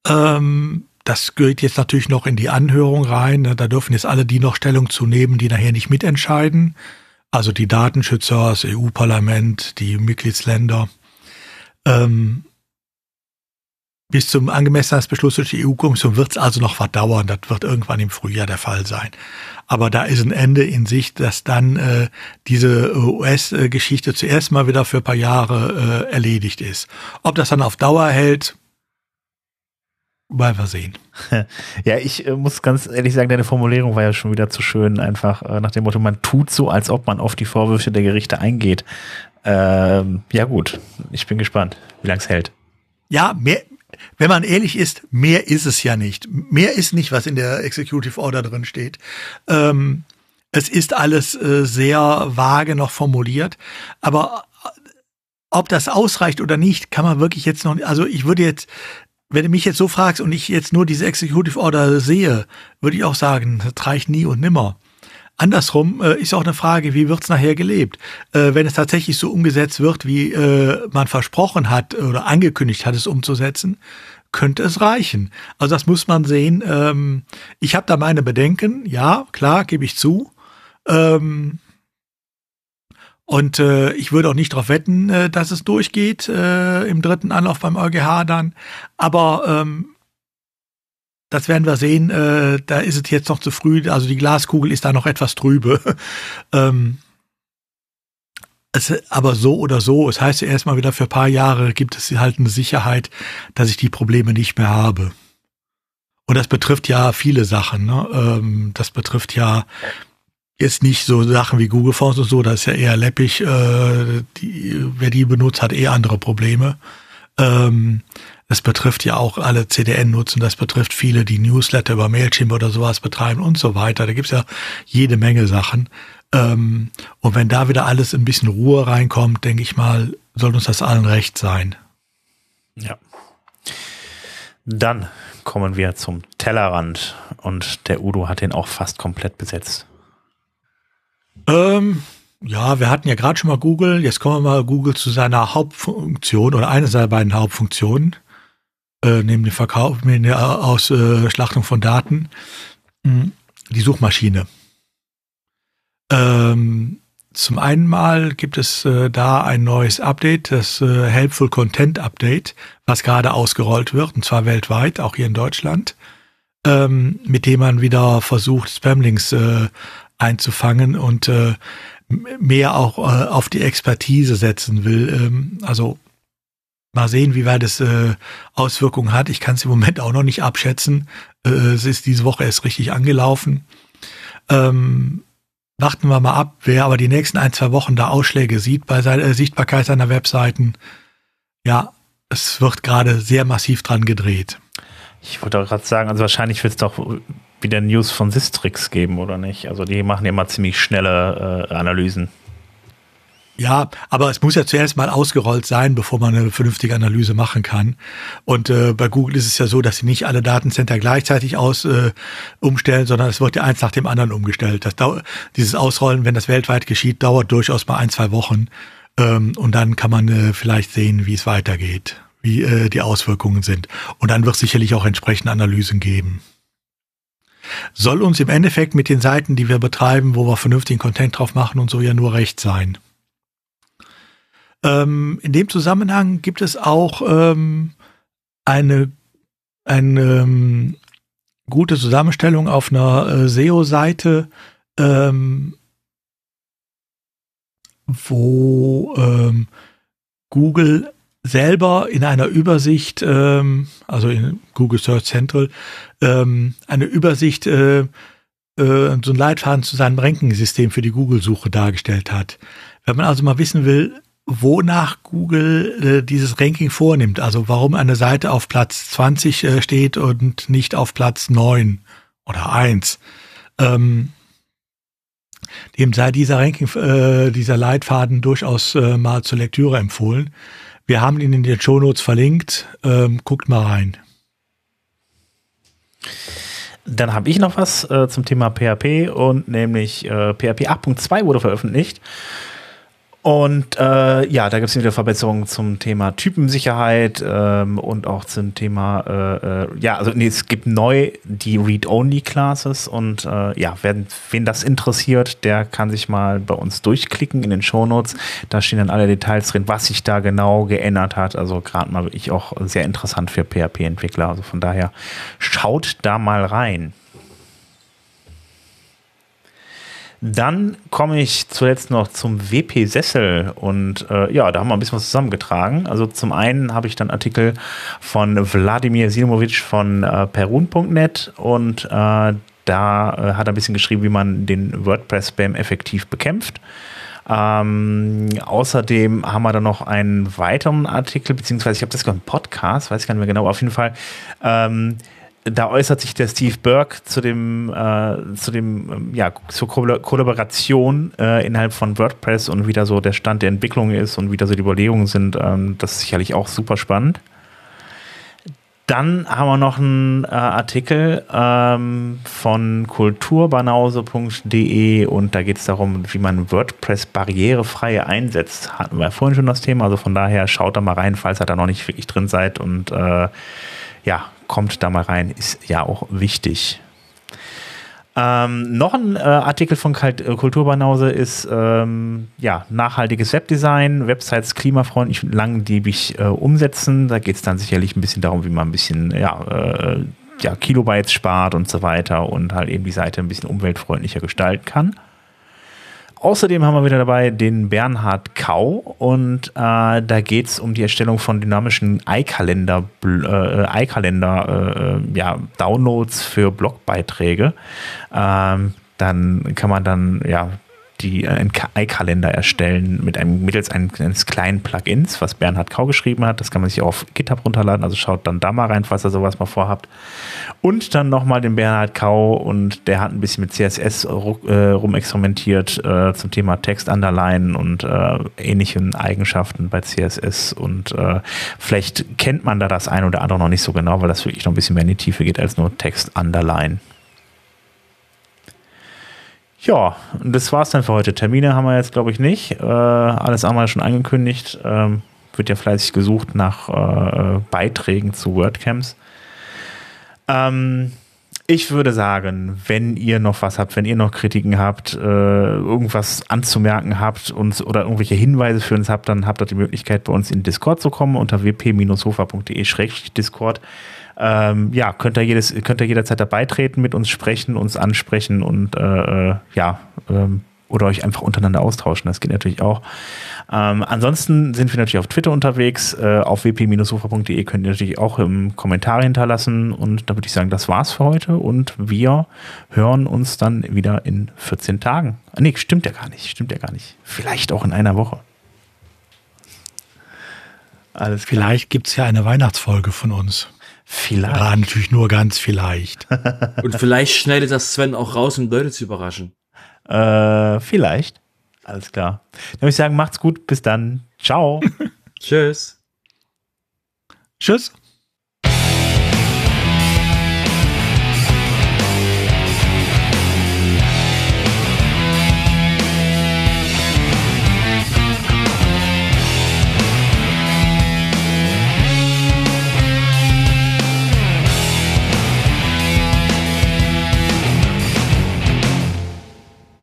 Ähm, das geht jetzt natürlich noch in die Anhörung rein. Da dürfen jetzt alle die noch Stellung zu nehmen, die nachher nicht mitentscheiden. Also die Datenschützer, das EU-Parlament, die Mitgliedsländer. Ähm, bis zum Angemessenheitsbeschluss durch die EU-Kommission wird es also noch verdauern. Das wird irgendwann im Frühjahr der Fall sein. Aber da ist ein Ende in Sicht, dass dann äh, diese US-Geschichte zuerst mal wieder für ein paar Jahre äh, erledigt ist. Ob das dann auf Dauer hält, Mal wir sehen. Ja, ich äh, muss ganz ehrlich sagen, deine Formulierung war ja schon wieder zu schön, einfach äh, nach dem Motto, man tut so, als ob man auf die Vorwürfe der Gerichte eingeht. Ähm, ja gut, ich bin gespannt, wie lange es hält. Ja, mehr, wenn man ehrlich ist, mehr ist es ja nicht. Mehr ist nicht, was in der Executive Order drin steht. Ähm, es ist alles äh, sehr vage noch formuliert, aber äh, ob das ausreicht oder nicht, kann man wirklich jetzt noch, also ich würde jetzt, wenn du mich jetzt so fragst und ich jetzt nur diese Executive Order sehe, würde ich auch sagen, das reicht nie und nimmer. Andersrum äh, ist auch eine Frage, wie wird's nachher gelebt? Äh, wenn es tatsächlich so umgesetzt wird, wie äh, man versprochen hat oder angekündigt hat, es umzusetzen, könnte es reichen. Also das muss man sehen. Ähm, ich habe da meine Bedenken, ja, klar, gebe ich zu. Ähm, und äh, ich würde auch nicht darauf wetten, äh, dass es durchgeht äh, im dritten Anlauf beim EuGH dann. Aber ähm, das werden wir sehen. Äh, da ist es jetzt noch zu früh. Also die Glaskugel ist da noch etwas trübe. ähm, es, aber so oder so, es heißt ja erstmal wieder für ein paar Jahre gibt es halt eine Sicherheit, dass ich die Probleme nicht mehr habe. Und das betrifft ja viele Sachen. Ne? Ähm, das betrifft ja jetzt nicht so Sachen wie Google Fonds und so, das ist ja eher läppig. Äh, die, wer die benutzt, hat eh andere Probleme. Ähm, das betrifft ja auch alle CDN-Nutzen, das betrifft viele, die Newsletter über Mailchimp oder sowas betreiben und so weiter. Da gibt's ja jede Menge Sachen. Ähm, und wenn da wieder alles ein bisschen Ruhe reinkommt, denke ich mal, soll uns das allen recht sein. Ja. Dann kommen wir zum Tellerrand und der Udo hat den auch fast komplett besetzt. Ähm, ja, wir hatten ja gerade schon mal Google. Jetzt kommen wir mal Google zu seiner Hauptfunktion oder einer seiner beiden Hauptfunktionen, äh, neben dem Verkauf, neben der Ausschlachtung von Daten, hm, die Suchmaschine. Ähm, zum einen mal gibt es äh, da ein neues Update, das äh, Helpful Content Update, was gerade ausgerollt wird, und zwar weltweit, auch hier in Deutschland, ähm, mit dem man wieder versucht, Spamlinks äh, einzufangen und äh, mehr auch äh, auf die Expertise setzen will. Ähm, also mal sehen, wie weit es äh, Auswirkungen hat. Ich kann es im Moment auch noch nicht abschätzen. Äh, es ist diese Woche erst richtig angelaufen. Ähm, warten wir mal ab, wer aber die nächsten ein, zwei Wochen da Ausschläge sieht bei seiner äh, Sichtbarkeit seiner Webseiten. Ja, es wird gerade sehr massiv dran gedreht. Ich wollte auch gerade sagen, also wahrscheinlich wird es doch wieder News von Sistrix geben, oder nicht? Also die machen ja immer ziemlich schnelle äh, Analysen. Ja, aber es muss ja zuerst mal ausgerollt sein, bevor man eine vernünftige Analyse machen kann. Und äh, bei Google ist es ja so, dass sie nicht alle Datencenter gleichzeitig aus äh, umstellen, sondern es wird ja eins nach dem anderen umgestellt. Das dieses Ausrollen, wenn das weltweit geschieht, dauert durchaus mal ein, zwei Wochen. Ähm, und dann kann man äh, vielleicht sehen, wie es weitergeht, wie äh, die Auswirkungen sind. Und dann wird es sicherlich auch entsprechende Analysen geben soll uns im Endeffekt mit den Seiten, die wir betreiben, wo wir vernünftigen Content drauf machen und so ja nur recht sein. Ähm, in dem Zusammenhang gibt es auch ähm, eine, eine ähm, gute Zusammenstellung auf einer äh, SEO-Seite, ähm, wo ähm, Google selber in einer Übersicht, ähm, also in Google Search Central, ähm, eine Übersicht, äh, äh, so ein Leitfaden zu seinem Ranking-System für die Google-Suche dargestellt hat. Wenn man also mal wissen will, wonach Google äh, dieses Ranking vornimmt, also warum eine Seite auf Platz 20 äh, steht und nicht auf Platz 9 oder 1, ähm, dem sei dieser Ranking, äh, dieser Leitfaden durchaus äh, mal zur Lektüre empfohlen. Wir haben ihn in den Shownotes verlinkt. Ähm, guckt mal rein. Dann habe ich noch was äh, zum Thema PHP und nämlich äh, PHP 8.2 wurde veröffentlicht. Und äh, ja, da gibt es wieder Verbesserungen zum Thema Typensicherheit ähm, und auch zum Thema, äh, äh, ja, also nee, es gibt neu die Read-Only-Classes und äh, ja, wer, wen das interessiert, der kann sich mal bei uns durchklicken in den Shownotes. Da stehen dann alle Details drin, was sich da genau geändert hat. Also gerade mal wirklich auch sehr interessant für PHP-Entwickler. Also von daher schaut da mal rein. Dann komme ich zuletzt noch zum WP-Sessel und äh, ja, da haben wir ein bisschen was zusammengetragen. Also zum einen habe ich dann Artikel von Wladimir Silmovic von äh, perun.net und äh, da äh, hat er ein bisschen geschrieben, wie man den WordPress-Spam effektiv bekämpft. Ähm, außerdem haben wir dann noch einen weiteren Artikel, beziehungsweise ich habe das gerade im Podcast, weiß ich gar nicht mehr genau, auf jeden Fall. Ähm, da äußert sich der Steve Burke zu dem, äh, zu dem, ähm, ja, zur Ko Kollaboration äh, innerhalb von WordPress und wie da so der Stand der Entwicklung ist und wie da so die Überlegungen sind. Ähm, das ist sicherlich auch super spannend. Dann haben wir noch einen äh, Artikel ähm, von kulturbanause.de und da geht es darum, wie man WordPress barrierefrei einsetzt. Hatten wir vorhin schon das Thema, also von daher schaut da mal rein, falls ihr da noch nicht wirklich drin seid und äh, ja, kommt da mal rein, ist ja auch wichtig. Ähm, noch ein äh, Artikel von Kalt, äh, Kulturbanause ist ähm, ja, nachhaltiges Webdesign, Websites klimafreundlich und langlebig äh, umsetzen. Da geht es dann sicherlich ein bisschen darum, wie man ein bisschen ja, äh, ja, Kilobytes spart und so weiter und halt eben die Seite ein bisschen umweltfreundlicher gestalten kann. Außerdem haben wir wieder dabei den Bernhard Kau und äh, da geht es um die Erstellung von dynamischen iCalendar, äh, äh, ja, Downloads für Blogbeiträge. Ähm, dann kann man dann ja die äh, einen iCalendar erstellen mit einem mittels eines kleinen Plugins, was Bernhard Kau geschrieben hat. Das kann man sich auf GitHub runterladen. Also schaut dann da mal rein, falls ihr sowas mal vorhabt. Und dann nochmal den Bernhard Kau und der hat ein bisschen mit CSS äh, rumexperimentiert äh, zum Thema Text Underline und äh, ähnlichen Eigenschaften bei CSS. Und äh, vielleicht kennt man da das ein oder andere noch nicht so genau, weil das wirklich noch ein bisschen mehr in die Tiefe geht als nur Text Underline. Ja, das war's dann für heute. Termine haben wir jetzt, glaube ich, nicht. Äh, alles andere schon angekündigt. Ähm, wird ja fleißig gesucht nach äh, Beiträgen zu WordCamps. Ähm, ich würde sagen, wenn ihr noch was habt, wenn ihr noch Kritiken habt, äh, irgendwas anzumerken habt und, oder irgendwelche Hinweise für uns habt, dann habt ihr die Möglichkeit, bei uns in Discord zu kommen unter wp-sofa.de-discord ähm, ja, könnt ihr, jedes, könnt ihr jederzeit dabei treten, mit uns sprechen, uns ansprechen und äh, äh, ja, ähm, oder euch einfach untereinander austauschen. Das geht natürlich auch. Ähm, ansonsten sind wir natürlich auf Twitter unterwegs. Äh, auf wp-sofa.de könnt ihr natürlich auch im Kommentar hinterlassen. Und da würde ich sagen, das war's für heute. Und wir hören uns dann wieder in 14 Tagen. Ah, nee, stimmt ja gar nicht. Stimmt ja gar nicht. Vielleicht auch in einer Woche. Alles klar. Vielleicht gibt's ja eine Weihnachtsfolge von uns. Vielleicht. Ja, natürlich nur ganz vielleicht. Und vielleicht schneidet das Sven auch raus, um Leute zu überraschen. Äh, vielleicht. Alles klar. Dann würde ich sagen, macht's gut. Bis dann. Ciao. Tschüss. Tschüss.